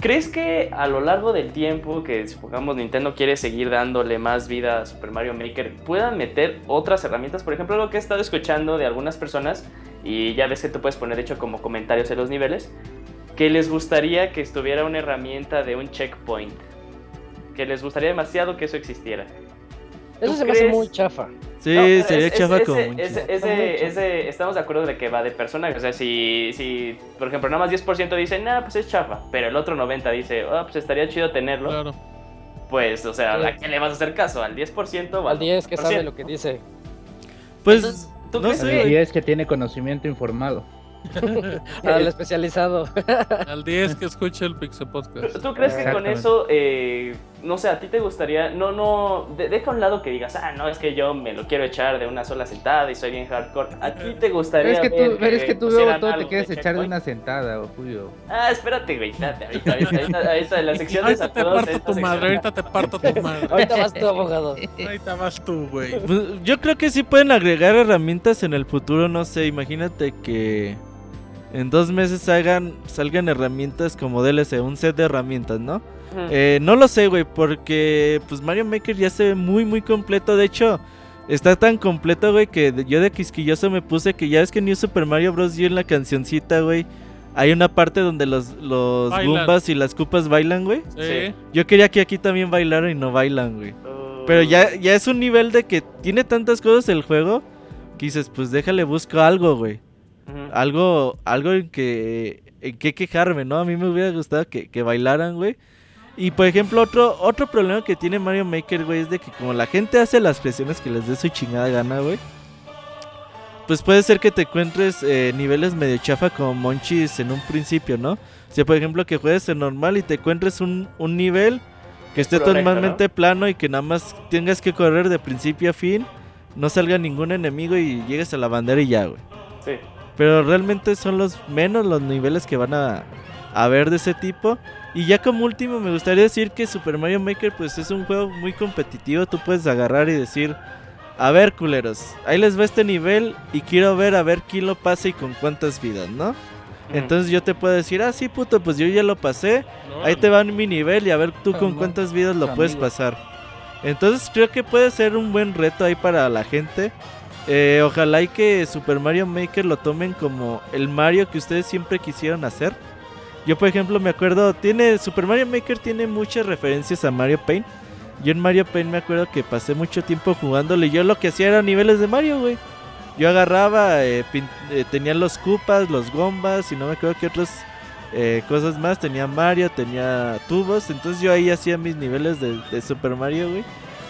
E: ¿crees que a lo largo del tiempo que supongamos Nintendo quiere seguir dándole más vida a Super Mario Maker, puedan meter otras herramientas? Por ejemplo, lo que he estado escuchando de algunas personas, y ya ves que tú puedes poner, de hecho, como comentarios en los niveles, que les gustaría que estuviera una herramienta de un checkpoint. Que les gustaría demasiado que eso existiera.
D: Eso
E: ¿Tú
D: se me hace muy chafa.
B: Sí,
E: No,
B: sería
E: es- es-
B: chafa
E: ese-
B: como un
E: ese-
B: chiste.
E: ese- ese- estamos de acuerdo de que va de personaje. O sea, si, si por ejemplo, nada más 10% dice, nah, pues es chafa. Pero el otro 90% dice, ah, pues estaría chido tenerlo.
A: Claro.
E: Pues, o sea,
D: Sí.
E: ¿a quién le vas a hacer caso? ¿Al 10% o
D: Al 10 que sabe
E: 100%?
D: lo que dice.
B: Pues,
E: Entonces, ¿tú
B: no
E: crees
B: sé,
E: que-
C: El 10 que tiene conocimiento informado.
D: Al especializado.
A: Al 10 que escuche el Pixel Podcast.
E: ¿Tú, crees que con eso, eh, no sé, a ti te gustaría, no, no, de- deja a un lado que digas, ah, no, es que yo me lo quiero echar de una sola sentada y soy bien hardcore. ¿A ti te gustaría
C: Pero es que
E: ver
C: tú, pero es que tú luego todo te quieres
E: de
C: echar de una sentada, o Julio.
E: Ah, espérate, güey, ahorita, ahorita, ahorita, ahorita, en la sección de
A: Ahorita te parto tu madre,
E: sección-
A: ahorita te parto tu madre.
D: Ahorita vas tú, abogado.
A: Ahorita vas tú, güey.
B: pues, yo creo que sí pueden agregar herramientas en el futuro, no sé, imagínate que en dos meses hagan, salgan herramientas como DLC, un set de herramientas, ¿no? Eh, no lo sé, güey, porque pues Mario Maker ya se ve muy, muy completo. De hecho, está tan completo, güey, que de- yo de quisquilloso me puse que ya es que New Super Mario Bros. yo en la cancioncita, güey, hay una parte donde los, los. Goombas y las cupas bailan, güey.
A: Sí.
B: Yo quería que aquí también bailaran y no bailan, güey.
E: Uh,
B: Pero ya, ya es un nivel de que tiene tantas cosas el juego que dices, pues déjale, busco algo, güey. Algo, algo en que, en que quejarme, ¿no? A mí me hubiera gustado que, que bailaran, güey. Y por ejemplo, otro, otro problema que tiene Mario Maker, güey, es de que como la gente hace las creaciones que les dé su chingada gana, güey. Pues puede ser que te encuentres eh, niveles medio chafa como Monchis en un principio, ¿no? O sea, por ejemplo, que juegues en normal y te encuentres un, un nivel que esté totalmente plano y que nada más tengas que correr de principio a fin, no salga ningún enemigo y llegues a la bandera y ya, güey.
E: Sí.
B: Pero realmente son los menos los niveles que van a, a ver de ese tipo. Y ya como último me gustaría decir que Super Mario Maker pues es un juego muy competitivo. Tú puedes agarrar y decir, a ver culeros, ahí les va este nivel y quiero ver a ver quién lo pasa y con cuántas vidas, ¿no? Entonces yo te puedo decir, ah sí puto, pues yo ya lo pasé. Ahí te va mi nivel y a ver tú con cuántas vidas lo puedes pasar. Entonces creo que puede ser un buen reto ahí para la gente. Eh, ojalá y que Super Mario Maker lo tomen como el Mario que ustedes siempre quisieron hacer. Yo por ejemplo me acuerdo, tiene Super Mario Maker tiene muchas referencias a Mario Paint. Yo en Mario Paint me acuerdo que pasé mucho tiempo jugándole. Yo lo que hacía era niveles de Mario, güey. Yo agarraba, eh, eh, tenía los Koopas, los Gombas y no me acuerdo qué otras eh, cosas más. Tenía Mario, tenía tubos. Entonces yo ahí hacía mis niveles de, de Super Mario, güey.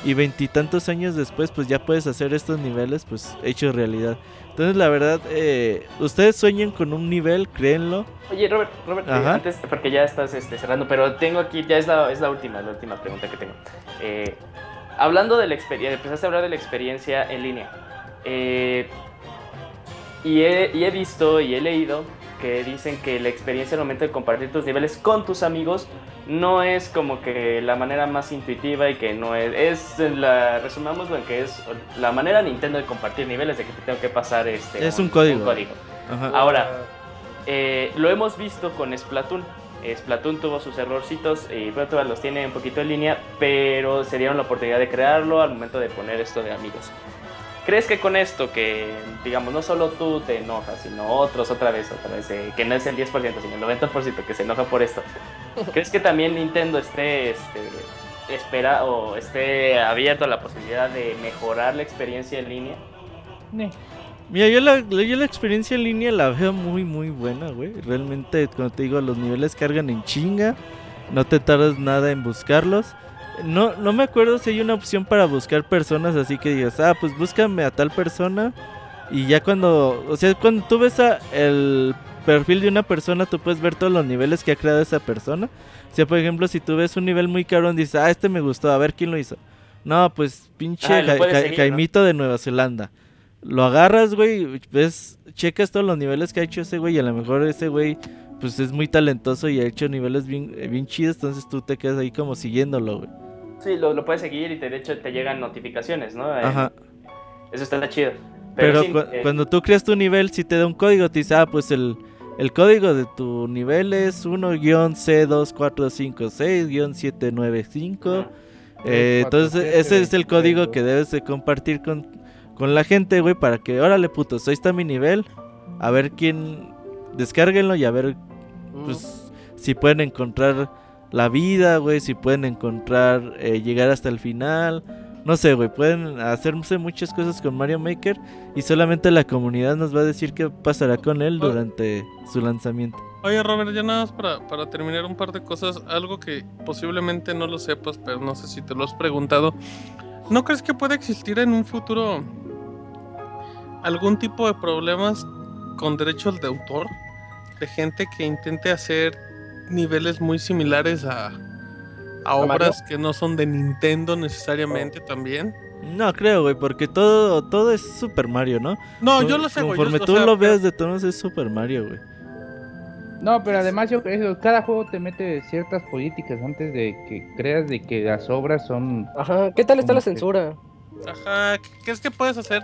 B: Y veintitantos años después pues ya puedes hacer estos niveles pues hechos realidad. Entonces la verdad, eh, ustedes sueñan con un nivel, créenlo.
E: Oye, Robert, Robert, eh, antes, porque ya estás este, cerrando, pero tengo aquí, ya es la, es la última, la última pregunta que tengo. Eh, hablando de la experiencia, empezaste a hablar de la experiencia en línea. Eh, y, he, y he visto y he leído que dicen que la experiencia al momento de compartir tus niveles con tus amigos no es como que la manera más intuitiva y que no es, es la, resumámoslo en que es la manera Nintendo de compartir niveles de que te tengo que pasar este
B: Es un código.
E: un código.
B: Ajá.
E: Ahora, eh, lo hemos visto con Splatoon. Splatoon tuvo sus errorcitos y Pro Tour los tiene un poquito en línea, pero se dieron la oportunidad de crearlo al momento de poner esto de amigos. ¿Crees que con esto, que digamos, no solo tú te enojas, sino otros otra vez, otra vez, eh, que no es el 10%, sino el 90% que se enoja por esto, ¿crees que también Nintendo esté, este, espera o esté abierto a la posibilidad de mejorar la experiencia en línea?
C: Ne.
B: Mira, yo la, yo la experiencia en línea la veo muy, muy buena, güey. Realmente, como te digo, los niveles cargan en chinga. No te tardas nada en buscarlos. No, no me acuerdo si hay una opción para buscar personas así que digas, ah, pues búscame a tal persona. Y ya cuando, o sea, cuando tú ves a el perfil de una persona, tú puedes ver todos los niveles que ha creado esa persona. O sea, por ejemplo, si tú ves un nivel muy caro, dices, ah, este me gustó, a ver quién lo hizo. No, pues pinche
E: Ah, lo
B: Ja-
E: puedes
B: Ja-
E: seguir, ¿no?
B: Jaimito de Nueva Zelanda. Lo agarras, güey, ves, checas todos los niveles que ha hecho ese güey y a lo mejor ese güey pues es muy talentoso y ha hecho niveles bien, eh, bien chidos, entonces tú te quedas ahí como siguiéndolo, güey.
E: Sí, lo, lo puedes seguir y te, de hecho te llegan notificaciones, ¿no?
B: Aja.
E: Eso está chido.
B: Pero,
E: sí,
B: cu-
E: eh,
B: cuando tú creas tu nivel, si te da un código, te dice, ah, pues el, el código de tu nivel es 1-C2456-795. Eh, entonces,
C: 47,
B: ese es el código
C: 22.
B: que debes de compartir con, con la gente, güey, para que, órale, putos, ahí está mi nivel. A ver quién, descárguenlo y a ver, pues, si pueden encontrar la vida, güey, si pueden encontrar, eh, llegar hasta el final. No sé, güey, pueden hacerse muchas cosas con Mario Maker y solamente la comunidad nos va a decir qué pasará con él durante su lanzamiento.
A: Oye, Robert, ya nada más para, para terminar un par de cosas. Algo que posiblemente no lo sepas, pero no sé si te lo has preguntado. ¿No crees que puede existir en un futuro algún tipo de problemas con derechos de autor? De gente que intente hacer niveles muy similares a, a
D: Mario?
A: obras que no son de Nintendo necesariamente también.
B: No creo, güey, porque todo, todo es Super Mario, ¿no?
A: No,
B: Tú-
A: yo lo sé, güey. yo-
B: Conforme
A: o
B: tú
A: sea,
B: lo
A: pero-
B: veas de todos es Super Mario, güey.
C: No, pero además yo creo que cada juego te mete ciertas políticas antes de que creas de que las obras son...
D: Ajá, ¿qué tal está la
C: que-
D: censura?
A: Ajá, ¿crees que puedes hacer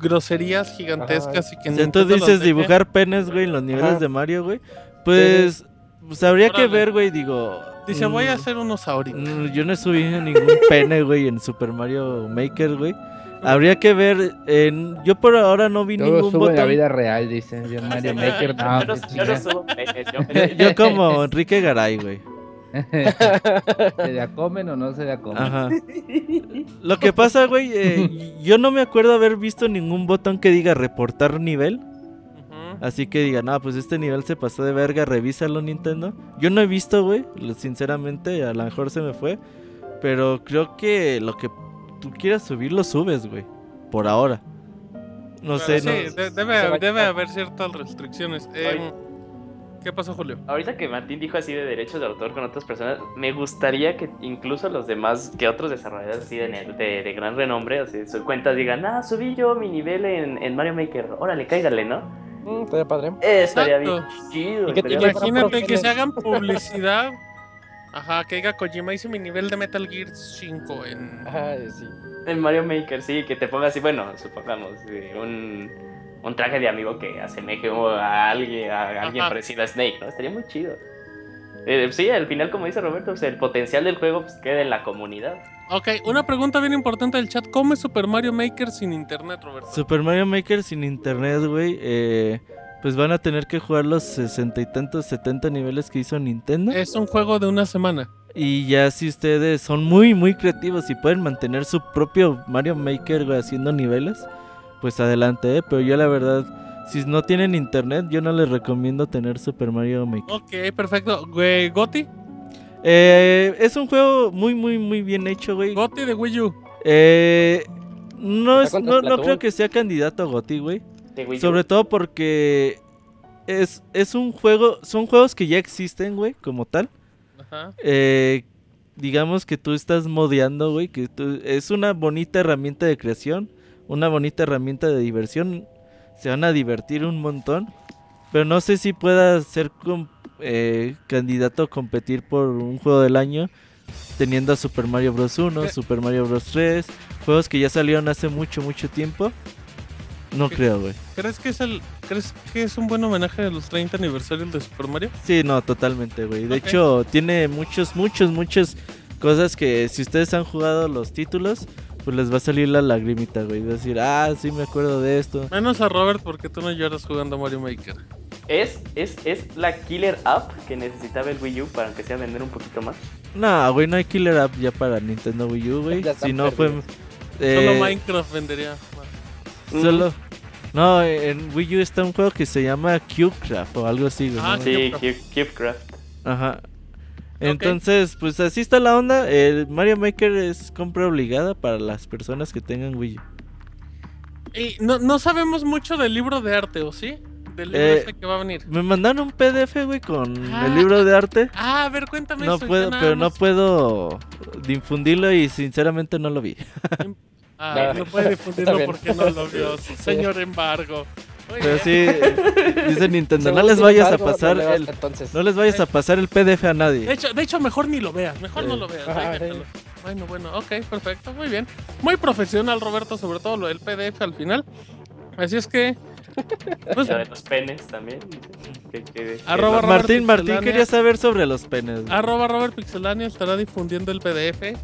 A: groserías gigantescas y que
B: sea, tú dices dibujar penes, güey, en los niveles
D: Ajá.
B: de Mario, güey. Pues, pues habría que ver, güey, digo...
A: Dice, voy a
B: mm,
A: hacer unos ahorita.
B: mm, Yo no he subido ningún pene, güey, en Super Mario Maker, güey. Habría que ver, en... yo por ahora no vi
C: Todo
B: ningún
C: sube en la
B: botón.
C: vida real, dicen. Yo Mario Maker, no,
E: yo, no,
C: qué
E: yo no subo yo-
B: Yo como Enrique Garay, güey.
C: ¿Se la comen o no se la comen?
B: Ajá. Lo que pasa, güey, eh, yo no me acuerdo haber visto ningún botón que diga reportar nivel. Así que diga, no, pues este nivel se pasó de verga, revísalo Nintendo. Yo no he visto, güey, sinceramente, a lo mejor se me fue. Pero creo que lo que tú quieras subir, lo subes, güey. Por ahora. No sé,
A: sí,
B: no.
A: de- debe, haber ciertas restricciones. Em, ¿Qué pasó, Julio?
E: Ahorita que Martín dijo así de derechos de autor con otras personas, me gustaría que incluso los demás, que otros desarrolladores así de, de, de gran renombre, así sus cuentas digan, ah, subí yo mi nivel en, en Mario Maker, órale, cáigale, ¿no?
D: Mm, estaría padre.
E: Eh, estaría bien
A: Exacto.
E: chido.
D: Y que te
E: estaría bien-
A: Imagínate que se hagan publicidad. Ajá, que diga Kojima hice mi nivel de Metal Gear 5 en...
D: Ajá, sí.
E: En Mario Maker, sí, que te ponga así, bueno, supongamos, eh, un, un traje de amigo que asemeje a alguien, a alguien
A: Ajá.
E: parecido a Snake, ¿no? Estaría muy chido. Eh, sí, al final, como dice Roberto, pues, el potencial del juego pues, queda en la comunidad.
A: Ok, una pregunta bien importante del chat. ¿Cómo es Super Mario Maker sin internet, Roberto?
B: Super Mario Maker sin internet, güey. eh, pues van a tener que jugar los sesenta y tantos, 70 niveles que hizo Nintendo.
A: Es un juego de una semana.
B: Y ya si ustedes son muy, muy creativos y pueden mantener su propio Mario Maker, güey, haciendo niveles, pues adelante, ¿eh? Pero yo la verdad, si no tienen internet, yo no les recomiendo tener Super Mario Maker.
A: Ok, perfecto. Güey, Goti.
B: Eh, es un juego muy, muy, muy bien hecho, güey.
A: Goti de Wii U.
B: Eh, no, es, no, no creo que sea candidato a GOTY, güey.
E: De Wii U.
B: Sobre todo porque es, es un juego, son juegos que ya existen, güey, como tal.
A: Ajá.
B: Eh, digamos que tú estás modeando, güey, que tú- es una bonita herramienta de creación, una bonita herramienta de diversión. Se van a divertir un montón, pero no sé si pueda ser com- eh, candidato a competir por un juego del año. Teniendo a Super Mario Bros. 1,
A: ¿Qué?
B: Super Mario Bros. 3, juegos que ya salieron hace mucho, mucho tiempo. No creo, güey.
A: ¿Crees que es el crees que es un buen homenaje de los 30 aniversarios de Super Mario?
B: Sí, no, totalmente, güey. De hecho, tiene muchos, muchos, muchas cosas que si ustedes han jugado los títulos, pues les va a salir la lagrimita, güey. Va a decir, ah, sí me acuerdo de esto.
A: Menos a Robert porque tú no lloras jugando Mario Maker.
E: ¿Es, es, es la killer app que necesitaba el Wii U para aunque sea vender un poquito más.
B: No, güey, no hay killer app ya para Nintendo Wii U, güey. Si no fue... eh,
A: Solo Minecraft vendería. más.
B: Solo... No, en Wii U está un juego que se llama CubeCraft o algo así, güey.
A: Ah,
B: ¿no?
E: Sí,
A: Cubecraft.
E: Cube- Cubecraft.
B: Ajá. Entonces, pues así está la onda. El Mario Maker es compra obligada para las personas que tengan Wii U.
A: Y no, no sabemos mucho del libro de arte, ¿o sí? Del libro
B: Eh,
A: este que va a venir.
B: Me mandaron un PDF, güey, con
A: Ah.
B: el libro de arte.
A: Ah, a ver, cuéntame
B: No
A: eso,
B: puedo, pero no puedo difundirlo y sinceramente no lo vi.
A: Ah, no puede difundirlo porque no lo vio. Señor embargo.
B: Pero sí, dice Nintendo, no les vayas a
D: no
B: pasar
D: le
B: el,
D: entonces.
B: no les vayas a pasar el PDF a
A: De
B: nadie.
A: hecho, de hecho, mejor ni lo veas, mejor no lo veas. Ahí
D: sí.
A: Bueno, bueno, ok, perfecto, muy bien. Muy profesional, Roberto, sobre todo lo del PDF al final. Así es que. Pues,
E: de los penes también. Que- que- que-
A: Arroba Robert
B: Martín, Martín quería saber sobre los penes. güey.
A: arroba Robert Pixelania estará difundiendo el PDF.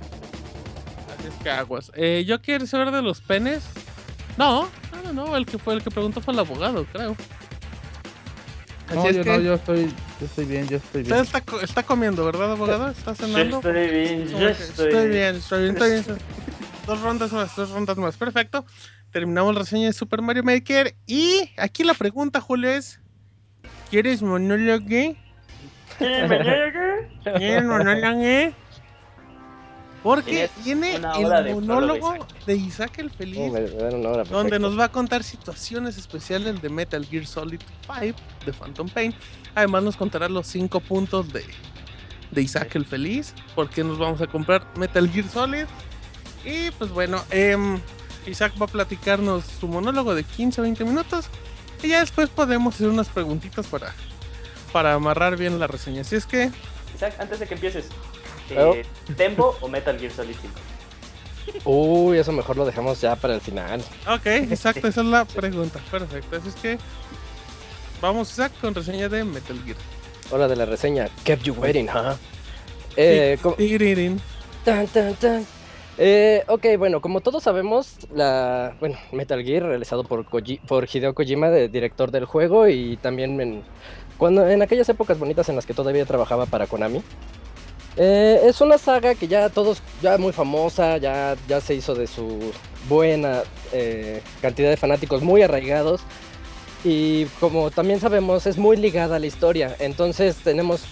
A: Así es que aguas. Eh, yo quiero saber de los penes. No, no, no, no, el que fue el que preguntó fue el abogado, creo. Así
C: No,
A: es
C: yo
A: que
C: no, yo estoy, yo estoy bien, yo estoy
A: usted
C: bien.
A: está, co- está comiendo, ¿verdad, abogado? ¿Está
E: Yo
A: cenando?
E: estoy bien, yo estoy,
A: estoy bien, estoy bien, estoy bien. Dos rondas más, dos rondas más. Perfecto. Terminamos la reseña de Super Mario Maker. Y aquí la pregunta, Julio, es: ¿Quieres monólogo? ¿Quieres monólogo? Porque tiene el
E: de
A: monólogo de Isaac el Feliz.
D: Oh, me- hora,
A: donde nos va a contar situaciones especiales de Metal Gear Solid 5 de Phantom Pain. Además nos contará los 5 puntos de, de Isaac el Feliz, por qué nos vamos a comprar Metal Gear Solid. Y pues bueno, em, Isaac va a platicarnos su monólogo de 15 a 20 minutos. Y ya después podemos hacer unas preguntitas para, para amarrar bien la reseña. Así es que,
E: Isaac, antes de que empieces. Eh, ¿Tempo o Metal Gear Solid 5?
D: Uy, eso mejor lo dejamos ya para el final.
A: ok, exacto, esa es la pregunta. Perfecto, así es que vamos Isaac con reseña de Metal Gear.
D: Hora de la reseña. Kept you waiting, huh? Eh, co-
A: Tirirín.
D: Tan, tan, tan. Eh, ok, bueno, como todos sabemos, la, bueno, Metal Gear, realizado por, Koji- por Hideo Kojima, de, director del juego, y también en, cuando, en aquellas épocas bonitas en las que todavía trabajaba para Konami. Eh, es una saga que ya todos, ya muy famosa, ya, ya se hizo de su buena eh, cantidad de fanáticos muy arraigados. Y como también sabemos, es muy ligada a la historia. Entonces tenemos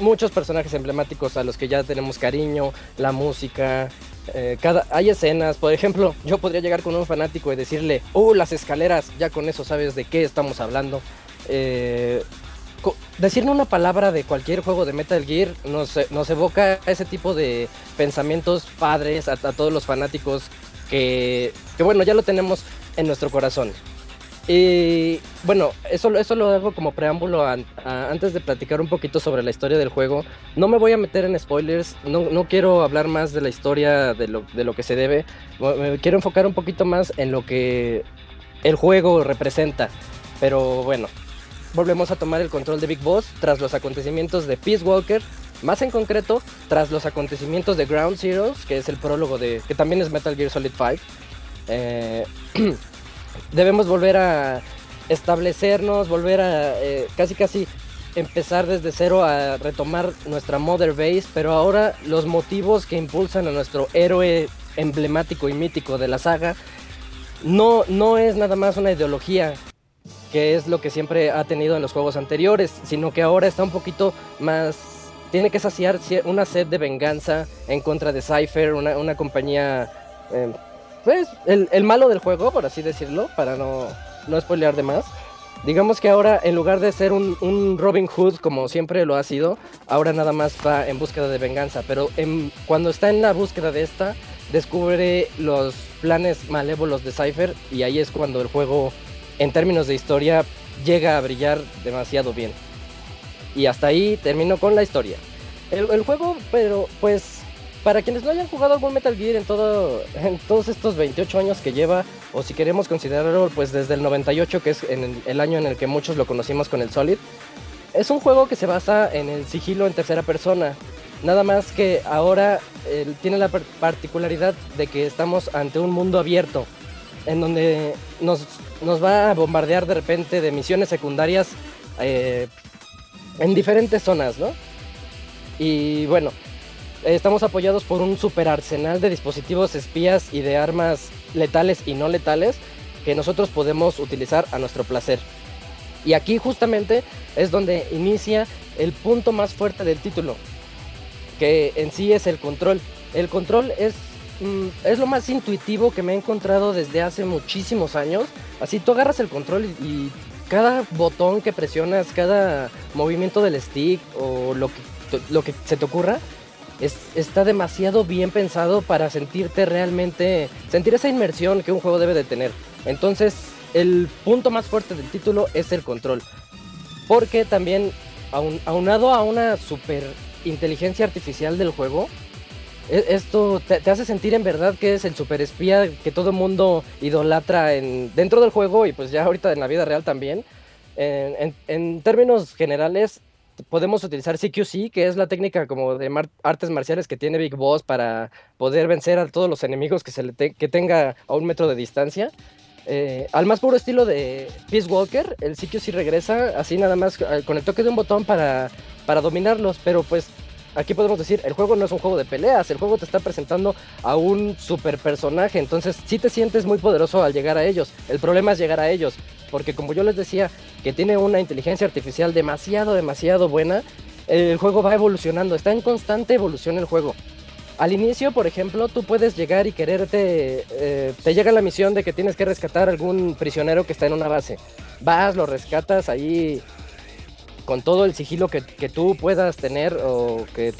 D: muchos personajes emblemáticos a los que ya tenemos cariño, la música, eh, cada, hay escenas, por ejemplo, yo podría llegar con un fanático y decirle, ¡uh, las escaleras! Ya con eso sabes de qué estamos hablando. Decirle una palabra de cualquier juego de Metal Gear nos, evoca ese tipo de pensamientos padres a, todos los fanáticos que, bueno, ya lo tenemos en nuestro corazón. Y bueno, eso, eso lo hago como preámbulo antes de platicar un poquito sobre la historia del juego. No me voy a meter en spoilers, no, no quiero hablar más de la historia de lo, de lo que se debe. Me quiero enfocar un poquito más en lo que el juego representa. Pero bueno, volvemos a tomar el control de Big Boss tras los acontecimientos de Peace Walker. Más en concreto, tras los acontecimientos de Ground Zeroes, que es el prólogo de. que también es Metal Gear Solid 5. Eh, debemos volver a establecernos, volver a eh, casi casi empezar desde cero a retomar nuestra Mother Base, pero ahora los motivos que impulsan a nuestro héroe emblemático y mítico de la saga no, no es nada más una ideología que es lo que siempre ha tenido en los juegos anteriores, sino que ahora está un poquito más tiene que saciar una sed de venganza en contra de Cypher, una, una compañía, eh, pues, el, el malo del juego, por así decirlo, para no, no spoilear de. Digamos que ahora, en lugar de ser un, Robin Hood como siempre lo ha sido, ahora nada más va en búsqueda de venganza. Pero cuando está en la búsqueda de esta, descubre los planes malévolos de Cypher y ahí es cuando el juego, en términos de historia, llega a brillar demasiado bien. Y hasta ahí termino con la historia. El, juego, pero pues, para quienes no hayan jugado algún Metal Gear en, todo, en todos estos 28 años que lleva, o si queremos considerarlo, pues desde el 98, que es el, año en el que muchos lo conocimos con el Solid, es un juego que se basa en el sigilo en tercera persona. Nada más que ahora tiene la par- particularidad de que estamos ante un mundo abierto, en donde nos, nos va a bombardear de repente de misiones secundarias eh, en diferentes zonas, ¿no? Y bueno, estamos apoyados por un super arsenal de dispositivos espías y de armas letales y no letales que nosotros podemos utilizar a nuestro placer. Y aquí justamente es donde inicia el punto más fuerte del título, que en sí es el control. El control es, es lo más intuitivo que me he encontrado desde hace muchísimos años. Así tú agarras el control y, cada botón que presionas, cada movimiento del stick o lo que, lo que se te ocurra, es- está demasiado bien pensado para sentirte realmente, sentir esa inmersión que un juego debe de tener. Entonces, el punto más fuerte del título es el control. Porque también, aun- aunado a una super inteligencia artificial del juego, esto te, te hace sentir en verdad que es el super espía que todo el mundo idolatra en, dentro del juego y pues ya ahorita en la vida real también. En, en- en términos generales, podemos utilizar CQC, que es la técnica como de mar- artes marciales que tiene Big Boss para poder vencer a todos los enemigos que, se le te- que tenga a un metro de distancia. Eh, al más puro estilo de Peace Walker, el CQC regresa así nada más eh, con el toque de un botón para, para dominarlos, pero pues aquí podemos decir, el juego no es un juego de peleas, el juego te está presentando a un super personaje, entonces sí te sientes muy poderoso al llegar a ellos. El problema es llegar a ellos, porque como yo les decía, que tiene una inteligencia artificial demasiado, demasiado buena, el juego va evolucionando, está en constante evolución el juego. Al inicio, por ejemplo, tú puedes llegar y quererte, eh, te llega la misión de que tienes que rescatar algún prisionero que está en una base. Vas, lo rescatas ahí con todo el sigilo que, que tú puedas tener o que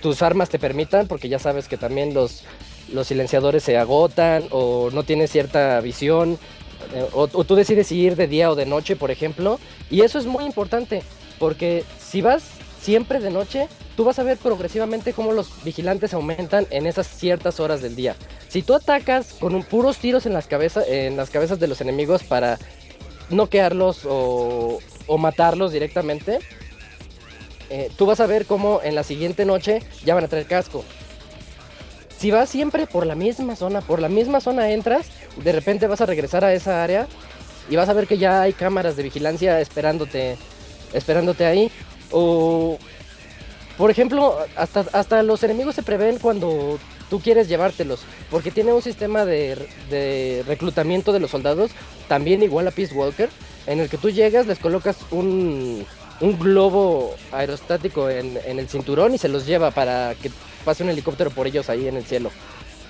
D: tus armas te permitan, porque ya sabes que también los, los silenciadores se agotan o no tienes cierta visión, eh, o, o tú decides ir de día o de noche, por ejemplo, y eso es muy importante, porque si vas siempre de noche, tú vas a ver progresivamente cómo los vigilantes aumentan en esas ciertas horas del día. Si tú atacas con un, puros tiros en las, cabezas, en las cabezas de los enemigos para noquearlos o, o matarlos directamente, eh, tú vas a ver cómo en la siguiente noche ya van a traer casco. Si vas siempre por la misma zona, por la misma zona entras, de repente vas a regresar a esa área y vas a ver que ya hay cámaras de vigilancia esperándote, esperándote ahí. O, por ejemplo, hasta, hasta los enemigos se prevén cuando tú quieres llevártelos, porque tiene un sistema de, reclutamiento de los soldados, también igual a Peace Walker, en el que tú llegas, les colocas un, globo aerostático en, el cinturón y se los lleva para que pase un helicóptero por ellos ahí en el cielo.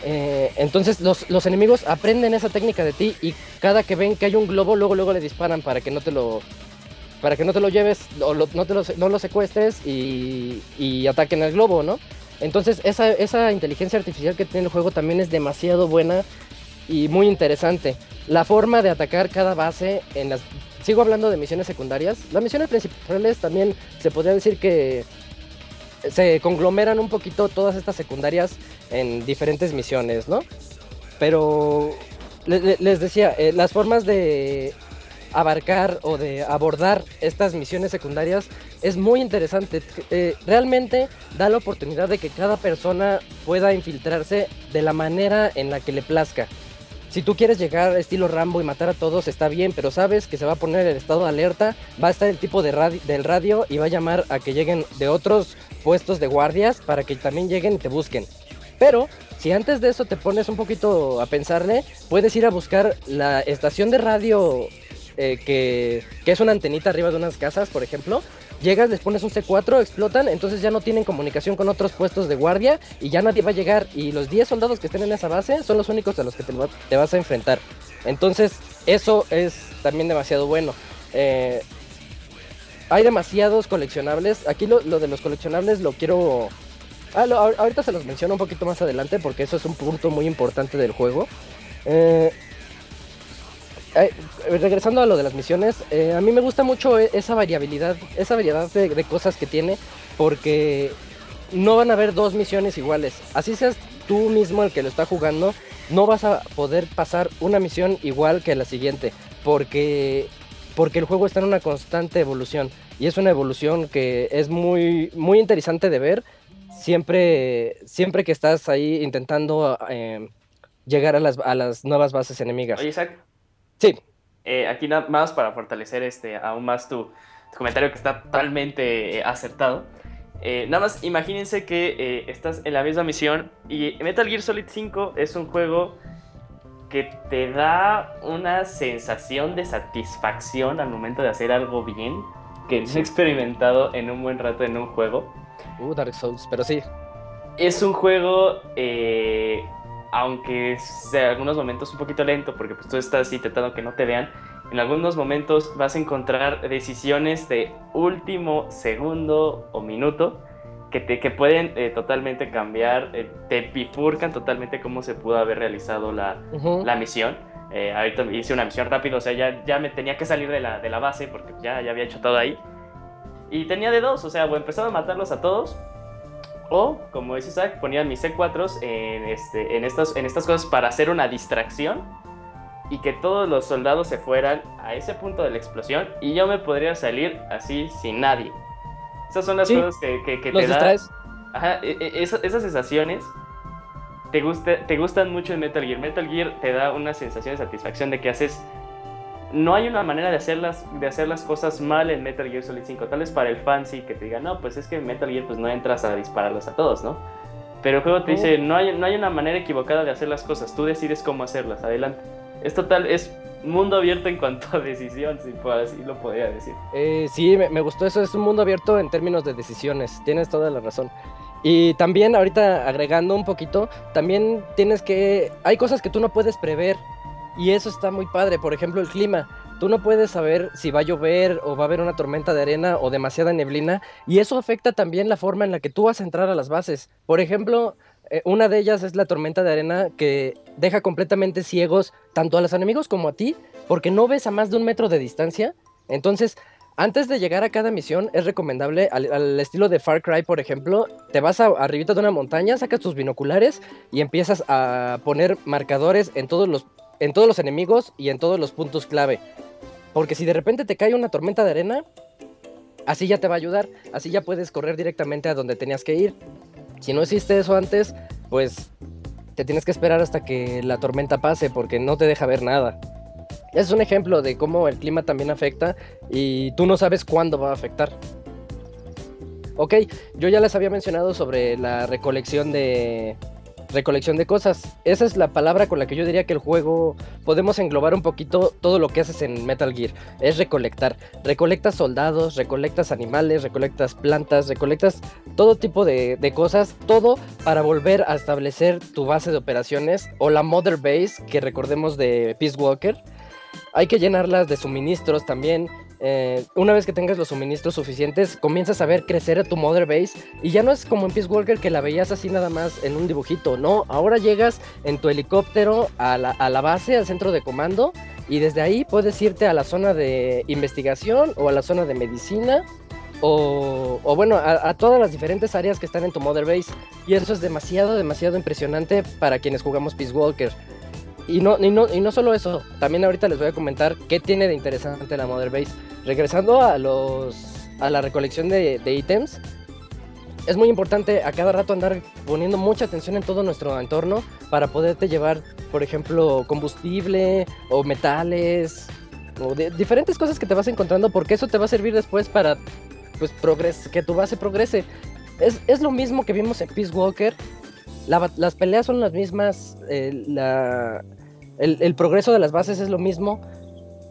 D: Eh, entonces los, enemigos aprenden esa técnica de ti y cada que ven que hay un globo, luego luego le disparan para que no te lo para que no te lo lleves o no te lo, no lo secuestres y, y ataquen al globo, ¿no? Entonces esa, esa inteligencia artificial que tiene el juego también es demasiado buena y muy interesante. La forma de atacar cada base en las... Sigo hablando de misiones secundarias. Las misiones principales también se podría decir que se conglomeran un poquito todas estas secundarias en diferentes misiones, ¿no? Pero le- le- les decía, eh, las formas de abarcar o de abordar estas misiones secundarias es muy interesante. Eh, realmente da la oportunidad de que cada persona pueda infiltrarse de la manera en la que le plazca. Si tú quieres llegar estilo Rambo y matar a todos, está bien, pero sabes que se va a poner el estado de alerta, va a estar el tipo de radi- del radio y va a llamar a que lleguen de otros puestos de guardias para que también lleguen y te busquen. Pero si antes de eso te pones un poquito a pensarle, puedes ir a buscar la estación de radio eh, que, que es una antenita arriba de unas casas, por ejemplo. Llegas, les pones un C4, explotan, entonces ya no tienen comunicación con otros puestos de guardia y ya nadie va a llegar. Y los 10 soldados que estén en esa base son los únicos a los que te, va- te vas a enfrentar. Entonces, eso es también demasiado bueno. Eh, hay demasiados coleccionables. Aquí lo, lo de los coleccionables lo quiero... Ah, ahorita se los menciono un poquito más adelante porque eso es un punto muy importante del juego. Eh, regresando a lo de las misiones, eh, a mí me gusta mucho e- esa variabilidad, esa variedad de, de cosas que tiene, porque no van a haber dos misiones iguales. Así seas tú mismo el que lo está jugando, no vas a poder pasar una misión igual que la siguiente, porque, porque el juego está en una constante evolución. Y es una evolución que es muy, muy interesante de ver siempre, siempre que estás ahí intentando eh, llegar a las, a las nuevas bases enemigas.
E: Oye, Isaac,
D: Sí,
E: eh, aquí nada más para fortalecer este aún más tu, tu comentario que está totalmente eh, acertado. Eh, nada más imagínense que eh, estás en la misma misión y Metal Gear Solid 5 es un juego que te da una sensación de satisfacción al momento de hacer algo bien que no he experimentado en un buen rato en un juego.
D: uh, Dark Souls, pero sí.
E: Es un juego, eh, aunque sea en algunos momentos un poquito lento, porque pues tú estás intentando que no te vean, en algunos momentos vas a encontrar decisiones de último segundo o minuto que, te, que pueden eh, totalmente cambiar, eh, te bifurcan totalmente cómo se pudo haber realizado la, la misión. Eh, ahorita hice una misión rápido, o sea, ya, ya me tenía que salir de la, de la base porque ya, ya había hecho todo ahí. Y tenía de dos, o sea, o empezaba a matarlos a todos, o, como dice Isaac, ponía mis C4s en, este, en, estas, en estas cosas para hacer una distracción y que todos los soldados se fueran a ese punto de la explosión y yo me podría salir así sin nadie. Esas son las
D: Sí,
E: cosas que, que, que te da.
D: distraes.
E: Ajá, e- e- esa- esas sensaciones te, gusta, te gustan mucho en Metal Gear. Metal Gear te da una sensación de satisfacción de que haces... No hay una manera de hacer, las, de hacer las cosas mal en Metal Gear Solid 5. Tal vez para el fan sí que te diga, no, pues es que en Metal Gear pues no entras a dispararlos a todos, ¿no? Pero el juego te dice, no hay, no hay una manera equivocada de hacer las cosas. Tú decides cómo hacerlas. Adelante. Es total, es mundo abierto en cuanto a decisión, si puedo- así lo podría decir.
D: Eh, sí, me, me gustó eso. Es un mundo abierto en términos de decisiones. Tienes toda la razón. Y también, ahorita agregando un poquito, también tienes que. Hay cosas que tú no puedes prever. Y eso está muy padre. Por ejemplo, el clima. Tú no puedes saber si va a llover o va a haber una tormenta de arena o demasiada neblina. Y eso afecta también la forma en la que tú vas a entrar a las bases. Por ejemplo, eh, una de ellas es la tormenta de arena que deja completamente ciegos tanto a los enemigos como a ti. Porque no ves a más de un metro de distancia. Entonces, antes de llegar a cada misión, es recomendable, al, estilo de Far Cry, por ejemplo, te vas a, arribita de una montaña, sacas tus binoculares y empiezas a poner marcadores en todos los, en todos los enemigos y en todos los puntos clave. Porque si de repente te cae una tormenta de arena, así ya te va a ayudar, así ya puedes correr directamente a donde tenías que ir. Si no hiciste eso antes, pues te tienes que esperar hasta que la tormenta pase porque no te deja ver nada. Es un ejemplo de cómo el clima también afecta y tú no sabes cuándo va a afectar. Ok, yo ya les había mencionado sobre la recolección de recolección de cosas. Esa es la palabra con la que yo diría que el juego podemos englobar un poquito todo lo que haces en Metal Gear. Es recolectar. Recolectas soldados, recolectas animales, recolectas plantas, recolectas todo tipo de, de cosas, todo para volver a establecer tu base de operaciones o la Mother Base que recordemos de Peace Walker. Hay que llenarlas de suministros también. Eh, una vez que tengas los suministros suficientes, comienzas a ver crecer a tu Mother Base. Y ya no es como en Peace Walker que la veías así nada más en un dibujito. No, ahora llegas en tu helicóptero a la, base, al centro de comando. Y desde ahí puedes irte a la zona de investigación o a la zona de medicina. O, o bueno, a, a todas las diferentes áreas que están en tu Mother Base. Y eso es demasiado, demasiado impresionante para quienes jugamos Peace Walker. Y no, y, no, y no solo eso, también ahorita les voy a comentar qué tiene de interesante la Mother Base. Regresando a los a la recolección de, de ítems, es muy importante a cada rato andar poniendo mucha atención en todo nuestro entorno para poderte llevar, por ejemplo, combustible o metales o de- diferentes cosas que te vas encontrando porque eso te va a servir después para pues progres que tu base progrese. Es, es lo mismo que vimos en Peace Walker. Las peleas son las mismas, eh, la, el, progreso de las bases es lo mismo,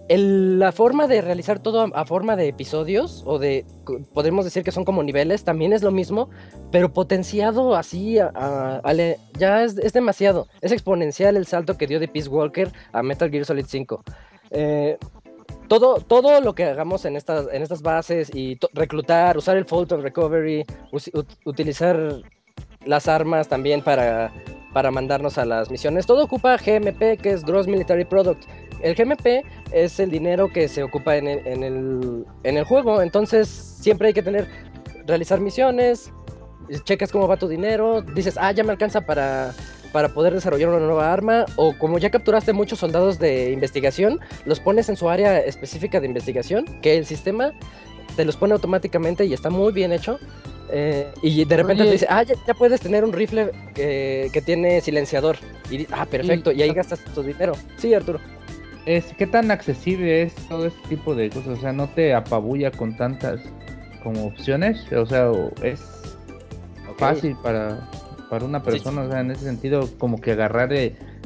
D: el- la forma de realizar todo a, forma de episodios, o de, podemos decir que son como niveles, también es lo mismo, pero potenciado así, ya es, es demasiado. Es exponencial el salto que dio de Peace Walker a Metal Gear Solid 5. Eh, todo, todo lo que hagamos en estas, en estas bases y reclutar, usar el Photon Recovery, us- ut- utilizar las armas también para, para mandarnos a las misiones, todo ocupa GMP, que es Gross Military Product. El GMP es el dinero que se ocupa en el, en el, en el juego, entonces siempre hay que tener, realizar misiones, checas cómo va tu dinero, dices, ah, ya me alcanza para, para poder desarrollar una nueva arma, o como ya capturaste muchos soldados de investigación, los pones en su área específica de investigación, que el sistema te los pone automáticamente y está muy bien hecho. Eh, y de repente
C: Oye.
D: te dice, ah, ya, ya puedes tener un rifle que, que tiene silenciador. Y ah, perfecto, y, ahí gastas tu dinero. Sí, Arturo.
C: Es, ¿Qué tan accesible es todo este tipo de cosas? O sea, ¿no te apabulla con tantas como opciones? O sea, es fácil para, para una persona, o sea, en ese sentido, como que agarrar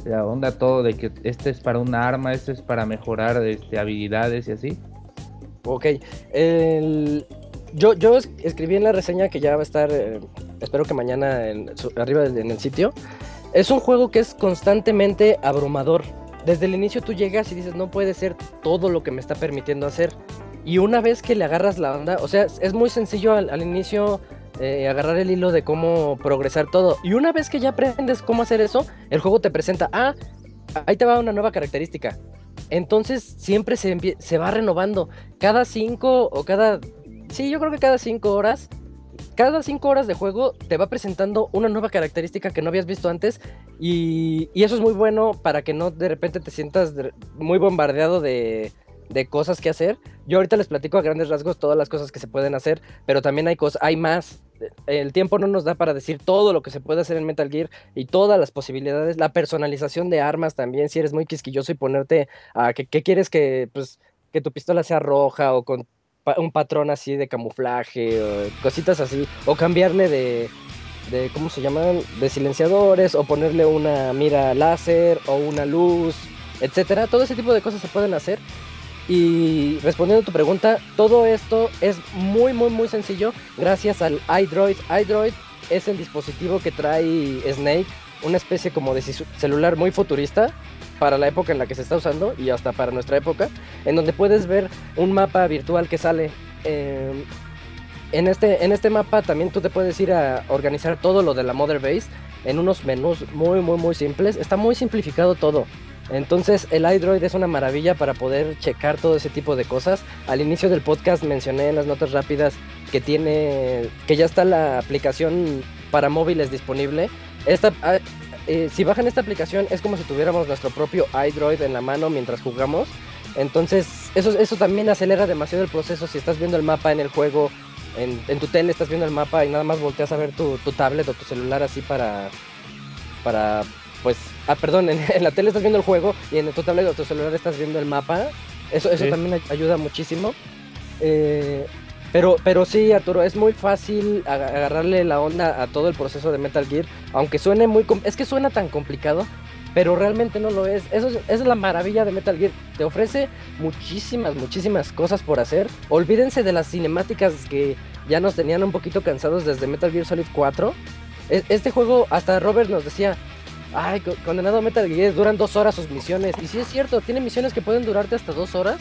C: la onda todo de que este es para un arma, este es para mejorar este, habilidades y así.
D: Ok. el- Yo, yo es- escribí en la reseña que ya va a estar, eh, espero que mañana en arriba en el sitio. Es un juego que es constantemente abrumador. Desde el inicio tú llegas y dices, no puede ser todo lo que me está permitiendo hacer. Y una vez que le agarras la onda, o sea, es- muy sencillo al, inicio eh, agarrar el hilo de cómo progresar todo. Y una vez que ya aprendes cómo hacer eso, el juego te presenta, ah, ahí te va una nueva característica. Entonces siempre se, se va renovando. Cada cinco o cada... Sí, yo creo que cada cinco horas. Cada cinco horas de juego te va presentando una nueva característica que no habías visto antes. Y, eso es muy bueno para que no de repente te sientas muy bombardeado de, de cosas que hacer. Yo ahorita les platico a grandes rasgos todas las cosas que se pueden hacer, pero también hay cosas, hay más. El tiempo no nos da para decir todo lo que se puede hacer en Metal Gear y todas las posibilidades, la personalización de armas también, si eres muy quisquilloso y ponerte a que, que quieres que, pues, que tu pistola sea roja o con un patrón así de camuflaje o cositas así, o cambiarle de, de, ¿cómo se llaman? De silenciadores o ponerle una mira láser o una luz, etcétera. Todo ese tipo de cosas se pueden hacer. Y respondiendo a tu pregunta, todo esto es muy, muy, muy sencillo gracias al iDroid. iDroid es el dispositivo que trae Snake, una especie como de celular muy futurista para la época en la que se está usando y hasta para nuestra época, en donde puedes ver un mapa virtual que sale. eh, en, este, en este mapa también tú te puedes ir a organizar todo lo de la Mother Base en unos menús muy, muy, muy simples. Está muy simplificado todo. Entonces el iDroid es una maravilla para poder checar todo ese tipo de cosas. Al inicio del podcast mencioné en las notas rápidas que tiene, que ya está la aplicación para móviles disponible. Esta, ah, eh, si bajan esta aplicación es como si tuviéramos nuestro propio iDroid en la mano mientras jugamos. Entonces eso, eso también acelera demasiado el proceso. Si estás viendo el mapa en el juego, en, en tu tele estás viendo el mapa y nada más volteas a ver tu, tu tablet o tu celular así para, para pues, ah, perdón, en, en la tele estás viendo el juego y en tu tablet o tu celular estás viendo el mapa. Eso, eso
C: Sí.
D: también ay- ayuda muchísimo. Eh, pero, pero sí, Arturo, es muy fácil aga- agarrarle la onda a todo el proceso de Metal Gear, aunque suene muy... Es que suena tan complicado, pero realmente no lo es. Eso es, es la maravilla de Metal Gear. Te ofrece muchísimas, muchísimas cosas por hacer. Olvídense de las cinemáticas que ya nos tenían un poquito cansados desde Metal Gear Solid 4. E- Este juego, hasta Robert nos decía, ay, co- condenado a Metal Gear, duran dos horas sus misiones. Y sí es cierto, tiene misiones que pueden durarte hasta dos horas.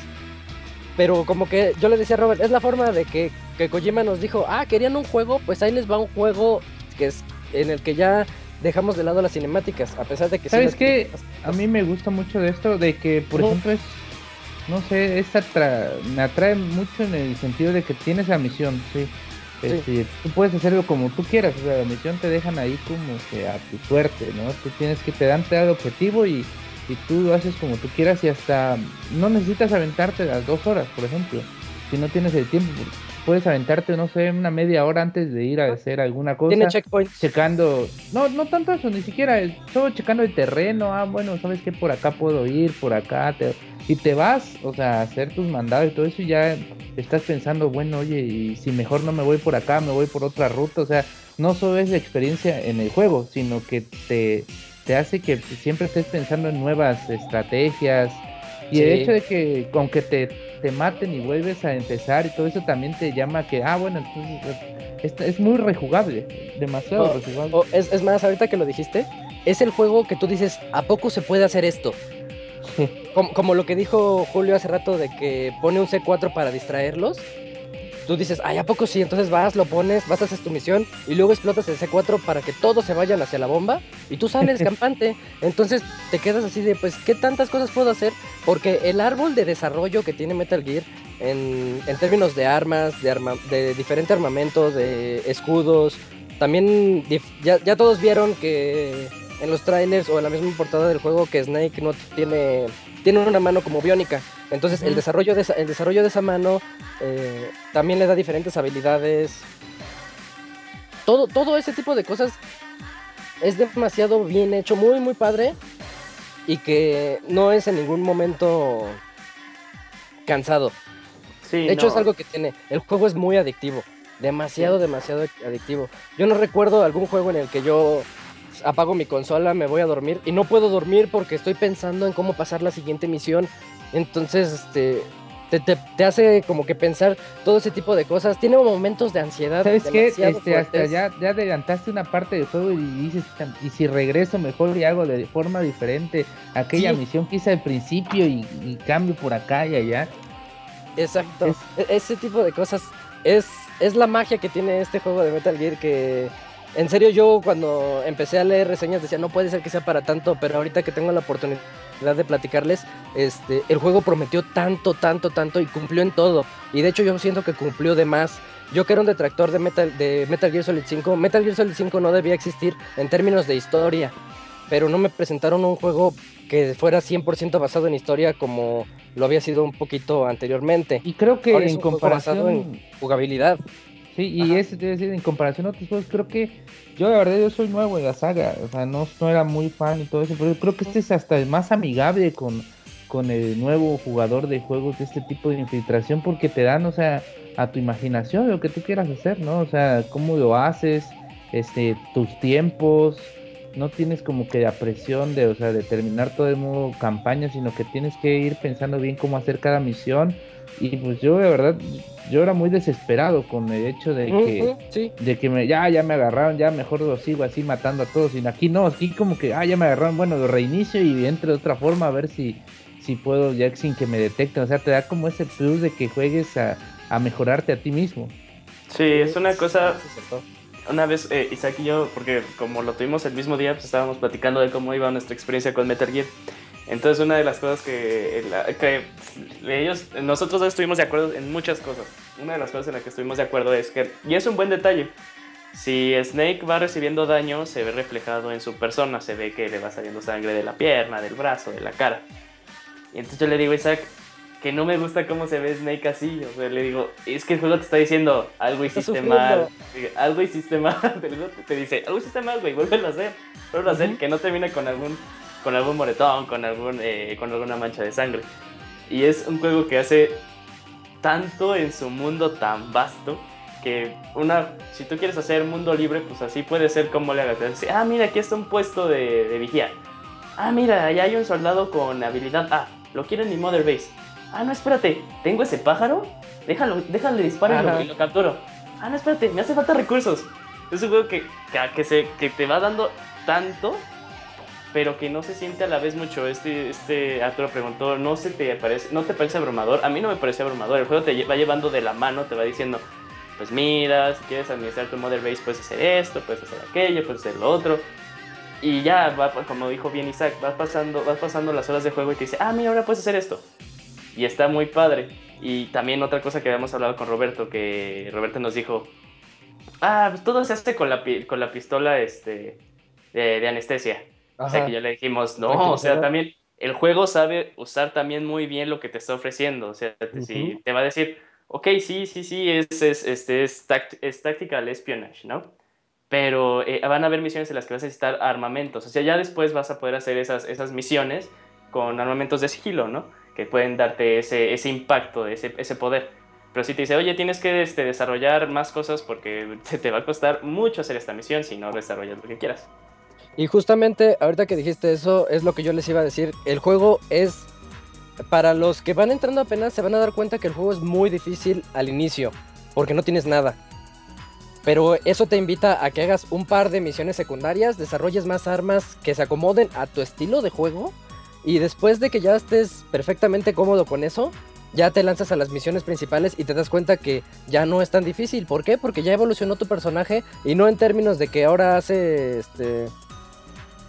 D: Pero como que yo le decía a Robert, es la forma de que, que Kojima nos dijo, ah, querían un juego, pues ahí les va un juego que es en el que ya dejamos de lado las cinemáticas, a pesar de que sí
C: ¿Sabes
D: las-
C: qué? A mí me gusta mucho de esto, de que, por
D: No.
C: ejemplo, es, no sé, es atra- me atrae mucho en el sentido de que tienes la misión, sí. Este, Tú puedes hacerlo como tú quieras, o sea, la misión te dejan ahí como que a tu suerte, ¿no? Tú tienes que te dan te dan el objetivo y, y tú lo haces como tú quieras y hasta no necesitas aventarte las dos horas, por ejemplo, si no tienes el tiempo, puedes aventarte, no sé, una media hora antes de ir a hacer alguna cosa
D: Tiene checkpoints.
C: checando, no, no tanto eso, ni siquiera, es solo checando el terreno, ah, bueno, sabes que por acá puedo ir, por acá, te- y te vas, o sea, a hacer tus mandados y todo eso, y ya estás pensando, bueno, oye, y si mejor no me voy por acá, me voy por otra ruta, o sea, no solo es la experiencia en el juego, sino que te, te hace que siempre estés pensando en nuevas estrategias, Y
D: Sí.
C: el hecho de que con que te, te maten y vuelves a empezar y todo eso también te llama que, ah, bueno, entonces es, es muy rejugable, demasiado
D: Oh,
C: rejugable.
D: O es, es más, ahorita que lo dijiste, es el juego que tú dices, ¿a poco se puede hacer esto? Como, como lo que dijo Julio hace rato de que pone un C4 para distraerlos. Tú dices, ay, ¿a poco sí? Entonces vas, lo pones, vas, haces tu misión y luego explotas el C4 para que todos se vayan hacia la bomba y tú sales campante. Entonces te quedas así de, pues, ¿qué tantas cosas puedo hacer? Porque el árbol de desarrollo que tiene Metal Gear en, en términos de armas, de, arma, de diferente armamento, de escudos, también ya, ya todos vieron que en los trailers o en la misma portada del juego que Snake no tiene tiene una mano como biónica. Entonces el desarrollo de esa, el desarrollo de esa mano eh, también le da diferentes habilidades. Todo, todo ese tipo de cosas es demasiado bien hecho, muy muy padre. Y que no es en ningún momento cansado.
E: Sí,
D: De hecho,
E: no.
D: es algo que tiene. El juego es muy adictivo. Demasiado, demasiado adictivo. Yo no recuerdo algún juego en el que yo apago mi consola, me voy a dormir y no puedo dormir porque estoy pensando en cómo pasar la siguiente misión. Entonces, este. Te, te- te hace como que pensar todo ese tipo de cosas. Tiene momentos de ansiedad.
C: ¿Sabes qué? Este, hasta ya, ya adelantaste una parte del juego y dices, y si regreso mejor y hago de forma diferente aquella
D: Sí.
C: misión que hice al principio y, y cambio por acá y allá.
D: Exacto.
C: Es-
D: E- Ese tipo de cosas es, es la magia que tiene este juego de Metal Gear que en serio yo cuando empecé a leer reseñas decía no puede ser que sea para tanto, pero ahorita que tengo la oportunidad de platicarles, este, el juego prometió tanto, tanto, tanto y cumplió en todo. Y de hecho yo siento que cumplió de más. Yo que era un detractor de Metal, de Metal Gear Solid 5, Metal Gear Solid 5 no debía existir en términos de historia, pero no me presentaron un juego que fuera 100% basado en historia como lo había sido un poquito anteriormente.
C: Y creo que
D: Ahora es
C: en comparación...
D: en jugabilidad.
C: Sí, y eso te decir, en comparación a otros juegos, creo que yo la verdad yo soy nuevo en la saga, o sea, no, no era muy fan y todo eso, pero creo que este es hasta el más amigable con, con el nuevo jugador de juegos de este tipo de infiltración porque te dan, o sea, a tu imaginación lo que tú quieras hacer, ¿no? O sea, cómo lo haces, este, tus tiempos, no tienes como que la presión de, o sea, de terminar todo el modo campaña, sino que tienes que ir pensando bien cómo hacer cada misión. Y pues yo, de verdad, yo era muy desesperado con el hecho de que,
D: sí.
C: de que me, ya, ya me agarraron, ya mejor lo sigo así matando a todos. Y aquí no, aquí como que, ah, ya me agarraron, bueno, lo reinicio y entro de otra forma a ver si, si puedo ya sin que me detecten. O sea, te da como ese plus de que juegues a, a mejorarte a ti mismo.
E: Sí, es una cosa.
D: Sí.
E: Una vez eh, Isaac y yo, porque como lo tuvimos el mismo día, pues estábamos platicando de cómo iba nuestra experiencia con Metal Gear. Entonces una de las cosas que, que ellos, nosotros estuvimos de acuerdo en muchas cosas. Una de las cosas en las que estuvimos de acuerdo es que, y es un buen detalle, si Snake va recibiendo daño, se ve reflejado en su persona, se ve que le va saliendo sangre de la pierna, del brazo, de la cara. Y entonces yo le digo Isaac que no me gusta cómo se ve Snake así. O sea, le digo, es que el juego te está diciendo algo hiciste mal. Algo hiciste mal. El juego te dice, algo hiciste mal, güey, vuélvelo a hacer. Vuélvelo a hacer, que no termine con algún, con algún moretón, con, algún, eh, con alguna mancha de sangre. Y es un juego que hace tanto en su mundo tan vasto que una si tú quieres hacer mundo libre pues así puede ser como le hagas ah mira aquí está un puesto de, de vigía ah mira allá hay un soldado con habilidad A lo quiero en mi mother base ah no espérate tengo ese pájaro déjalo déjale disparo y lo, capturo ah no espérate me hace falta recursos es un juego que, que, que se, que te va dando tanto pero que no se siente a la vez mucho. Este, este Arturo preguntó, ¿no, se te parece, ¿no te parece abrumador? A mí no me parece abrumador. El juego te va llevando de la mano, te va diciendo, pues mira, si quieres administrar tu Mother Base, puedes hacer esto, puedes hacer aquello, puedes hacer lo otro. Y ya, va, como dijo bien Isaac, vas pasando, vas pasando las horas de juego y te dice, ah, mira, ahora puedes hacer esto. Y está muy padre. Y también otra cosa que habíamos hablado con Roberto, que Roberto nos dijo, ah, pues todo se hace con la, con la pistola este, de, de anestesia. O sea
D: Ajá.
E: que ya le dijimos, no, o sea, también el juego sabe usar también muy bien lo que te está ofreciendo. O sea, te- si
D: Ujú.
E: te va a decir, ok, sí, sí, sí, es, es, este, es, tact- es tactical espionage, ¿no? Pero eh, van a haber misiones en las que vas a necesitar armamentos. O sea, ya después vas a poder hacer esas, esas misiones con armamentos de sigilo, ¿no? Que pueden darte ese, ese impacto, ese, ese poder. Pero si te dice, oye, tienes que este, desarrollar más cosas porque te, te va a costar mucho hacer esta misión si no desarrollas lo que quieras.
D: Y justamente ahorita que dijiste eso, es lo que yo les iba a decir. El juego es para los que van entrando apenas se van a dar cuenta que el juego es muy difícil al inicio, porque no tienes nada. Pero eso te invita a que hagas un par de misiones secundarias, desarrolles más armas que se acomoden a tu estilo de juego y después de que ya estés perfectamente cómodo con eso, ya te lanzas a las misiones principales y te das cuenta que ya no es tan difícil. ¿Por qué? Porque ya evolucionó tu personaje y no en términos de que ahora hace este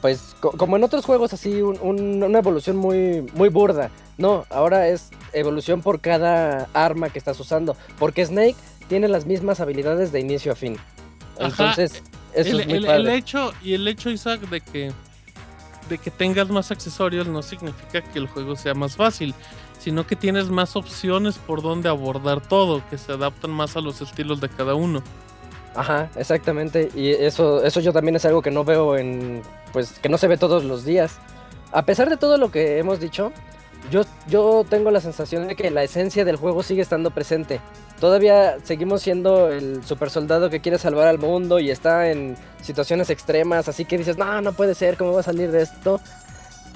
D: pues como en otros juegos así una evolución muy muy burda. No, ahora es evolución por cada arma que estás usando, porque Snake tiene las mismas habilidades de inicio a fin. Entonces, eso es muy
A: el, el hecho y el hecho Isaac de que de que tengas más accesorios no significa que el juego sea más fácil sino que tienes más opciones por donde abordar todo, que se adaptan más a los estilos de cada uno.
D: Ajá, exactamente. Y eso, eso yo también es algo que no veo en. Pues que no se ve todos los días. A pesar de todo lo que hemos dicho, yo, yo tengo la sensación de que la esencia del juego sigue estando presente. Todavía seguimos siendo el super soldado que quiere salvar al mundo y está en situaciones extremas, así que dices, no, no puede ser, ¿cómo va a salir de esto?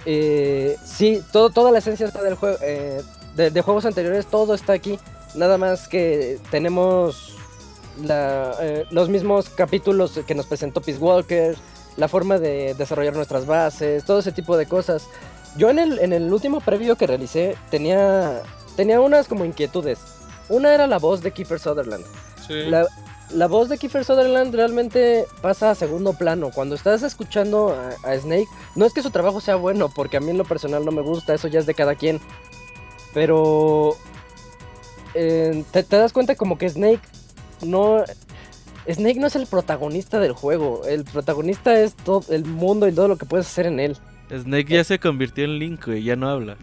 D: eh, sí, todo, toda la esencia está del juego, eh, de, juegos anteriores, todo está aquí. Nada más que tenemos eh, los mismos capítulos que nos presentó Peace Walker, la forma de desarrollar nuestras bases, todo ese tipo de cosas. Yo en el, en el último previo que realicé tenía, tenía unas como inquietudes. Una era la voz de Kiefer Sutherland. Sí la voz de Kiefer Sutherland realmente pasa a segundo plano. Cuando estás escuchando a, Snake, no es que su trabajo sea bueno, porque a mí en lo personal no me gusta, eso ya es de cada quien. Pero eh, te, das cuenta como que Snake no... Snake no es el protagonista del juego, el protagonista es todo el mundo y todo lo que puedes hacer en él.
B: Snake ya se convirtió en Link, y ya no habla.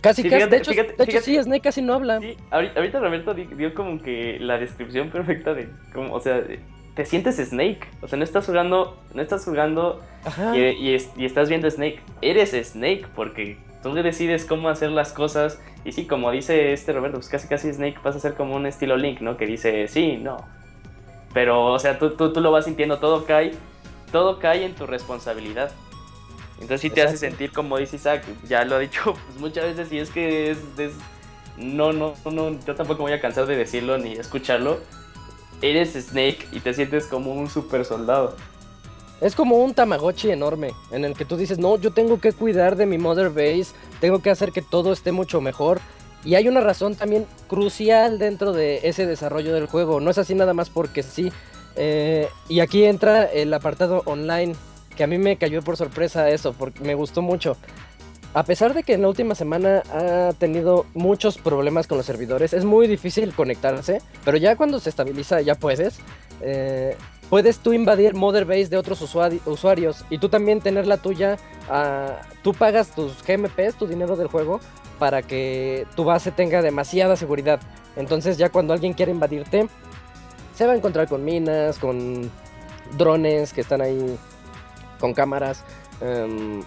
D: Casi, casi. de hecho, de hecho sí, Snake casi no habla.
E: Sí, ahorita, Roberto dio como que la descripción perfecta de cómo, o sea, te sientes Snake. O sea, no estás jugando, no estás jugando y, y, estás viendo Snake. Eres Snake porque tú decides cómo hacer las cosas. Y sí, como dice este Roberto, pues casi casi Snake pasa a ser como un estilo Link, ¿no? Que dice, sí, no. Pero, o sea, tú, tú, tú lo vas sintiendo, todo cae, todo cae en tu responsabilidad. Entonces sí te hace sentir como dice Isaac, ya lo ha dicho pues, muchas veces y es que es, no, no, no, yo tampoco voy a cansar de decirlo ni escucharlo. Eres Snake y te sientes como un super soldado.
D: Es como un Tamagotchi enorme, en el que tú dices, no, yo tengo que cuidar de mi Mother Base, tengo que hacer que todo esté mucho mejor. Y hay una razón también crucial dentro de ese desarrollo del juego, no es así nada más porque sí. Eh, y aquí entra el apartado online, que a mí me cayó por sorpresa eso, porque me gustó mucho. A pesar de que en la última semana ha tenido muchos problemas con los servidores, es muy difícil conectarse, pero ya cuando se estabiliza ya puedes. Eh, puedes tú invadir Mother Base de otros usuarios y tú también tener la tuya. Ah, tú pagas tus GMPs, tu dinero del juego, para que tu base tenga demasiada seguridad. Entonces ya cuando alguien quiere invadirte, se va a encontrar con minas, con drones que están ahí con cámaras. Em,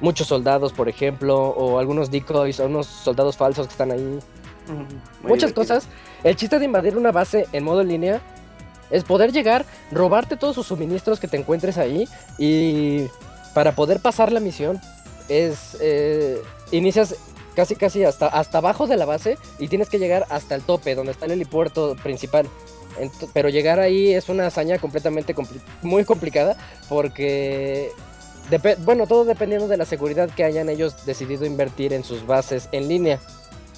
D: muchos soldados, por ejemplo, o algunos decoys, o unos soldados falsos que están ahí. Muchas cosas. El chiste de invadir una base en modo línea es poder llegar, robarte todos sus suministros que te encuentres ahí y para poder pasar la misión es eh, inicias casi casi hasta hasta abajo de la base y tienes que llegar hasta el tope donde está el helipuerto principal pero llegar ahí es una hazaña completamente muy complicada porque, bueno, todo dependiendo de la seguridad que hayan ellos decidido invertir en sus bases en línea.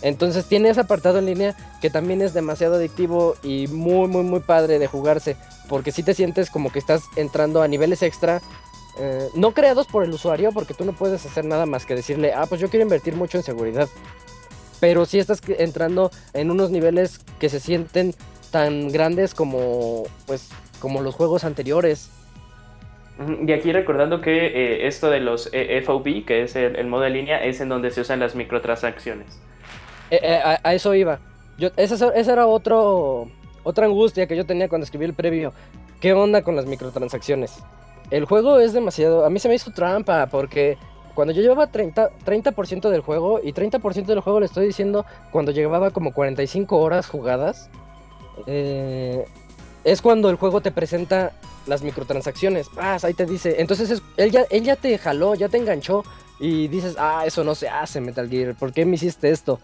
D: Entonces tiene ese apartado en línea que también es demasiado adictivo y muy, muy, muy padre de jugarse. Porque si te sientes como que estás entrando a niveles extra, eh, no creados por el usuario, porque tú no puedes hacer nada más que decirle, ah, pues yo quiero invertir mucho en seguridad. Pero si estás entrando en unos niveles que se sienten tan grandes como pues como los juegos anteriores.
E: Y aquí recordando que eh, esto de los eh, FOB, que es el, modo de línea, es en donde se usan las microtransacciones.
D: Eh, a, eso iba. Yo, esa, esa, era otro, otra angustia que yo tenía cuando escribí el previo. ¿Qué onda con las microtransacciones? El juego es demasiado... A mí se me hizo trampa porque cuando yo llevaba 30%, 30 del juego y 30% del juego le estoy diciendo cuando llevaba como 45 horas jugadas, eh, es cuando el juego te presenta las microtransacciones. Ah, ahí te dice. Entonces él, ya, te jaló, ya te enganchó. y dices, ah, eso no se hace, Metal Gear, ¿por qué me hiciste esto?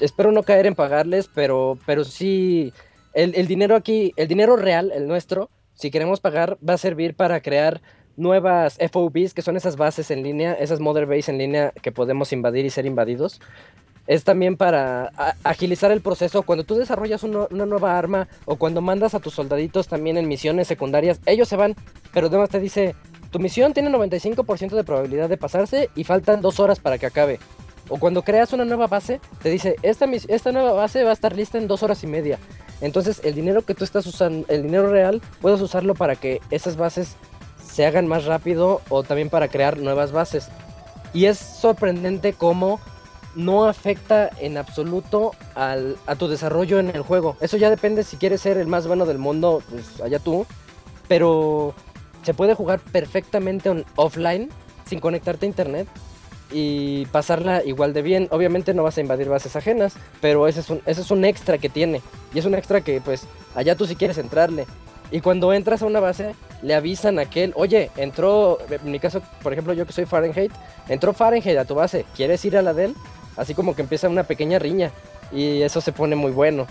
D: Espero no caer en pagarles, pero, pero sí, el, el dinero aquí, el dinero real, el nuestro, si queremos pagar, va a servir para crear nuevas FOBs, que son esas bases en línea, esas Mother Base en línea que podemos invadir y ser invadidos. Es también para agilizar el proceso. Cuando tú desarrollas una nueva arma o cuando mandas a tus soldaditos también en misiones secundarias, ellos se van, pero además te dice, tu misión tiene 95% de probabilidad de pasarse y faltan dos horas para que acabe. O cuando creas una nueva base, te dice, esta, esta nueva base va a estar lista en dos horas y media. Entonces el dinero que tú estás usando, el dinero real, puedes usarlo para que esas bases se hagan más rápido o también para crear nuevas bases. Y es sorprendente cómo no afecta en absoluto al- a tu desarrollo en el juego. Eso ya depende si quieres ser el más bueno del mundo, pues allá tú. Pero se puede jugar perfectamente on- offline, sin conectarte a internet y pasarla igual de bien. Obviamente no vas a invadir bases ajenas, pero ese es un, ese es un extra que tiene. Y es un extra que pues allá tú si quieres entrarle. Y cuando entras a una base, le avisan a aquel, oye, entró, en mi caso, por ejemplo, yo que soy Fahrenheit, entró Fahrenheit a tu base, ¿quieres ir a la de él? Así como que empieza una pequeña riña. Y eso se pone muy bueno.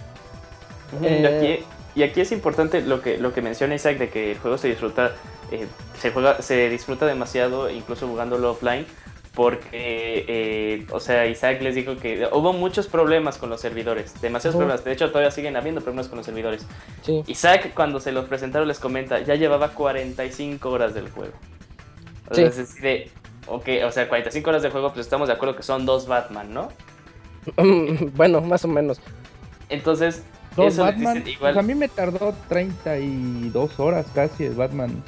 E: Y
D: Eh,
E: aquí, y aquí es importante lo que, lo que menciona Isaac de que el juego se disfruta, eh, se juega, se disfruta demasiado, incluso jugándolo offline, porque, eh, o sea, Isaac les dijo que hubo muchos problemas con los servidores, demasiados problemas, de hecho todavía siguen habiendo problemas con los servidores.
D: Sí.
E: Isaac cuando se los presentaron les comenta, ya llevaba 45 horas del juego. O
D: Sí.
E: sea, es así de, ok, o sea, 45 horas de juego, pues estamos de acuerdo que son dos Batman, ¿no?
D: bueno, más o menos.
E: Entonces,
C: Dos
E: eso
C: Batman.
E: dicen igual.
C: Pues a mí me tardó 32 horas casi el Batman.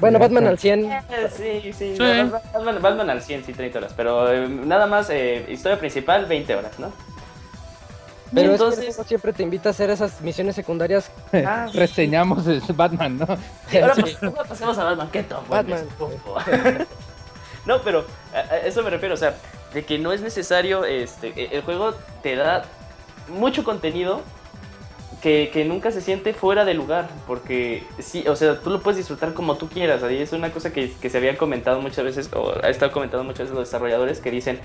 D: Bueno, Batman al 100.
E: Eh, Sí, sí, Batman, Batman al 100, sí, 30 horas. Pero eh, nada más, eh, historia principal, 20 horas, ¿no?
D: Pero
E: Y
D: es que
E: entonces,
D: siempre te invita a hacer esas misiones secundarias.
E: ah,
C: Reseñamos el Batman, ¿no?
E: ahora, pas- ahora pasemos a Batman, ¿qué top?
D: Batman.
E: No, pero a, a eso me refiero, o sea, de que no es necesario, este, e- el juego te da mucho contenido que, que nunca se siente fuera de lugar, porque sí, o sea, tú lo puedes disfrutar como tú quieras, ahí es una cosa que, que se había comentado muchas veces, o ha estado comentando muchas veces los desarrolladores que dicen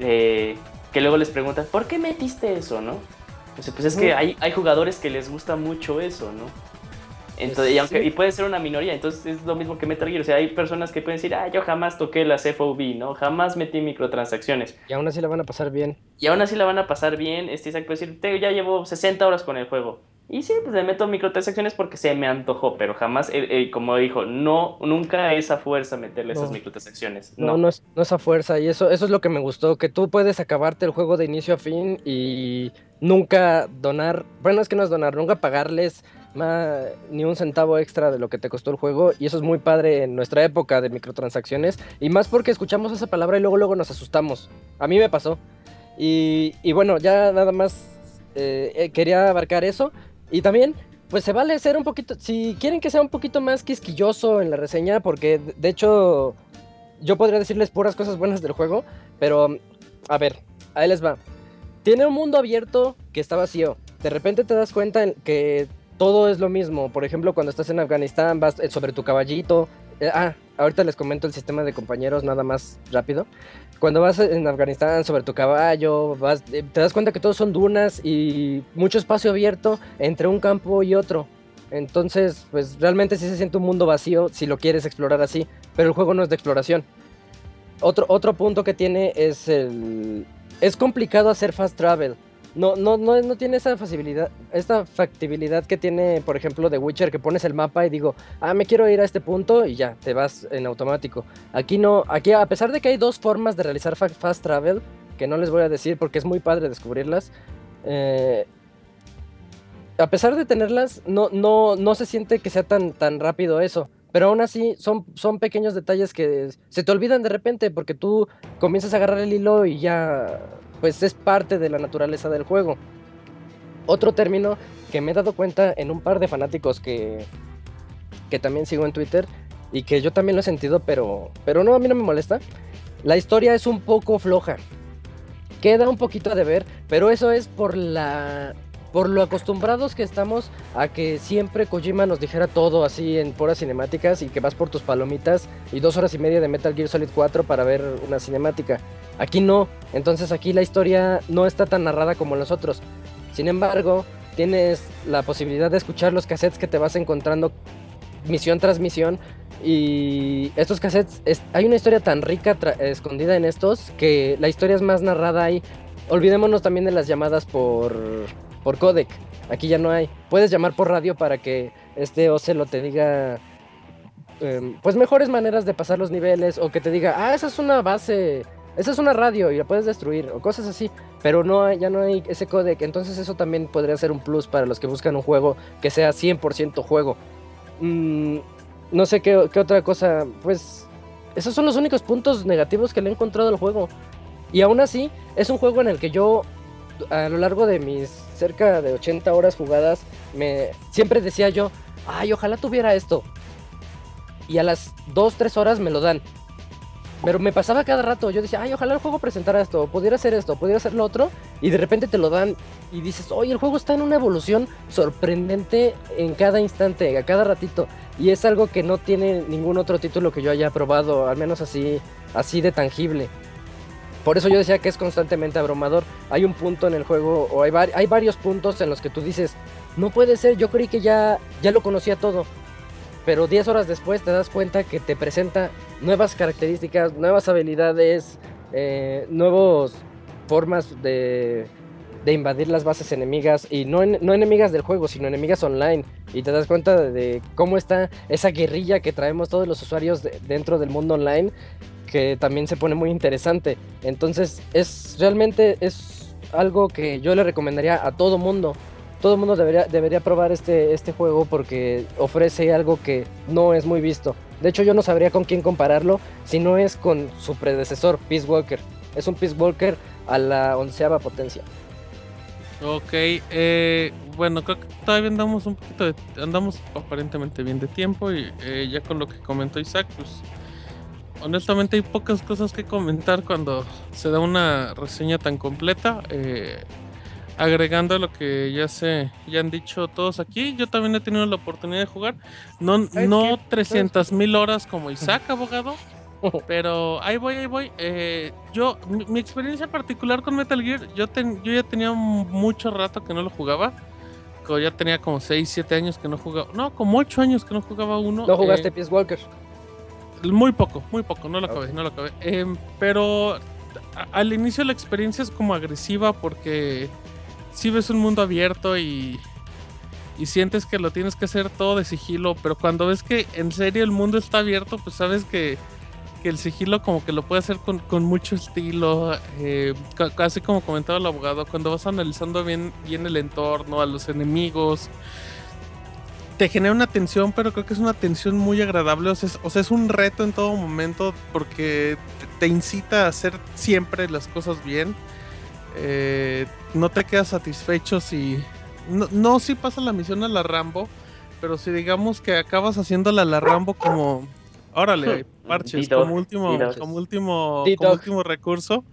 E: eh, que luego les preguntan, ¿por qué metiste eso, no? O sea, pues es que hay, hay jugadores que les gusta mucho eso, ¿no? Entonces, y, aunque,
D: Sí.
E: y puede ser una minoría, entonces es lo mismo que Metal Gear. O sea, hay personas que pueden decir, ah, yo jamás toqué las FOB, ¿no? Jamás metí microtransacciones.
D: Y aún así la van a pasar bien.
E: Y aún así la van a pasar bien. Este Isaac puede decir, "Te- ya llevo 60 horas con el juego. Y sí, pues le meto microtransacciones porque se me antojó, pero jamás, eh, eh, como dijo, no, nunca es a fuerza meterle esas microtransacciones.
D: No,
E: No,
D: no, es, no es a fuerza. Y eso, eso es lo que me gustó. Que tú puedes acabarte el juego de inicio a fin y nunca donar. Bueno, es que no es donar, nunca pagarles ni un centavo extra de lo que te costó el juego. Y eso es muy padre en nuestra época de microtransacciones. Y más porque escuchamos esa palabra y luego, luego nos asustamos. A mí me pasó. Y, bueno, ya nada más eh, eh, quería abarcar eso. Y también, pues se vale ser un poquito, si quieren que sea un poquito más quisquilloso en la reseña, porque de- hecho yo podría decirles puras cosas buenas del juego, pero a ver, ahí les va. Tiene un mundo abierto que está vacío. De repente te das cuenta en que todo es lo mismo. Por ejemplo, cuando estás en Afganistán, vas eh, sobre tu caballito. Eh, ah, ahorita les comento el sistema de compañeros nada más rápido. Cuando vas en Afganistán sobre tu caballo, vas, eh, te das cuenta que todos son dunas y mucho espacio abierto entre un campo y otro. Entonces, pues realmente sí se siente un mundo vacío si lo quieres explorar así, pero el juego no es de exploración. Otro, otro punto que tiene es el... Es complicado hacer fast travel. No, no, no, no tiene esa facilidad, esta factibilidad que tiene, por ejemplo, The Witcher, que pones el mapa y digo, ah, me quiero ir a este punto y ya, te vas en automático. Aquí no, aquí a pesar de que hay dos formas de realizar fa- fast travel, que no les voy a decir porque es muy padre descubrirlas, eh, a pesar de tenerlas, no, no, no se siente que sea tan, tan rápido eso. Pero aún así son, son pequeños detalles que se te olvidan de repente porque tú comienzas a agarrar el hilo y ya pues es parte de la naturaleza del juego. Otro término que me he dado cuenta en un par de fanáticos que, que también sigo en Twitter y que yo también lo he sentido, pero, pero no, a mí no me molesta. La historia es un poco floja. Queda un poquito a deber, pero eso es por la por lo acostumbrados que estamos a que siempre Kojima nos dijera todo así en puras cinemáticas y que vas por tus palomitas y dos horas y media de Metal Gear Solid 4 para ver una cinemática. Aquí no, entonces aquí la historia no está tan narrada como los otros. Sin embargo, tienes la posibilidad de escuchar los cassettes que te vas encontrando misión tras misión y estos cassettes, hay una historia tan rica escondida en estos que la historia es más narrada ahí. Olvidémonos también de las llamadas por por codec. Aquí ya no hay. Puedes llamar por radio para que este Ocelo te diga em, pues mejores maneras de pasar los niveles o que te diga, ah, esa es una base, esa es una radio y la puedes destruir o cosas así. Pero no hay, ya no hay ese codec. Entonces eso también podría ser un plus para los que buscan un juego que sea 100% juego. Mm, no sé qué, qué otra cosa. Pues esos son los únicos puntos negativos que le he encontrado al juego. Y aún así, es un juego en el que yo a lo largo de mis cerca de 80 horas jugadas, me siempre decía yo, ay, ojalá tuviera esto. Y a las 2, 3 horas me lo dan. Pero me pasaba cada rato, yo decía, ay, ojalá el juego presentara esto, pudiera hacer esto, pudiera hacer lo otro, y de repente te lo dan y dices, oye, el juego está en una evolución sorprendente en cada instante, a cada ratito, y es algo que no tiene ningún otro título que yo haya probado, al menos así, así de tangible. Por eso yo decía que es constantemente abrumador. Hay un punto en el juego, o hay, hay varios puntos en los que tú dices, no puede ser, yo creí que ya, ya lo conocía todo. Pero 10 horas después te das cuenta que te presenta nuevas características, nuevas habilidades, eh, nuevas formas de, de, invadir las bases enemigas. Y no, no enemigas del juego, sino enemigas online. Y te das cuenta de, cómo está esa guerrilla que traemos todos los usuarios dentro del mundo online que también se pone muy interesante. Entonces, es realmente es algo que yo le recomendaría a todo mundo. Todo mundo debería, debería probar este, este juego porque ofrece algo que no es muy visto. De hecho, yo no sabría con quién compararlo si no es con su predecesor, Peace Walker. Es un Peace Walker a la onceava potencia.
A: Ok, eh, bueno, creo que todavía andamos un poquito andamos aparentemente bien de tiempo y eh, ya con lo que comentó Isaac, pues honestamente hay pocas cosas que comentar cuando se da una reseña tan completa. Eh, agregando lo que ya se ya han dicho todos aquí, yo también he tenido la oportunidad de jugar. No, no 300 mil horas como Isaac, abogado. Pero ahí voy, ahí voy. Eh, yo, mi, experiencia particular con Metal Gear, yo, yo ya tenía mucho rato que no lo jugaba. Ya tenía como 6, 7 años que no jugaba. No, como 8 años que no jugaba uno.
D: ¿No jugaste eh, Peace Walker?
A: Muy poco, muy poco, no lo acabé, no lo acabé. Em, pero al inicio la experiencia es como agresiva porque si ves un mundo abierto y, y sientes que lo tienes que hacer todo de sigilo, pero cuando ves que en serio el mundo está abierto, pues sabes que, que el sigilo como que lo puede hacer con, con mucho estilo, eh, casi como comentaba el abogado, cuando vas analizando bien, bien el entorno, a los enemigos, te genera una tensión, pero creo que es una tensión muy agradable. O sea, es, un reto en todo momento porque te, incita a hacer siempre las cosas bien. Eh, no te quedas satisfecho si. No, si pasa la misión a la Rambo, pero si digamos que acabas haciéndola a la Rambo como. Órale, parches, como último, como último, como último recurso.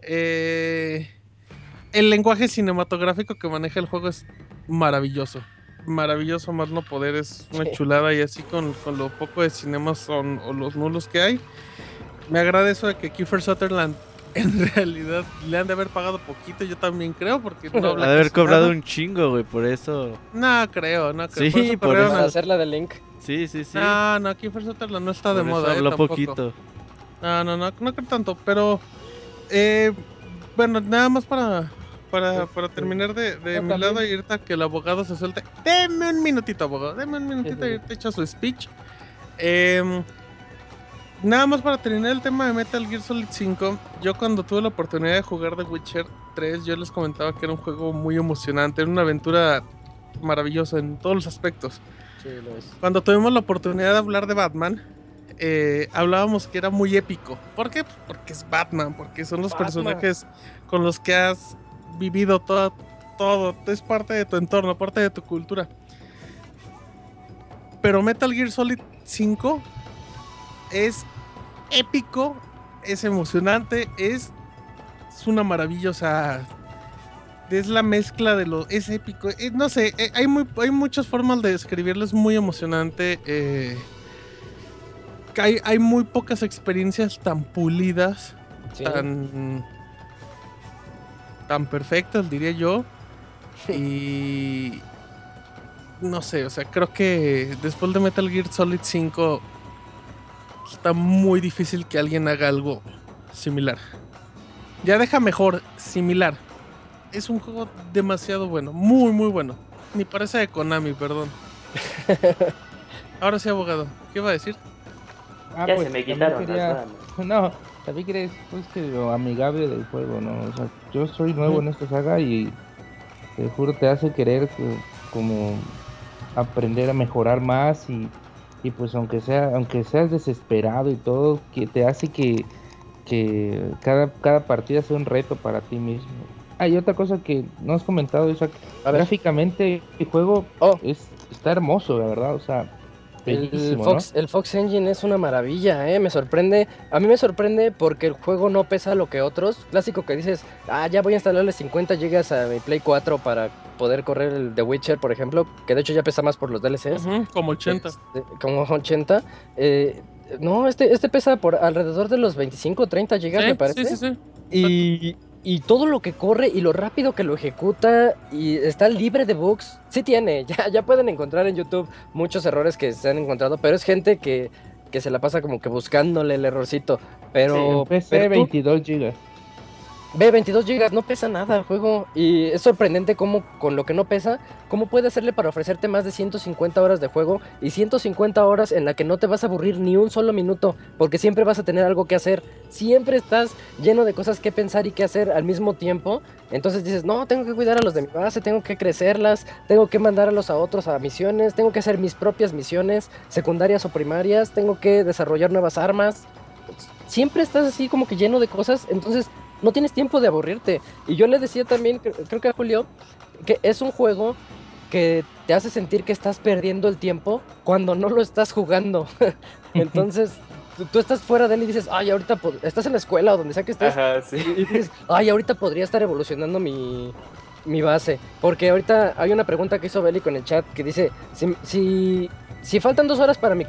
A: Eh, el lenguaje cinematográfico que maneja el juego es maravilloso maravilloso, más no poder, es una chulada y así con, lo poco de cinemas son, o los nulos que hay. Me agrada eso de que Kiefer Sutherland en realidad le han de haber pagado poquito, yo también creo, porque
B: no habla de haber cobrado un chingo, güey, por eso.
A: No, creo, no creo.
B: Sí, por,
D: eso. hacer la de Link.
B: Sí, sí, sí.
A: No, no, Kiefer Sutherland no está de moda.
B: Habló eh, poquito.
A: No, no, no, no creo tanto, pero eh, bueno, nada más para para, para terminar de, de mi lado y ahorita que el abogado se suelte. Deme un minutito, abogado. Deme un minutito y te echa su speech. Em, nada más para terminar el tema de Metal Gear Solid 5. Yo cuando tuve la oportunidad de jugar The Witcher 3, yo les comentaba que era un juego muy emocionante. Era una aventura maravillosa en todos los aspectos. Sí, lo es. Cuando tuvimos la oportunidad de hablar de Batman, eh, hablábamos que era muy épico. ¿Por qué? Porque es Batman, porque son los personajes con los que has vivido todo, todo, es parte de tu entorno, parte de tu cultura. Pero Metal Gear Solid 5 es épico, es emocionante, es, es una maravillosa es la mezcla de lo es épico eh, no sé eh, hay muy hay muchas formas de describirlo es muy emocionante eh, hay, hay muy pocas experiencias tan pulidas
D: Sí.
A: tan tan perfectas diría yo y no sé o sea creo que después de Metal Gear Solid 5 está muy difícil que alguien haga algo similar ya deja mejor similar es un juego demasiado bueno, muy muy bueno. Ni parece de Konami, perdón. Ahora sí, abogado, ¿qué iba a decir?
C: Ah,
E: Ya
C: pues,
E: se me quitaron
C: quería-
E: las ganas.
C: No, también quería pues, que lo amigable del juego, ¿no? O sea, yo soy nuevo en esta saga y te juro te hace querer que- como aprender a mejorar más y, y pues aunque sea aunque seas desesperado y todo, que te hace que, que cada, cada partida sea un reto para ti mismo. Hay otra cosa que no has comentado, Isaac. Gráficamente el juego
D: Oh.
C: es, está hermoso, la verdad, o sea,
D: El Fox, el Fox Engine es una maravilla, ¿eh? Me sorprende. A mí me sorprende porque el juego no pesa lo que otros. Clásico que dices, ah, ya voy a instalarle 50 GB a mi Play 4 para poder correr el The Witcher, por ejemplo, que de hecho ya pesa más por los DLCs.
A: Como 80.
D: Este, como 80. Eh, no, este, este pesa por alrededor de los 25 o 30 GB, me parece.
A: sí, sí, sí.
D: Y, y todo lo que corre y lo rápido que lo ejecuta y está libre de bugs, sí tiene. Ya, ya pueden encontrar en YouTube muchos errores que se han encontrado, pero es gente que, que se la pasa como que buscándole el errorcito. Pero,
C: PC
D: pero tú-
C: 22 GB.
D: Ve, 22 GB, no pesa nada el juego. Y es sorprendente cómo, con lo que no pesa, cómo puede hacerle para ofrecerte más de 150 horas de juego y 150 horas en la que no te vas a aburrir ni un solo minuto, porque siempre vas a tener algo que hacer. Siempre estás lleno de cosas que pensar y que hacer al mismo tiempo. Entonces dices, no, tengo que cuidar a los de mi base, tengo que crecerlas, tengo que mandar a los a otros a misiones, tengo que hacer mis propias misiones, secundarias o primarias, tengo que desarrollar nuevas armas. Siempre estás así como que lleno de cosas, entonces no tienes tiempo de aburrirte. Y yo le decía también, cre- creo que a Julio, que es un juego que te hace sentir que estás perdiendo el tiempo cuando no lo estás jugando. Entonces, tú, tú estás fuera de él y dices, ay, ahorita estás en la escuela o donde sea que estés,
E: Ajá, sí.
D: y dices, ay, ahorita podría estar evolucionando mi, mi base. Porque ahorita hay una pregunta que hizo Beli con el chat que dice, si, si, si faltan dos horas para mi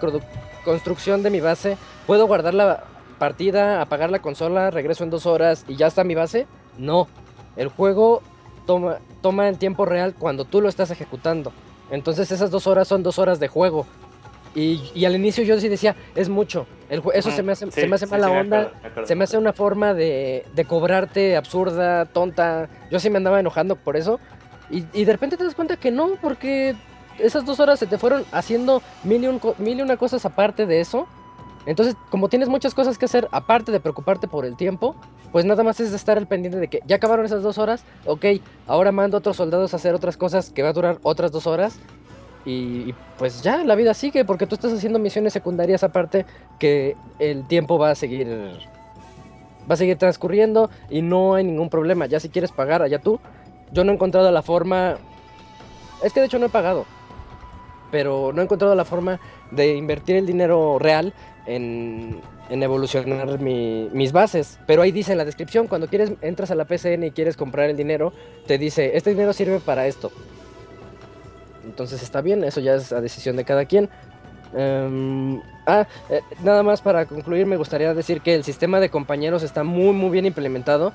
D: construcción de mi base, ¿puedo guardar la partida, apagar la consola, regreso en dos horas y ya está mi base? No. El juego toma, toma el tiempo real cuando tú lo estás ejecutando. Entonces esas dos horas son dos horas de juego. Y, y al inicio yo sí decía, es mucho. El eso se me hace,
E: Sí,
D: se me hace
E: sí,
D: mala
E: sí, me
D: onda.
E: acuerdo, me acuerdo.
D: Se me hace una forma de, de cobrarte absurda, tonta. Yo sí me andaba enojando por eso. Y, y de repente te das cuenta que no, porque esas dos horas se te fueron haciendo mil y, un mil y una cosas aparte de eso. Entonces, como tienes muchas cosas que hacer aparte de preocuparte por el tiempo, pues nada más es estar al pendiente de que ya acabaron esas dos horas, ok, ahora mando a otros soldados a hacer otras cosas que va a durar otras dos horas. Y, y pues ya, la vida sigue, porque tú estás haciendo misiones secundarias aparte que el tiempo va a seguir va a seguir transcurriendo y no hay ningún problema. Ya si quieres pagar, allá tú. Yo no he encontrado la forma. Es que de hecho no he pagado. Pero no he encontrado la forma de invertir el dinero real en, evolucionar mi- mis bases. Pero ahí dice en la descripción, cuando quieres, entras a la PCN y quieres comprar el dinero, te dice, este dinero sirve para esto. Entonces está bien, eso ya es a decisión de cada quien. Em, ah, eh, nada más para concluir, me gustaría decir que el sistema de compañeros está muy, muy bien implementado.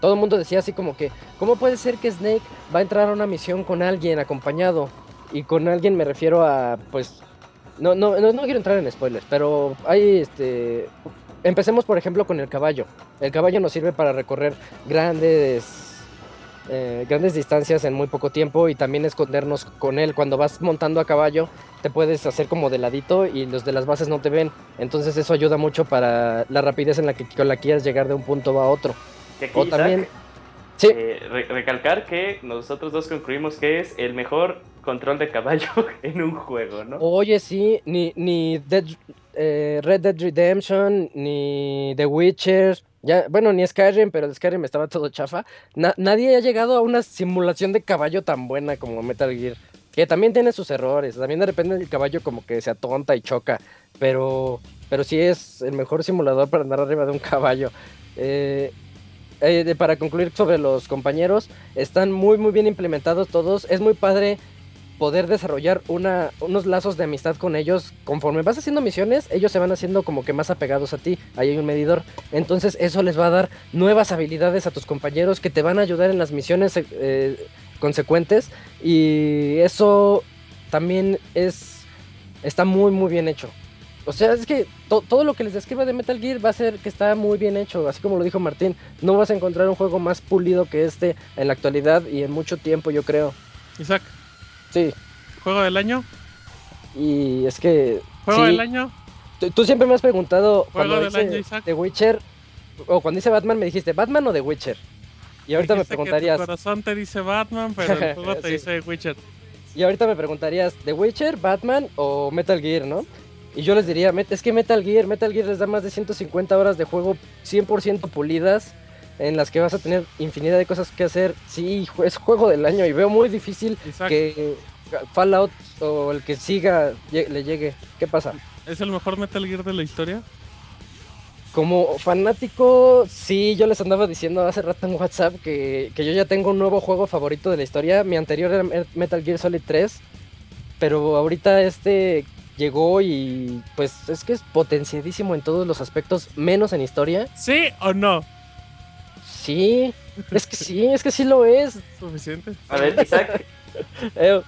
D: Todo el mundo decía así como que, ¿cómo puede ser que Snake va a entrar a una misión con alguien acompañado? Y con alguien me refiero a, pues, no, no, no, no quiero entrar en spoilers, pero hay, este, empecemos por ejemplo con el caballo. El caballo nos sirve para recorrer grandes eh, grandes distancias en muy poco tiempo y también escondernos con él. Cuando vas montando a caballo, te puedes hacer como de ladito y los de las bases no te ven. Entonces eso ayuda mucho para la rapidez en la que con la que quieras llegar de un punto a otro.
E: Que aquí,
D: O
E: Isaac,
D: también... Sí,
E: eh, re- recalcar que nosotros dos concluimos que es el mejor control de caballo en un juego, ¿no?
D: oye sí, ni, ni Dead- eh, Red Dead Redemption, ni The Witcher, ya, bueno, ni Skyrim, pero Skyrim estaba todo chafa. Na- nadie ha llegado a una simulación de caballo tan buena como Metal Gear. Que también tiene sus errores. También de repente el caballo como que se atonta y choca. Pero, pero sí es el mejor simulador para andar arriba de un caballo. Eh, eh, para concluir sobre los compañeros, están muy muy bien implementados todos. Es muy padre poder desarrollar unos lazos de amistad con ellos. Conforme vas haciendo misiones, ellos se van haciendo como que más apegados a ti. Ahí hay un medidor. Entonces eso les va a dar nuevas habilidades a tus compañeros que te van a ayudar en las misiones eh, consecuentes. Y eso también es está muy muy bien hecho. O sea, es que to- todo lo que les describa de Metal Gear va a ser que está muy bien hecho, así como lo dijo Martín. No vas a encontrar un juego más pulido que este en la actualidad y en mucho tiempo, yo creo.
A: Isaac,
D: Sí,
A: ¿juego del año?
D: y es que
A: ¿Juego
D: sí,
A: del año?
D: tú, tú siempre me has preguntado
A: Juego
D: cuando
A: del
D: dice
A: año, Isaac.
D: The Witcher o cuando dice Batman me dijiste Batman o The Witcher. Y ahorita me
A: Dijiste que
D: preguntarías,
A: Tu corazón te dice Batman, pero el juego te
D: Sí.
A: dice Witcher.
D: y ahorita me preguntarías The Witcher, Batman o Metal Gear, ¿no? Y yo les diría, "Met- es que Metal Gear, Metal Gear les da más de 150 horas de juego 100% pulidas en las que vas a tener infinidad de cosas que hacer. Sí, es juego del año y veo muy difícil que Fallout o el que siga le llegue. ¿Qué pasa?
A: ¿es el mejor Metal Gear de la historia?
D: Como fanático, sí, yo les andaba diciendo hace rato en WhatsApp que, que yo ya tengo un nuevo juego favorito de la historia. Mi anterior era Me- Metal Gear Solid 3, pero ahorita este llegó y pues es que es potenciadísimo en todos los aspectos, menos en historia.
A: ¿Sí o no?
D: Sí, es que sí, es que sí lo es.
A: Suficiente.
E: A ver, Isaac,
D: Eh,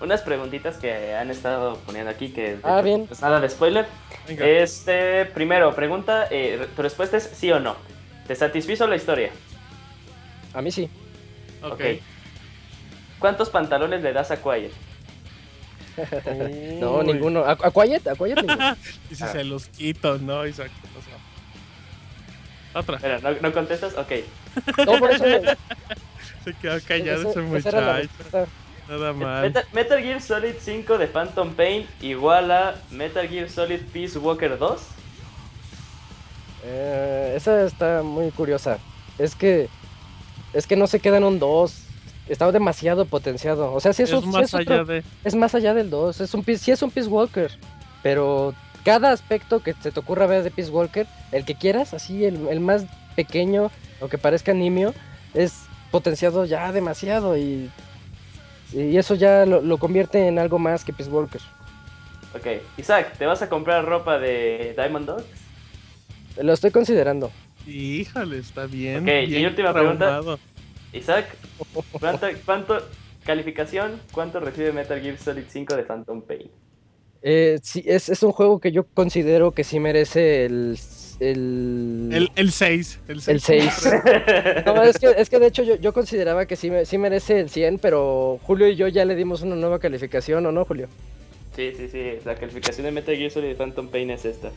E: unas preguntitas que han estado poniendo aquí que
D: Ah, bien.
E: pues nada de spoiler.
A: Venga.
E: Este, primero, pregunta, eh, tu respuesta es sí o no. ¿Te satisfizo la historia?
D: a mí sí.
A: ok.
E: ¿Cuántos pantalones le das a Quiet?
D: No,
A: Uy.
D: ninguno. ¿A, a Quiet? ¿A Quiet? ninguno.
A: Y si se los quito, ¿no, Isaac? O sea, Otra.
E: ¿no, no contestas? Ok.
D: No, por eso.
A: Se quedó callado ese muchacho. Nada mal.
E: Metal, Metal Gear Solid 5 de Phantom Pain igual a Metal Gear Solid Peace Walker 2.
D: Eh, esa está muy curiosa. Es que es que no se queda en un 2. Está demasiado potenciado. O sea, si es,
A: es
D: un-
A: más
D: es otro-
A: allá de.
D: es más allá del 2. Es un sí es un Peace Walker. Pero cada aspecto que se te ocurra ver de Peace Walker, el que quieras, así, el, el más pequeño, aunque parezca nimio, es potenciado ya demasiado. Y, y eso ya lo, lo convierte en algo más que Peace Walker.
E: Ok. Isaac, ¿te vas a comprar ropa de Diamond Dogs?
D: Lo estoy considerando.
A: Híjole, está bien.
E: Ok, y
A: bien
E: última pregunta. Isaac, ¿cuánto, cuánto calificación? ¿Cuánto recibe Metal Gear Solid 5 de Phantom Pain?
D: Eh, sí, es, es un juego que yo considero que sí merece el. El,
A: El, el 6. El 6.
D: el 6. No, es que, es que de hecho yo, yo consideraba que sí, me- sí merece el 100, pero Julio y yo ya le dimos una nueva calificación, ¿o no, Julio?
E: Sí, sí, sí. La calificación de Metal Gear Solid de Phantom Pain es esta.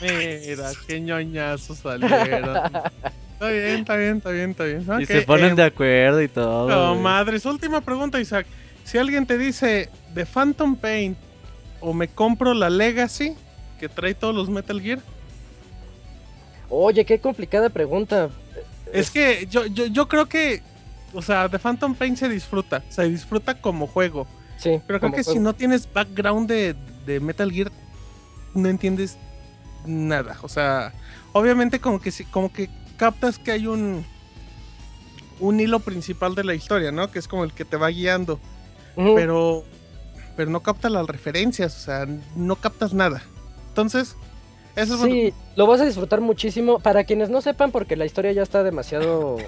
A: Mira, qué ñoñazos salieron. está bien, está bien, está bien, está bien.
B: Y se ponen
A: eh,
B: de acuerdo y todo.
A: No,
B: güey.
A: madres. Última pregunta, Isaac. Si alguien te dice de Phantom Pain o me compro la Legacy que trae todos los Metal Gear,
D: Oye, qué complicada pregunta.
A: es que yo, yo, yo creo que, o sea, de Phantom Pain se disfruta, se disfruta como juego.
D: Sí,
A: Pero creo que si no tienes background de, de Metal Gear, no entiendes nada. O sea, obviamente como que como que captas que hay un un hilo principal de la historia, ¿no? Que es como el que te va guiando. Pero pero no captas las referencias, o sea, no captas nada. Entonces, eso es bueno.
D: Sí, lo vas a disfrutar muchísimo. Para quienes no sepan, porque la historia ya está demasiado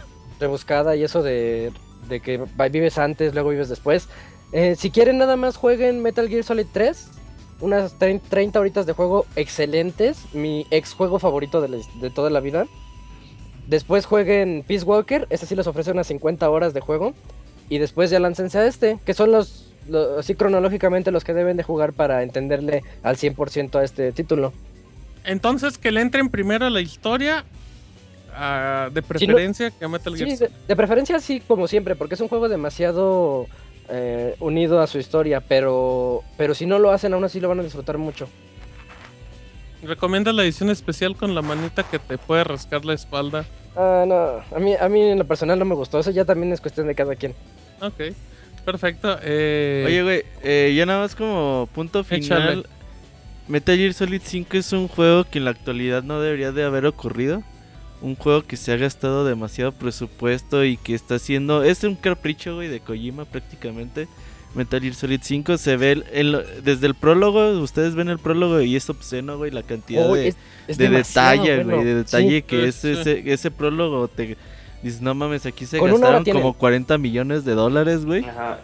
D: rebuscada y eso de, de que vives antes, luego vives después. eh, si quieren nada más jueguen Metal Gear Solid 3. Unas trein- 30 horitas de juego excelentes. Mi ex juego favorito de, la de toda la vida. Después jueguen Peace Walker. Este sí les ofrece unas 50 horas de juego. Y después ya láncense a este. Que son los, los- así cronológicamente los que deben de jugar para entenderle al 100% a este título.
A: Entonces que le entren primero a la historia ah, de preferencia que a Metal Gear.
D: Sí, de, de preferencia sí, como siempre, porque es un juego demasiado eh, unido a su historia, pero, pero si no lo hacen, aún así lo van a disfrutar mucho.
A: ¿Recomiendas la edición especial con la manita que te puede rascar la espalda?
D: Ah, no, a mí, a mí en lo personal no me gustó, eso ya también es cuestión de cada quien.
A: Ok, perfecto. Eh,
B: Oye, güey, eh, ya nada más como punto final.
A: Échale.
B: Metal Gear Solid 5 es un juego que en la actualidad no debería de haber ocurrido. Un juego que se ha gastado demasiado presupuesto y que está haciendo... Es un capricho, güey, de Kojima prácticamente. Metal Gear Solid 5 se ve el- el- desde el prólogo, ustedes ven el prólogo y es obsceno, güey, la cantidad
D: Oh,
B: de,
D: es- es
B: de
D: demasiado
B: detalle,
D: bueno.
B: güey, de detalle
D: Sí.
B: que es
A: Sí.
B: ese, ese prólogo. Te dices, no mames, aquí se
D: Con
B: gastaron como 40 millones de dólares, güey.
E: Ajá.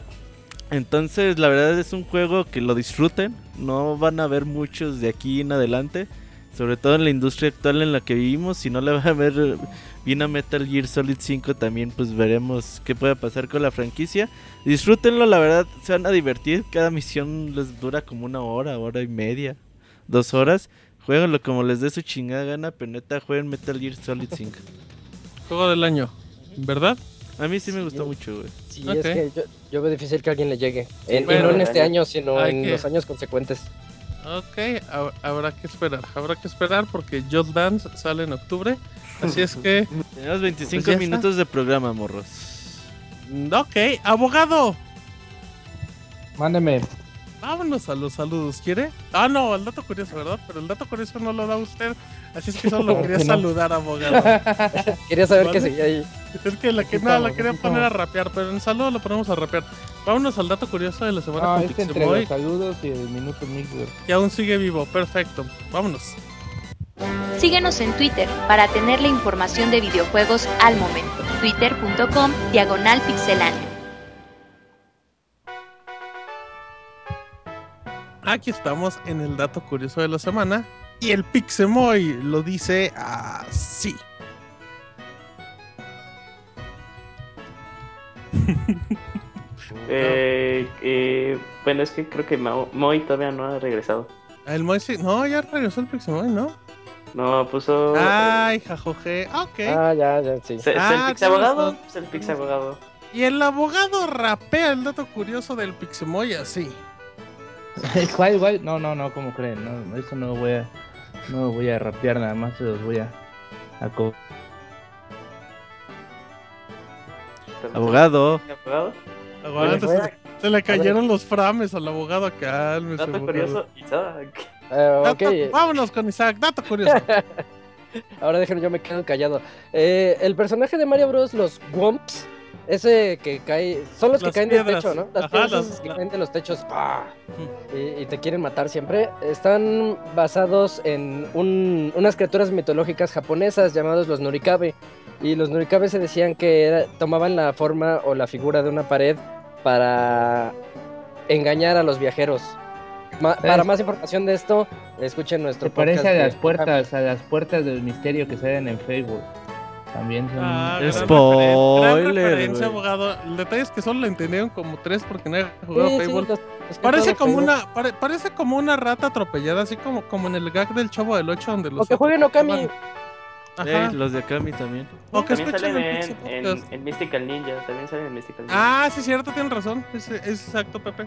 B: Entonces, la verdad es un juego que lo disfruten. No van a ver muchos de aquí en adelante. Sobre todo en la industria actual en la que vivimos. Si no le va a ver bien a Metal Gear Solid 5, también pues veremos qué puede pasar con la franquicia. Disfrútenlo, la verdad, se van a divertir. Cada misión les dura como una hora, hora y media, dos horas. Jueguenlo como les dé su chingada gana, pero neta, jueguen Metal Gear Solid 5.
A: Juego del año, ¿verdad?
B: A mí sí me gustó mucho, güey.
D: Sí, es que yo, yo veo difícil que alguien le llegue. En- y
A: Bueno,
D: no en este
E: año.
D: sino
A: Hay
D: en
A: que-
D: los años consecuentes.
A: Ok, hab- habrá que esperar, habrá que esperar porque Just Dance sale en octubre. Así es que,
B: Tenemos 25
A: Pues
B: minutos de programa, morros.
A: ok, abogado,
C: Mándeme.
A: Vámonos a los saludos, ¿quiere? Ah, no, el dato curioso, ¿verdad? Pero el dato curioso no lo da usted, así es que solo lo quería saludar, abogado.
D: Quería saber qué seguía ahí.
A: Es que la que nada, la quería poner a rapear, pero en saludo lo ponemos a rapear. Vámonos al dato curioso de la semana
C: Ah,
A: con
C: este entre los saludos y el minuto mixer.
A: que aún sigue vivo, perfecto, vámonos.
H: Síguenos en Twitter para tener la información de videojuegos al momento. Twitter.com Diagonal Pixelánea.
A: Aquí estamos en el dato curioso de la semana y el Pixemoy lo dice así.
E: Eh, eh, bueno, es que creo que Mo- Moy todavía no ha regresado.
A: El Moy sí, no, ya regresó el Pixemoy, ¿no?
E: No, puso.
A: Ay, jajoje, ok.
D: Ah, ya, ya, sí.
E: ¿Es el
A: Ah,
E: Pix abogado?
A: tienes razón.
E: Es el Pix abogado.
A: Y el abogado rapea el dato curioso del Pixemoy así.
C: No, no, no, como creen. No, no, eso no voy a. No voy a rapear nada más, se los voy a. a co-
B: Abogado.
E: ¿Abogado?
D: Fue?
A: se, se le cayeron los frames al abogado, cálmese.
E: Dato
A: abogado.
E: curioso, Isaac.
D: Eh,
A: Dato- Vámonos con Isaac, dato curioso.
D: ahora déjenme, yo me quedo callado. Eh, el personaje de Mario Bros, los Wumps, ese que cae, son los
A: Las
D: que caen
A: piedras.
D: del techo, ¿no? Las
A: Ajá,
D: piedras
A: las-
D: que
A: la-
D: caen de los techos ¡pah! y, y te quieren matar siempre. Están basados en un- unas criaturas mitológicas japonesas llamados los Nurikabe. Y los Nurikabe se decían que era- tomaban la forma o la figura de una pared para engañar a los viajeros. Ma- para más información de esto, escuchen nuestro
C: Se parece a
D: podcast de-
C: las puertas, a las puertas del misterio que salen en Facebook. También son.
A: Ah, gran
B: Spoiler,
A: referen- gran referencia,
B: güey.
A: abogado. El detalle es que solo lo entendieron como tres porque nadie ha jugado
D: Sí, sí,
A: Fable.
D: los- los que
A: Parece como
D: Facebook.
A: una pare- parece como una rata atropellada, así como, como en el gag del Chavo del 8 donde los
D: O que jueguen Okami.
B: Eh,
A: Ajá.
B: los de Akami también.
A: O que
E: También
A: escuchen
E: salen
A: el
E: en, en, Mystical Ninja. También salen en Mystical Ninja.
A: Ah, sí, cierto, tienen razón. Es, es exacto, Pepe.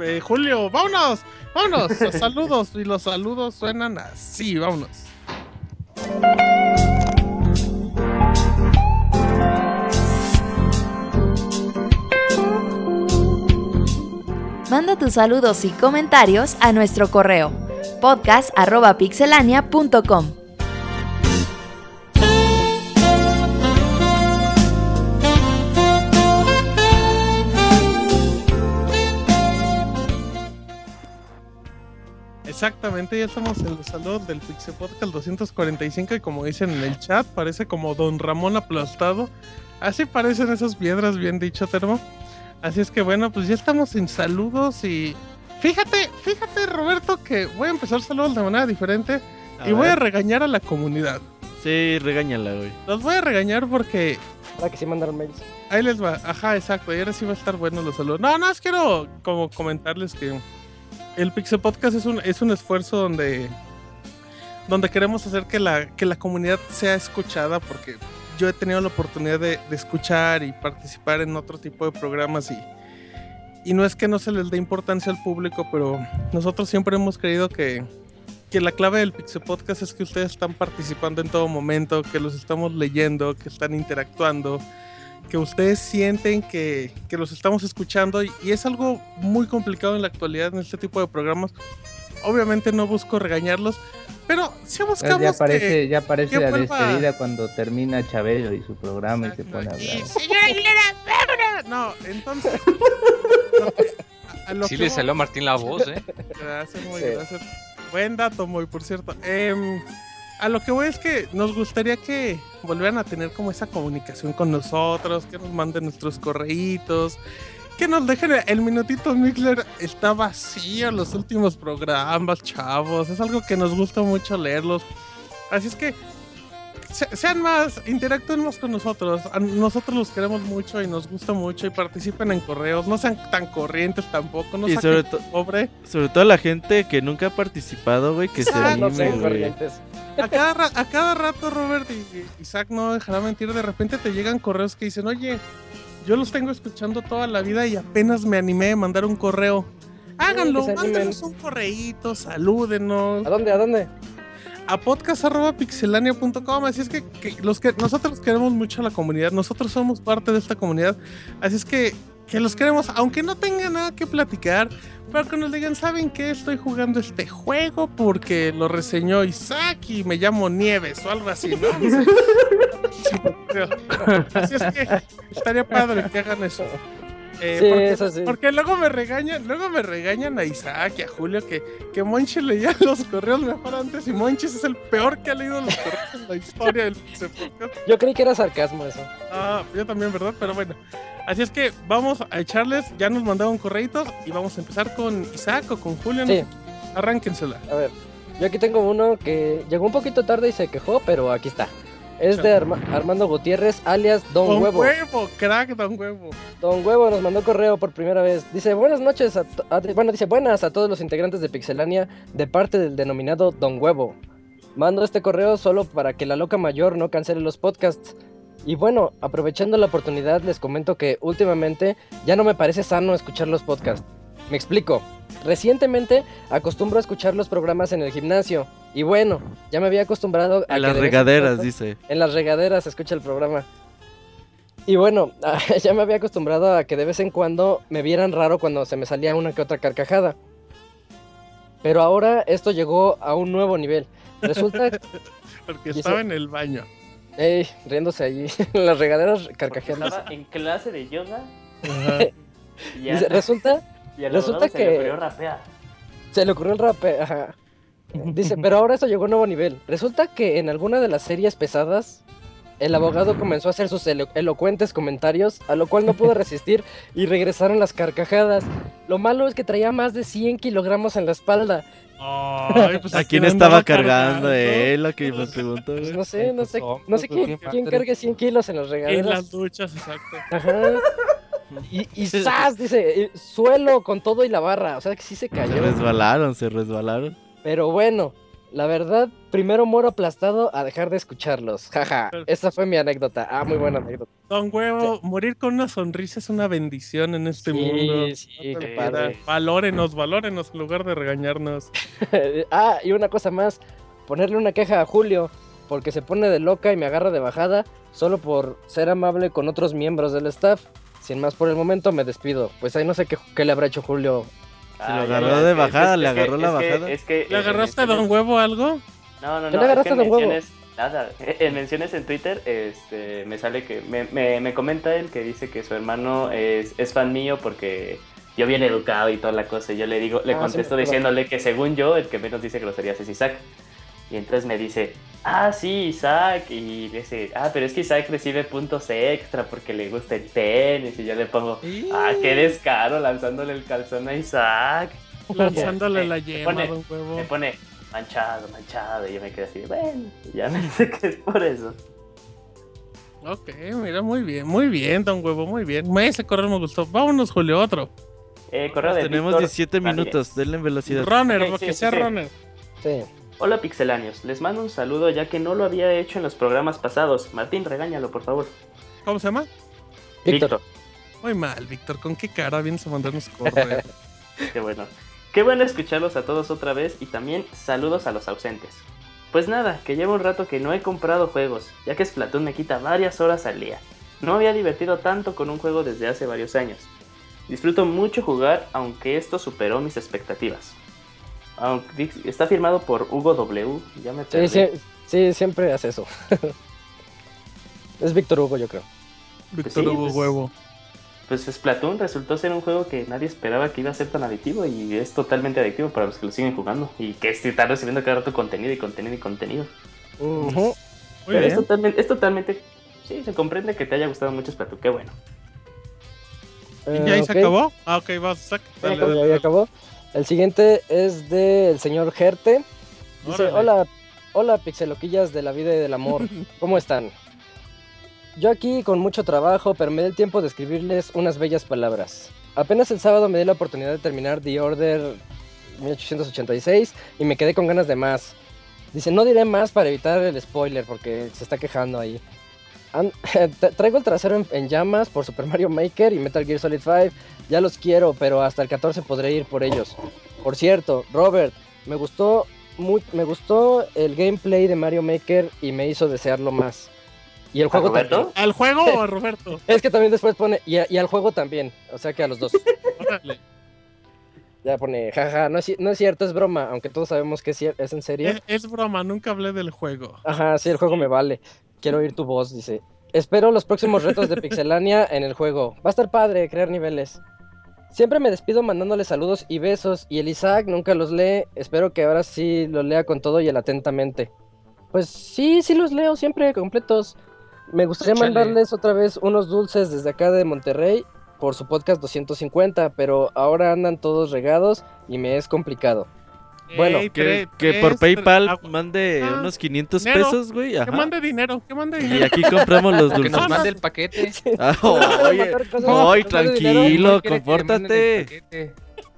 A: Eh, Julio, vámonos, vámonos. saludos. Y los saludos suenan así, vámonos.
F: Manda tus saludos y comentarios a nuestro correo podcast@pixelania.com.
A: Exactamente, ya estamos en los saludos del Pixel Podcast 245 y como dicen en el chat, parece como Don Ramón aplastado. Así parecen esas piedras, bien dicho, Termo. Así es que bueno, pues ya estamos en saludos y... Fíjate, fíjate Roberto que voy a empezar saludos de manera diferente
B: A
A: y voy a regañar a la comunidad.
B: Sí, regáñala, güey.
A: Los voy a regañar porque
D: Ahora que sí mandaron mails.
A: Ahí les va, ajá, exacto, y ahora sí va a estar bueno los saludos. No, no, es quiero como comentarles que el Pixel Podcast es un, es un esfuerzo donde, donde queremos hacer que la, que la comunidad sea escuchada, porque yo he tenido la oportunidad de, de escuchar y participar en otro tipo de programas y, y no es que no se les dé importancia al público, pero nosotros siempre hemos creído que, que la clave del Pixel Podcast es que ustedes están participando en todo momento, que los estamos leyendo, que están interactuando, que ustedes sienten que, que los estamos escuchando y, y es algo muy complicado en la actualidad en este tipo de programas. obviamente no busco regañarlos, pero
C: Ya
A: buscamos
C: aparece,
A: que...
C: ya aparece la
A: vuelva-
C: despedida cuando termina Chabelo y su programa y se pone a
A: Y,
C: hablar.
A: señora Aguilera, vámonos. No, entonces...
G: Sí le salió a Martín la voz, ¿eh?
A: Gracias, muy
D: Sí.
A: gracias. Buen dato, muy por cierto. Em, a lo que voy es que nos gustaría que volvieran a tener como esa comunicación con nosotros, que nos manden nuestros correitos, que nos dejen el- minutito Mixler está vacío los últimos programas, chavos. Es algo que nos gusta mucho leerlos. Así es que se- sean más, interactúen más con nosotros. A nosotros los queremos mucho y nos gusta mucho y participen en correos. No sean tan corrientes tampoco. No
B: Y sobre to-
A: pobre.
B: Sobre todo la gente que nunca ha participado, güey, que se
A: Exacto,
D: No
B: anime,
D: sean
B: güey.
D: corrientes.
A: A cada, ra- a cada rato, Robert y, y Isaac no dejará mentir, de repente te llegan correos que dicen, oye, yo los tengo escuchando toda la vida y apenas me animé a mandar un correo. Háganlo, mándenos un correíto, salúdenos
D: ¿A dónde? ¿A dónde?
A: a podcast.pixelania.com. Así es que, que los que nosotros queremos mucho a la comunidad, nosotros somos parte de esta comunidad. Así es que, que los queremos, aunque no tengan nada que platicar, pero que nos digan, ¿saben qué? Estoy jugando este juego porque lo reseñó Isaac y me llamo Nieves o algo así, ¿no? así es que estaría padre que hagan eso. Eh,
D: Sí,
A: porque,
D: eso sí.
A: porque luego me regañan, luego me regañan a Isaac y a Julio que, que Monchi leía los correos mejor antes y Monchis es el peor que ha leído los correos en la historia del.
D: Yo creí que era sarcasmo eso.
A: Ah, yo también, ¿verdad? Pero bueno. Así es que vamos a echarles, ya nos mandaron correitos y vamos a empezar con Isaac o con Julio.
D: Sí.
A: Arránquensela.
D: A ver, yo aquí tengo uno que llegó un poquito tarde y se quejó, pero aquí está. Es de Arma- Armando Gutiérrez, alias Don,
A: Don
D: Huevo.
A: huevo, crack, don huevo.
D: Don Huevo nos mandó correo por primera vez. Dice, buenas noches a, a- bueno, dice, buenas a todos los integrantes de Pixelania de parte del denominado Don Huevo. Mando este correo solo para que la loca mayor no cancele los podcasts. Y bueno, aprovechando la oportunidad les comento que últimamente ya no me parece sano escuchar los podcasts. Me explico. Recientemente acostumbro a escuchar los programas en el gimnasio. Y bueno, ya me había acostumbrado a
B: En
D: que
B: las regaderas,
D: cuando-
B: dice.
D: en las regaderas se escucha el programa. Y bueno, ya me había acostumbrado a que de vez en cuando me vieran raro cuando se me salía una que otra carcajada. Pero ahora esto llegó a un nuevo nivel. Resulta,
A: Porque
D: Dice-
A: estaba en el baño.
D: ey, riéndose allí, en las regaderas carcajeando.
E: estaba en clase de yoga
A: Ajá.
E: y,
D: Dice, resulta,
E: y
D: resulta
E: abogado se le
D: que-
E: ocurrió rapear.
D: se le ocurrió el rap. ajá. Dice, pero ahora esto llegó a un nuevo nivel. Resulta que en alguna de las series pesadas, el abogado comenzó a hacer sus elo- elocuentes comentarios, a lo cual no pudo resistir y regresaron las carcajadas. Lo malo es que traía más de 100 kilogramos en la espalda.
A: Ay, pues,
B: ¿A quién estaba cargando? Eh, lo que me preguntó,
D: Pues
B: güey.
D: no sé, no sé,
C: Pues,
D: no sé
C: pues,
D: quién,
C: ¿quién
D: quién cargue 100 kilos en
A: En
D: regaderas.
A: las duchas, exacto.
D: Ajá. Y, y ¡zas! dice, eh, suelo con todo y la barra. O sea que sí se
B: Se
D: cayó.
B: resbalaron, se resbalaron.
D: Pero bueno, la verdad, primero muero aplastado a dejar de escucharlos. Jaja, esa fue mi anécdota. Ah, muy buena anécdota.
A: Don Huevo, morir con una sonrisa es una bendición en este mundo.
D: Sí, sí,
A: No
D: qué padre.
A: Valórenos, valórenos en lugar de regañarnos.
D: ah, y una cosa más, ponerle una queja a Julio, porque se pone de loca y me agarra de bajada, solo por ser amable con otros miembros del staff. Sin más por el momento, me despido. Pues ahí no sé qué, qué le habrá hecho Julio.
B: Se lo agarró de bajada, le agarró la bajada.
E: Es que,
A: ¿Le agarraste a
E: menciones-
A: Don Huevo algo?
E: No, no,
D: ¿Qué
E: no.
D: le agarraste
E: es que
D: a Don Huevo?
E: menciones, nada. En menciones en Twitter, este, me sale que me, me, me comenta él que dice que su hermano es, es fan mío porque yo bien educado y toda la cosa. Y yo le digo, le
D: Ah,
E: contesto diciéndole que según yo, el que menos dice groserías es Isaac. Y entonces me dice, ah, sí, Isaac. Y dice, ah, pero es que Isaac recibe puntos extra porque le gusta el tenis. Y yo le pongo, ah, qué descaro lanzándole el calzón a Isaac.
A: Lanzándole
E: Me-
A: la
E: me
A: yema,
E: pone-
A: Don Huevo.
E: Me pone manchado, manchado. Y yo me quedé así, bueno, ya me dice que es por eso.
A: Ok, mira, muy bien, muy bien, Don Huevo, muy bien. Me- Ese correo me gustó. Vámonos, Julio, otro.
E: Eh, correo de
B: Tenemos
E: Víctor
B: 17
E: Ramírez.
B: minutos, denle en velocidad.
A: Runner,
E: Ok,
A: porque
E: sí,
A: sea
E: sí.
A: runner.
D: Sí.
E: Hola pixelanios, les mando un saludo ya que no lo había hecho en los programas pasados. Martín, regáñalo, por favor.
A: ¿Cómo se llama?
D: Víctor.
A: Muy mal, Víctor. ¿Con qué cara vienes a mandarnos correo?
E: Qué bueno. Qué bueno escucharlos a todos otra vez y también saludos a los ausentes. Pues nada, que llevo un rato que no he comprado juegos, ya que Splatoon me quita varias horas al día. No me había divertido tanto con un juego desde hace varios años. Disfruto mucho jugar, aunque esto superó mis expectativas. Aunque está firmado por Hugo W. Ya me
D: Sí,
E: perdí.
D: sí, sí, siempre hace eso. es Víctor Hugo, yo creo.
A: Víctor
E: sí,
A: Hugo
E: pues-
A: Huevo.
E: Pues Splatoon resultó ser un juego que nadie esperaba que iba a ser tan adictivo y es totalmente adictivo para los que lo siguen jugando y que está recibiendo cada rato contenido y contenido y contenido. Pero es totalmente, es totalmente, sí, se comprende que te haya gustado mucho Splatoon, qué bueno.
A: ¿Y
D: Eh,
A: ya ahí se
D: ok.
A: acabó? Ah, ok, vas, sac.
D: Ya
A: Dale,
D: acabó,
A: dale,
D: ya
A: dale.
D: acabó. El siguiente es del señor Gerte. Dice,
A: Órale.
D: hola, hola pixeloquillas de la vida y del amor. ¿Cómo están? Yo aquí con mucho trabajo, pero me da el tiempo de escribirles unas bellas palabras. Apenas el sábado me di la oportunidad de terminar The Order 1886 y me quedé con ganas de más. Dice, no diré más para evitar el spoiler porque se está quejando ahí. Traigo el trasero en, en llamas por Super Mario Maker y Metal Gear Solid 5. Ya los quiero, pero hasta el 14 podré ir por ellos. Por cierto, Robert, me gustó, mu- me gustó el gameplay de Mario Maker y me hizo desearlo más. Y el
E: ¿A
D: juego
E: Roberto?
D: también.
A: ¿Al juego o a Roberto?
D: Es que también después pone, y, a- y al juego también, o sea que a los dos.
A: Órale.
D: Ya pone, jaja, no es, no es cierto, es broma, aunque todos sabemos que es, es en serio.
A: Es, es broma, nunca hablé del juego.
D: Ajá, sí, el juego me vale. Quiero oír tu voz, dice. Espero los próximos retos de Pixelania en el juego. Va a estar padre crear niveles. Siempre me despido mandándole saludos y besos y el Isaac nunca los lee. Espero que ahora sí los lea con todo y el atentamente. Pues sí, sí los leo siempre completos. Me gustaría mandarles otra vez unos dulces desde acá de Monterrey por su podcast 250, pero ahora andan todos regados y me es complicado. Bueno,
A: Ey,
B: Que, que por PayPal
A: agua.
B: mande
A: Ah,
B: unos 500
A: dinero.
B: pesos, güey.
A: Que mande dinero, que mande
B: Y
A: dinero.
B: aquí compramos los
G: Que nos
B: dulces.
G: mande el paquete.
B: Ah, oye,
D: dinero.
B: tranquilo,
G: No
B: compórtate.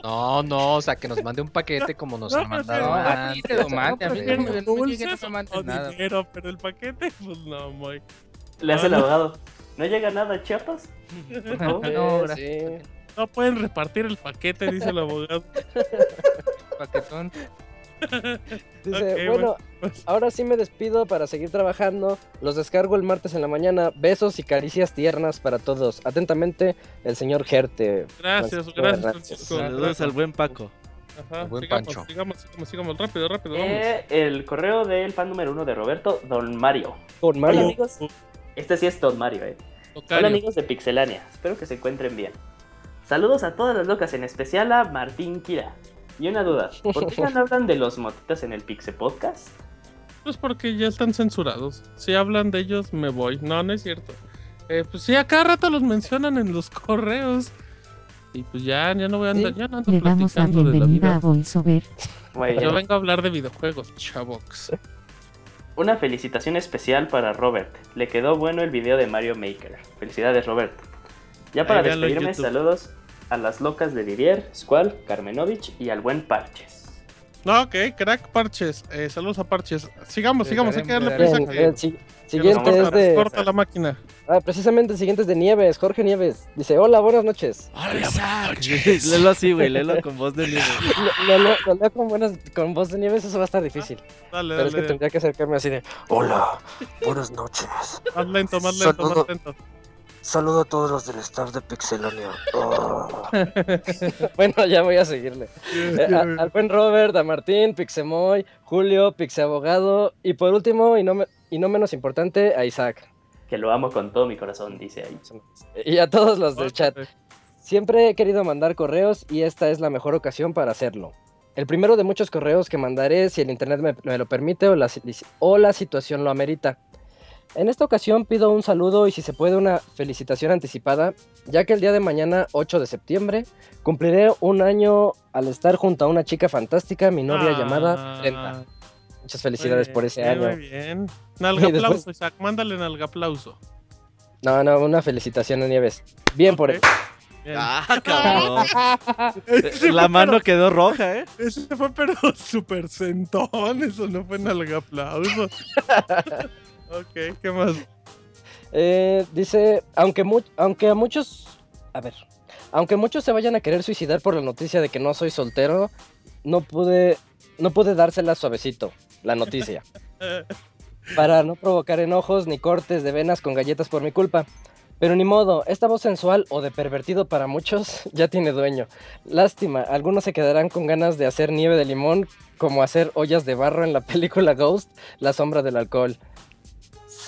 G: No, no, o sea, que nos mande un paquete como nos
A: No,
G: han mandado
A: no, a ti
G: te lo mande, a mí
A: ¿Quieren
G: no me- no no
A: dulces
G: nada.
A: dinero? Pero el paquete, pues no, muy.
E: Le hace el abogado. ¿No llega nada a Chiapas?
G: Ah, no,
D: Eh,
G: gracias.
A: No pueden repartir el paquete, dice el abogado.
G: Paquetón.
D: Dice,
A: Ok,
D: bueno,
A: pues.
D: ahora sí me despido para seguir trabajando. Los descargo el martes en la mañana. Besos y caricias tiernas para todos. Atentamente, el señor Gerte.
A: Gracias,
D: Francisco
A: gracias. Francisco.
B: Saludos al buen Paco.
A: Ajá,
G: El buen
A: sigamos,
G: Pancho.
A: sigamos, sigamos, sigamos, rápido, rápido, vamos.
E: Eh, el correo del fan número uno de Roberto, Don Mario. Hola
D: Mario.
E: amigos, este sí es Don Mario, eh.
A: Tocario.
E: Hola amigos de Pixelania, espero que se encuentren bien. Saludos a todas las locas, en especial a Martín Kira. Y una duda, ¿por qué ya no hablan de los motitas en el Pixel Podcast?
A: Pues porque ya están censurados. Si hablan de ellos, me voy. No, no es cierto. Eh, pues sí, a cada rato los mencionan en los correos. Y pues ya, ya no voy a andar, ya no ando
J: Le damos la
A: platicando de la
J: bienvenida a
A: vida.
J: VoiceOver.
E: Bueno,
A: Yo vengo a hablar de videojuegos, chavox.
E: una felicitación especial para Robert. Le quedó bueno el video de Mario Maker. Felicidades, Robert. Ya para
A: Ahí véanlo en
E: despedirme,
A: YouTube.
E: saludos a las locas de Didier, Squall, Carmenovich y al buen Parches.
A: No, ok, crack Parches. Eh, saludos a Parches. Sigamos,
G: Le
A: sigamos, hay que darle
G: daremos-
A: prisa.
D: Bien, si-
A: nos
D: siguiente
A: corta,
D: es de.
A: corta la máquina.
D: Ah, precisamente el siguiente es de Nieves, Jorge Nieves. Dice: Hola, buenas noches.
B: léelo así, güey, léelo con voz de nieve.
D: Lo, lo- lo- lo leo con, buenas, con voz de Nieves, eso va a estar difícil.
A: Dale,
D: Pero es que
A: dale.
D: tendría que acercarme así de: Hola, buenas noches.
A: Más lento, más lento,
K: Saludo.
A: más lento.
K: Saludo a todos los del staff de Pixelania. Oh.
D: Bueno, ya voy a seguirle. Eh, a- al buen Robert, a Martín, Pixemoy, Julio, Pixeabogado y por último, y no, me- y no menos importante, a Isaac.
E: Que lo amo con todo mi corazón, dice ahí.
D: Y a todos los del chat. Siempre he querido mandar correos y esta es la mejor ocasión para hacerlo. El primero de muchos correos que mandaré si el internet me, me lo permite o la, o la situación lo amerita. En esta ocasión pido un saludo y si se puede una felicitación anticipada, ya que el día de mañana, 8 de septiembre, cumpliré un año al estar junto a una chica fantástica, mi novia
A: Ah,
D: llamada Brenda. Muchas felicidades por ese
A: bien,
D: año.
A: Muy bien.
D: Y
A: Nalga
D: después-
A: aplauso, Isaac. Mándale nalga aplauso.
D: No, no, una felicitación a Nieves. Bien por él.
B: Ah, cabrón.
A: Ese
B: La mano
A: pero-
B: quedó roja, ¿eh?
A: Ese fue pero súper sentón, eso no fue nalga aplauso. Ok, ¿qué más?
D: Eh, dice, aunque, mu- aunque a muchos... A ver. Aunque muchos se vayan a querer suicidar por la noticia de que no soy soltero, no pude, no pude dársela suavecito, la noticia. para no provocar enojos ni cortes de venas con galletas por mi culpa. Pero ni modo, esta voz sensual o de pervertido para muchos ya tiene dueño. Lástima, algunos se quedarán con ganas de hacer nieve de limón como hacer ollas de barro en la película Ghost, La sombra del alcohol.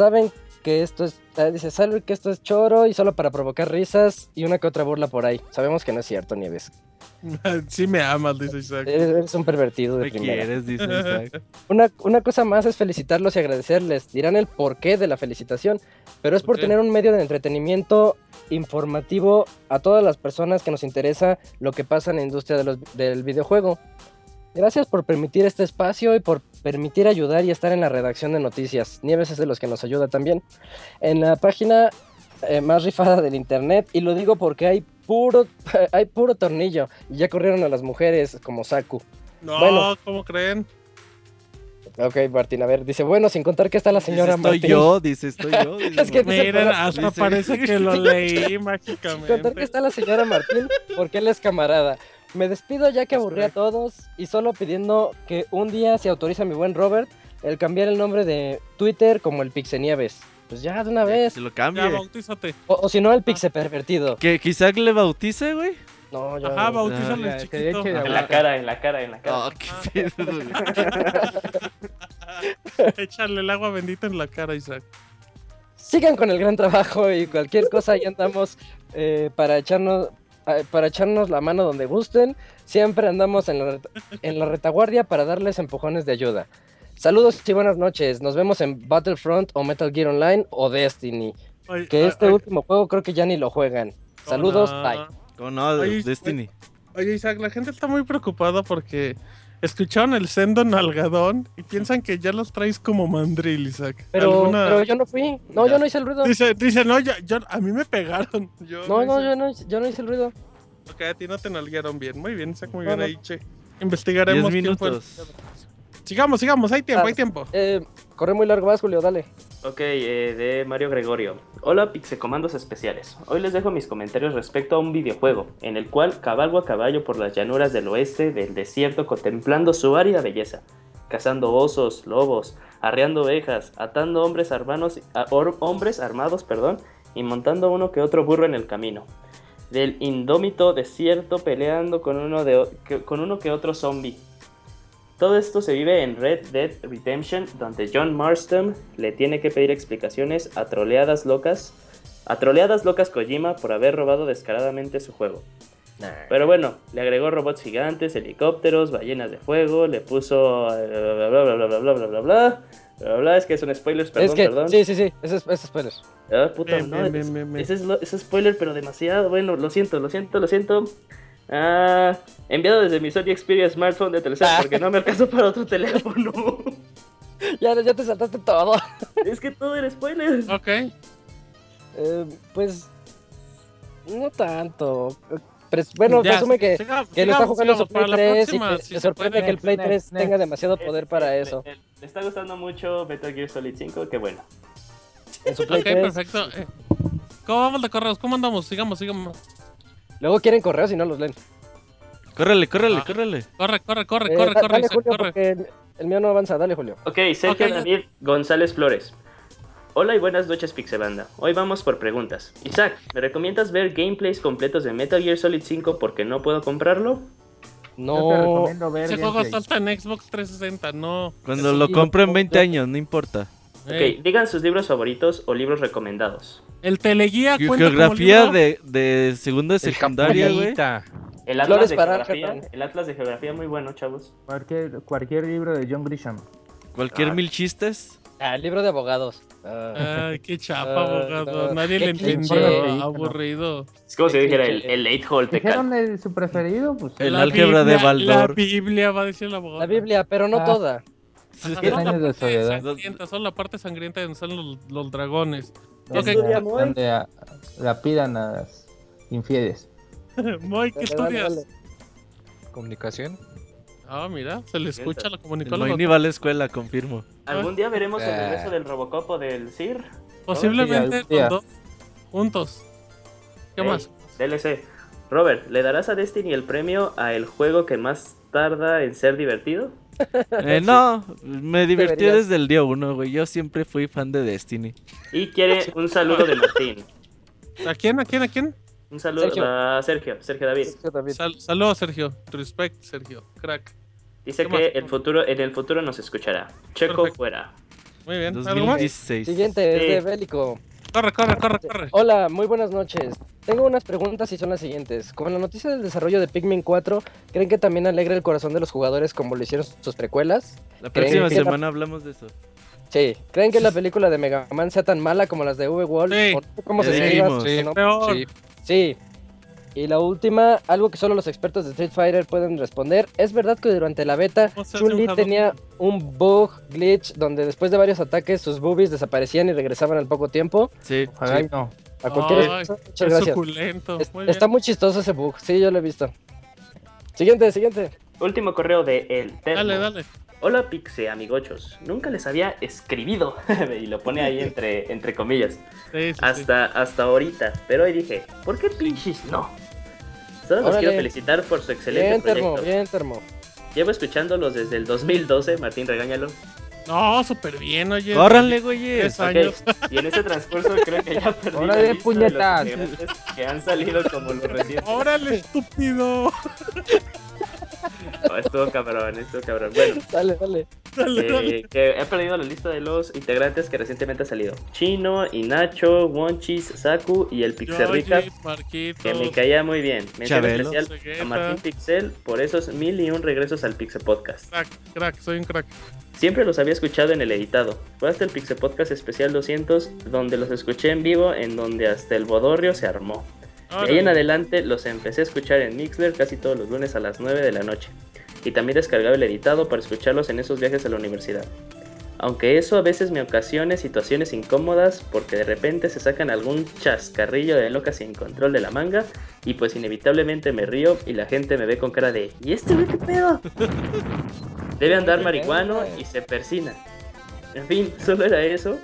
D: Saben que esto es, ah, dice, saben que esto es choro y solo para provocar risas y una que otra burla por ahí. Sabemos que no es cierto, Nieves.
A: sí me amas, dice Isaac.
D: Eres, un pervertido de
B: Me
D: primera.
B: quieres, dice Isaac.
D: Una, una cosa más es felicitarlos y agradecerles. Dirán el porqué de la felicitación, pero es por tener un medio de entretenimiento informativo a todas las personas que nos interesa lo que pasa en la industria de los- del videojuego. Gracias por permitir este espacio y por permitir ayudar y estar en la redacción de noticias. Nieves es de los que nos ayuda también. En la página eh, más rifada del internet, y lo digo porque hay puro, hay puro tornillo, y ya corrieron a las mujeres como Saku.
A: No,
D: Bueno.
A: ¿cómo creen?
D: Ok, Martín, a ver, dice, bueno, sin contar que está la
B: Dice,
D: señora
B: estoy
D: Martín.
B: yo, dice, estoy yo. dice,
D: Es que dice,
A: Miren, hasta
B: dice-
A: parece que lo leí
D: Sin contar que
A: mágicamente.
D: está la señora Martín, porque él es camarada. Me despido ya que aburrí a todos y solo pidiendo que un día se autoriza mi buen Robert el cambiar el nombre de Twitter como el Pixenieves. Pues ya de una
B: que
D: vez.
B: Se lo
A: Ya,
B: cambie.
A: bautízate.
D: O, o si no, el Pixe pervertido.
B: Que quizá le bautice, güey.
D: No, yo.
A: Ajá, bautízale
C: Ya,
A: el
C: que de
A: chiquito.
C: hecho-
E: En la cara, en la cara, en la cara.
B: Oh, qué pedo, güey.
A: Échale el agua bendita en la cara, Isaac.
D: Sigan con el gran trabajo y cualquier cosa ahí andamos eh, para echarnos para echarnos la mano donde gusten. Siempre andamos en la, en la retaguardia para darles empujones de ayuda. Saludos y buenas noches. Nos vemos en Battlefront o Metal Gear Online o Destiny. Que este último juego creo que ya ni lo juegan. Saludos,
A: no.
D: bye.
B: ¿Cómo no? Destiny.
A: Oye, Isaac, la gente está muy preocupada porque escucharon el sendo nalgadón y piensan que ya los traes como mandril, Isaac.
D: Pero,
A: ¿Alguna-
D: pero yo no fui. No, yo no hice el ruido.
A: Dice, dice, no, ya, yo- a mí me pegaron. Yo
D: No, no,
A: hice-
D: yo no, hice- yo no hice el ruido.
A: Ok, a ti no te nalguearon bien. Muy bien, Isaac, muy
D: No,
A: bien
D: no.
A: ahí, che. Investigaremos
B: Diez
A: quién fue el-
B: minutos.
A: Sigamos, sigamos, hay tiempo,
D: Ah.
A: hay tiempo.
D: Eh, corre muy largo más, Julio, dale.
E: Ok, eh, de Mario Gregorio. Hola Pixecomandos especiales. Hoy les dejo mis comentarios respecto a un videojuego, en el cual cabalgo a caballo por las llanuras del oeste del desierto contemplando su árida belleza, cazando osos, lobos, arreando ovejas, atando hombres, armados, a- or- hombres armados perdón, y montando uno que otro burro en el camino. Del indómito desierto peleando con uno, de, con uno que otro zombie. Todo esto se vive en Red Dead Redemption, donde John Marston le tiene que pedir explicaciones a troleadas locas, a troleadas locas Kojima por haber robado descaradamente su juego. Pero bueno, le agregó robots gigantes, helicópteros, ballenas de fuego, le puso eh, bla bla bla bla bla bla bla bla bla bla bla, es que son spoilers, perdón,
D: es que,
E: perdón.
D: sí, sí, sí, es, es spoiler.
E: Ah, puta,
A: Bien,
E: no,
A: bien,
E: es-
A: bien, bien, bien.
E: Ese, es lo- ese es spoiler, pero demasiado. Bueno, lo siento, lo siento, lo siento. Ah, enviado desde mi Sony Xperia Smartphone de Telcel porque no me alcanzó para otro teléfono.
D: Ya, ya te saltaste todo.
E: es que todo era spoiler.
A: Ok.
D: Eh, pues no tanto. Pres- bueno,
A: Ya,
D: presume que,
A: siga-
D: que lo está jugando su
A: sigamos,
D: Play
A: para la
D: 3
A: próxima,
D: y que
A: si
D: le
A: se
D: sorprende
A: puede.
D: que el Play
C: Next,
D: 3
C: next.
D: tenga demasiado poder para eso.
E: Le está gustando mucho Metal Gear Solid 5, qué bueno.
D: En su Play
A: Ok,
D: 3.
A: perfecto. Eh, ¿Cómo vamos de correos? ¿Cómo andamos? Sigamos, sigamos.
D: Luego quieren correos y no los leen.
B: Córrele, córrele,
A: Ah.
B: córrele.
A: Corre, corre, corre,
D: Eh,
A: corre,
D: da-
A: corre,
D: dale,
A: Isaac,
D: Julio,
A: corre.
D: porque el, el mío no avanza. Dale, Julio.
E: Ok, Sergio
A: Ok, ya.
E: David González Flores. Hola y buenas noches Pixelanda. Hoy vamos por preguntas. Isaac, ¿me recomiendas ver gameplays completos de Metal Gear Solid 5 porque no puedo comprarlo?
C: Yo te
D: No.
C: recomiendo ver
A: Ese juego salta en Xbox 360, no.
B: Cuando
D: Sí,
B: lo compro en
D: puedo
B: 20
D: ver.
B: años, no importa.
E: Ok, digan sus libros favoritos o libros recomendados.
A: El teleguía cuenta
B: Geografía
A: como libro?
B: de, de segundo de secundaria, güey.
E: El Atlas de Geografía. El Atlas de Geografía muy bueno, chavos.
C: Cualquier, cualquier libro de John Grisham.
B: Cualquier
E: Ah.
B: mil chistes.
D: Ah, el libro de abogados. Ah.
A: Ay, qué chapa,
D: Ah,
A: abogado.
D: no.
A: Nadie le entendió. Aburrido.
E: Es como si dijera el, el hall te
C: ¿Dijeron el, su preferido? Pues
B: El álgebra de Baldor.
A: La Biblia, va a decir el abogado.
D: La Biblia, pero no
C: Ah.
D: toda.
A: Ajá, solo la parte sangrienta, Solo la parte sangrienta donde están los, los dragones.
C: Donde,
A: Ok.
E: Estudia muy.
C: donde a- las infieles.
A: Moy, ¿qué estudias?
J: Comunicación.
A: Ah, mira, se le escucha la comunicóloga.
B: Moy ni va a la escuela, confirmo.
E: ¿Algún día veremos el
C: Ah.
E: regreso del Robocop o del CIR?
A: Posiblemente con dos juntos. ¿Qué
E: Ey,
A: más?
E: DLC. Robert, ¿le darás a Destiny el premio a el juego que más tarda en ser divertido?
B: Eh, no, me divertí
D: Deberías.
B: desde el día uno, güey. Yo siempre fui fan de Destiny.
E: Y quiere un saludo de Martín.
A: ¿A quién? ¿A quién? ¿A quién?
E: Un saludo
D: Sergio.
E: a Sergio, Sergio David.
D: Sergio David.
A: Sal- Saludos, Sergio. Respect, Sergio. Crack.
E: Dice
A: ¿Qué
E: que
A: más?
E: el futuro, en el futuro nos escuchará. Checo
A: Perfecto.
E: fuera.
A: Muy bien. ¿Algo más?
B: 2016.
D: Siguiente es
E: Sí.
D: de Bélico.
A: Corre, corre, corre, corre.
D: Hola, muy buenas noches. Tengo unas preguntas y son las siguientes. Con la noticia del desarrollo de Pikmin 4, ¿creen que también alegra el corazón de los jugadores como lo hicieron sus precuelas?
B: La
D: ¿Creen
B: próxima
D: que-
B: semana hablamos de eso.
D: Sí. ¿Creen que la película de Mega Man sea tan mala como las de V-Wolf?
A: Sí.
D: O no sé ¿Cómo se
B: Sí. Sí.
G: Sí.
D: Y la última, algo que solo los expertos de Street Fighter pueden responder. ¿Es verdad que durante la beta
A: ¿Cómo se hace un
D: Chun-Li tenía un bug, glitch, donde después de varios ataques sus boobies desaparecían y regresaban al poco tiempo?
B: Sí.
C: Ay, no.
D: A cualquier
A: Ay,
D: muchas
A: Qué
D: gracias.
A: suculento.
D: Es-
A: Muy bien.
D: está muy chistoso ese bug, sí, yo lo he visto. Siguiente, siguiente.
E: Último correo de El Termo.
A: Dale, dale.
E: Hola Pixe, amigochos. Nunca les había escribido. y lo pone ahí entre, entre comillas.
A: Sí, sí, sí.
E: Hasta, hasta ahorita. Pero hoy dije, ¿por qué pinches no? Solo los quiero felicitar por su excelente
D: Bien, termo,
E: proyecto.
D: bien, termo.
E: Llevo escuchándolos desde el 2012, Martín, regáñalo.
A: No, súper bien, oye.
B: ¡Córranle, güeyes!
A: Tres
E: Ok,
A: años.
E: Y en ese transcurso creo que ya perdí
C: Órale,
E: la lista de los
C: puñetas.
E: que han salido como los recientes.
A: Órale, estúpido.
E: No, estuvo cabrón, estuvo cabrón. Bueno,
D: Dale, dale.
A: Dale, dale.
E: eh, que he perdido la lista de los integrantes que recientemente ha salido. Chino, Inacho, Wonchis, Saku y el
A: Marquitos.
E: que me caía muy bien. Mención especial a. Martín Pixel por esos mil y un regresos al Pixel Podcast.
A: Crack, crack, soy un crack.
E: Siempre los había escuchado en el editado. Fue hasta el Pixel Podcast especial 200 donde los escuché en vivo, en donde hasta el bodorrio se armó. De ahí en adelante los empecé a escuchar en Mixler casi todos los lunes a las 9 de la noche. Y también descargaba el editado para escucharlos en esos viajes a la universidad. Aunque eso a veces me ocasiona situaciones incómodas porque de repente se sacan algún chascarrillo de locas sin control de la manga y pues inevitablemente me río y la gente me ve con cara de ¿Y este güey qué pedo? Debe andar marihuano y se persina. En fin, solo era eso.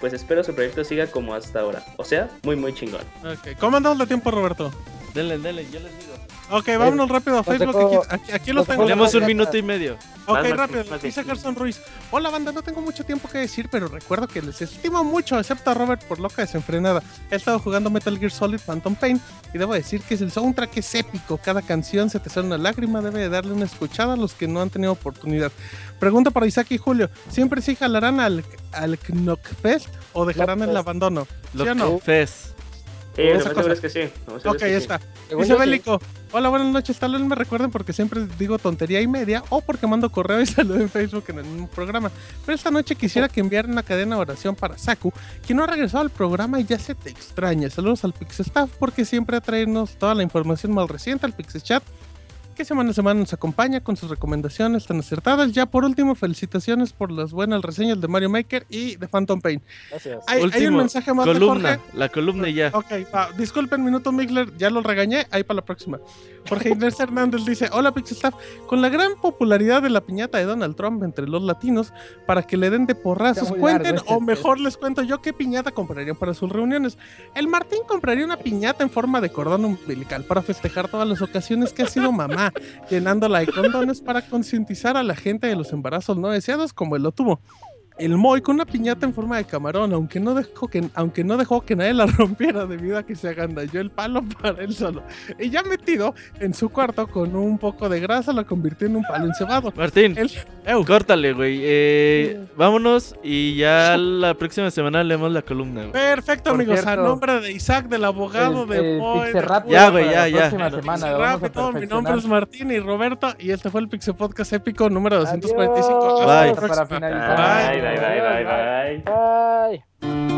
E: Pues espero su proyecto siga como hasta ahora. O sea, muy muy chingón.
A: Ok, ¿Cómo andamos de tiempo, Roberto?
B: Denle, denle, yo les digo.
A: Ok, vámonos rápido a Facebook. Aquí, aquí, aquí lo tengo.
B: Tenemos un minuto y medio.
A: Ok,
E: Más,
A: rápido.
E: más
A: Dice
E: bien.
A: Gerson Ruiz. Hola, banda. No tengo mucho tiempo que decir, pero recuerdo que les estimo mucho, excepto a Robert por loca desenfrenada. He estado jugando Metal Gear Solid Phantom Pain y debo decir que el soundtrack es épico. Cada canción se te sale una lágrima. Debe de darle una escuchada a los que no han tenido oportunidad. Pregunta para Isaac y Julio. ¿Siempre sí jalarán al, al Knockfest o dejarán el
D: Knockfest.
A: abandono? ¿Sí
B: Lo
A: o no?
B: Fes.
E: Sí,
A: Esa
E: lo más seguro
A: cosa.
E: es que sí.
A: Ok,
E: sí.
A: está.
D: Según
A: Dice. Bélico, hola, buenas noches, tal vez me recuerden porque siempre digo tontería y media o porque mando correo y saludo en Facebook en el mismo programa. Pero esta noche quisiera que enviaran una cadena de oración para Saku, que no ha regresado al programa y ya se te extraña. Saludos al Pixestaff porque siempre traernos toda la información más reciente al Pixechat que semana a semana nos acompaña con sus recomendaciones tan acertadas. Ya por último, felicitaciones por las buenas reseñas de Mario Maker y de Phantom Pain.
D: Gracias.
A: Hay, hay un mensaje más de
B: columna.
A: Jorge.
B: La columna y ya.
A: Ok, va. disculpen, minuto Migler, ya lo regañé, ahí para la próxima. Jorge Inés Hernández dice, hola Pixelstaff, con la gran popularidad de la piñata de Donald Trump entre los latinos, para que le den de porrazos, cuenten,
C: largo este
A: o mejor les cuento yo qué piñata comprarían para sus reuniones. El Martín compraría una piñata en forma de cordón umbilical para festejar todas las ocasiones que ha sido mamá, llenándola de condones para concientizar a la gente de los embarazos no deseados como él lo tuvo. El Moy con una piñata en forma de camarón, aunque no dejó que, aunque no dejó que nadie la rompiera debido a que se agandalló el palo para él solo. Y ya metido en su cuarto con un poco de grasa, lo convirtió en un palo encebado.
B: Martín,
A: El,
B: córtale, güey. Eh, vámonos y ya la próxima semana leemos la columna, güey.
A: Perfecto,
C: Por
A: amigos. A
C: cierto,
A: nombre de Isaac, del abogado,
C: El-
A: de
C: el
A: Moy, de
B: Ya, güey, ya,
C: la
B: ya.
C: próxima semana, vamos a
A: todo. Mi nombre es Martín y Roberto, y este fue el Pixel Podcast épico número 245.
D: Adiós.
A: La
B: Bye.
C: Para finalizar.
E: Bye, bye, bye, bye, bye.
D: Bye.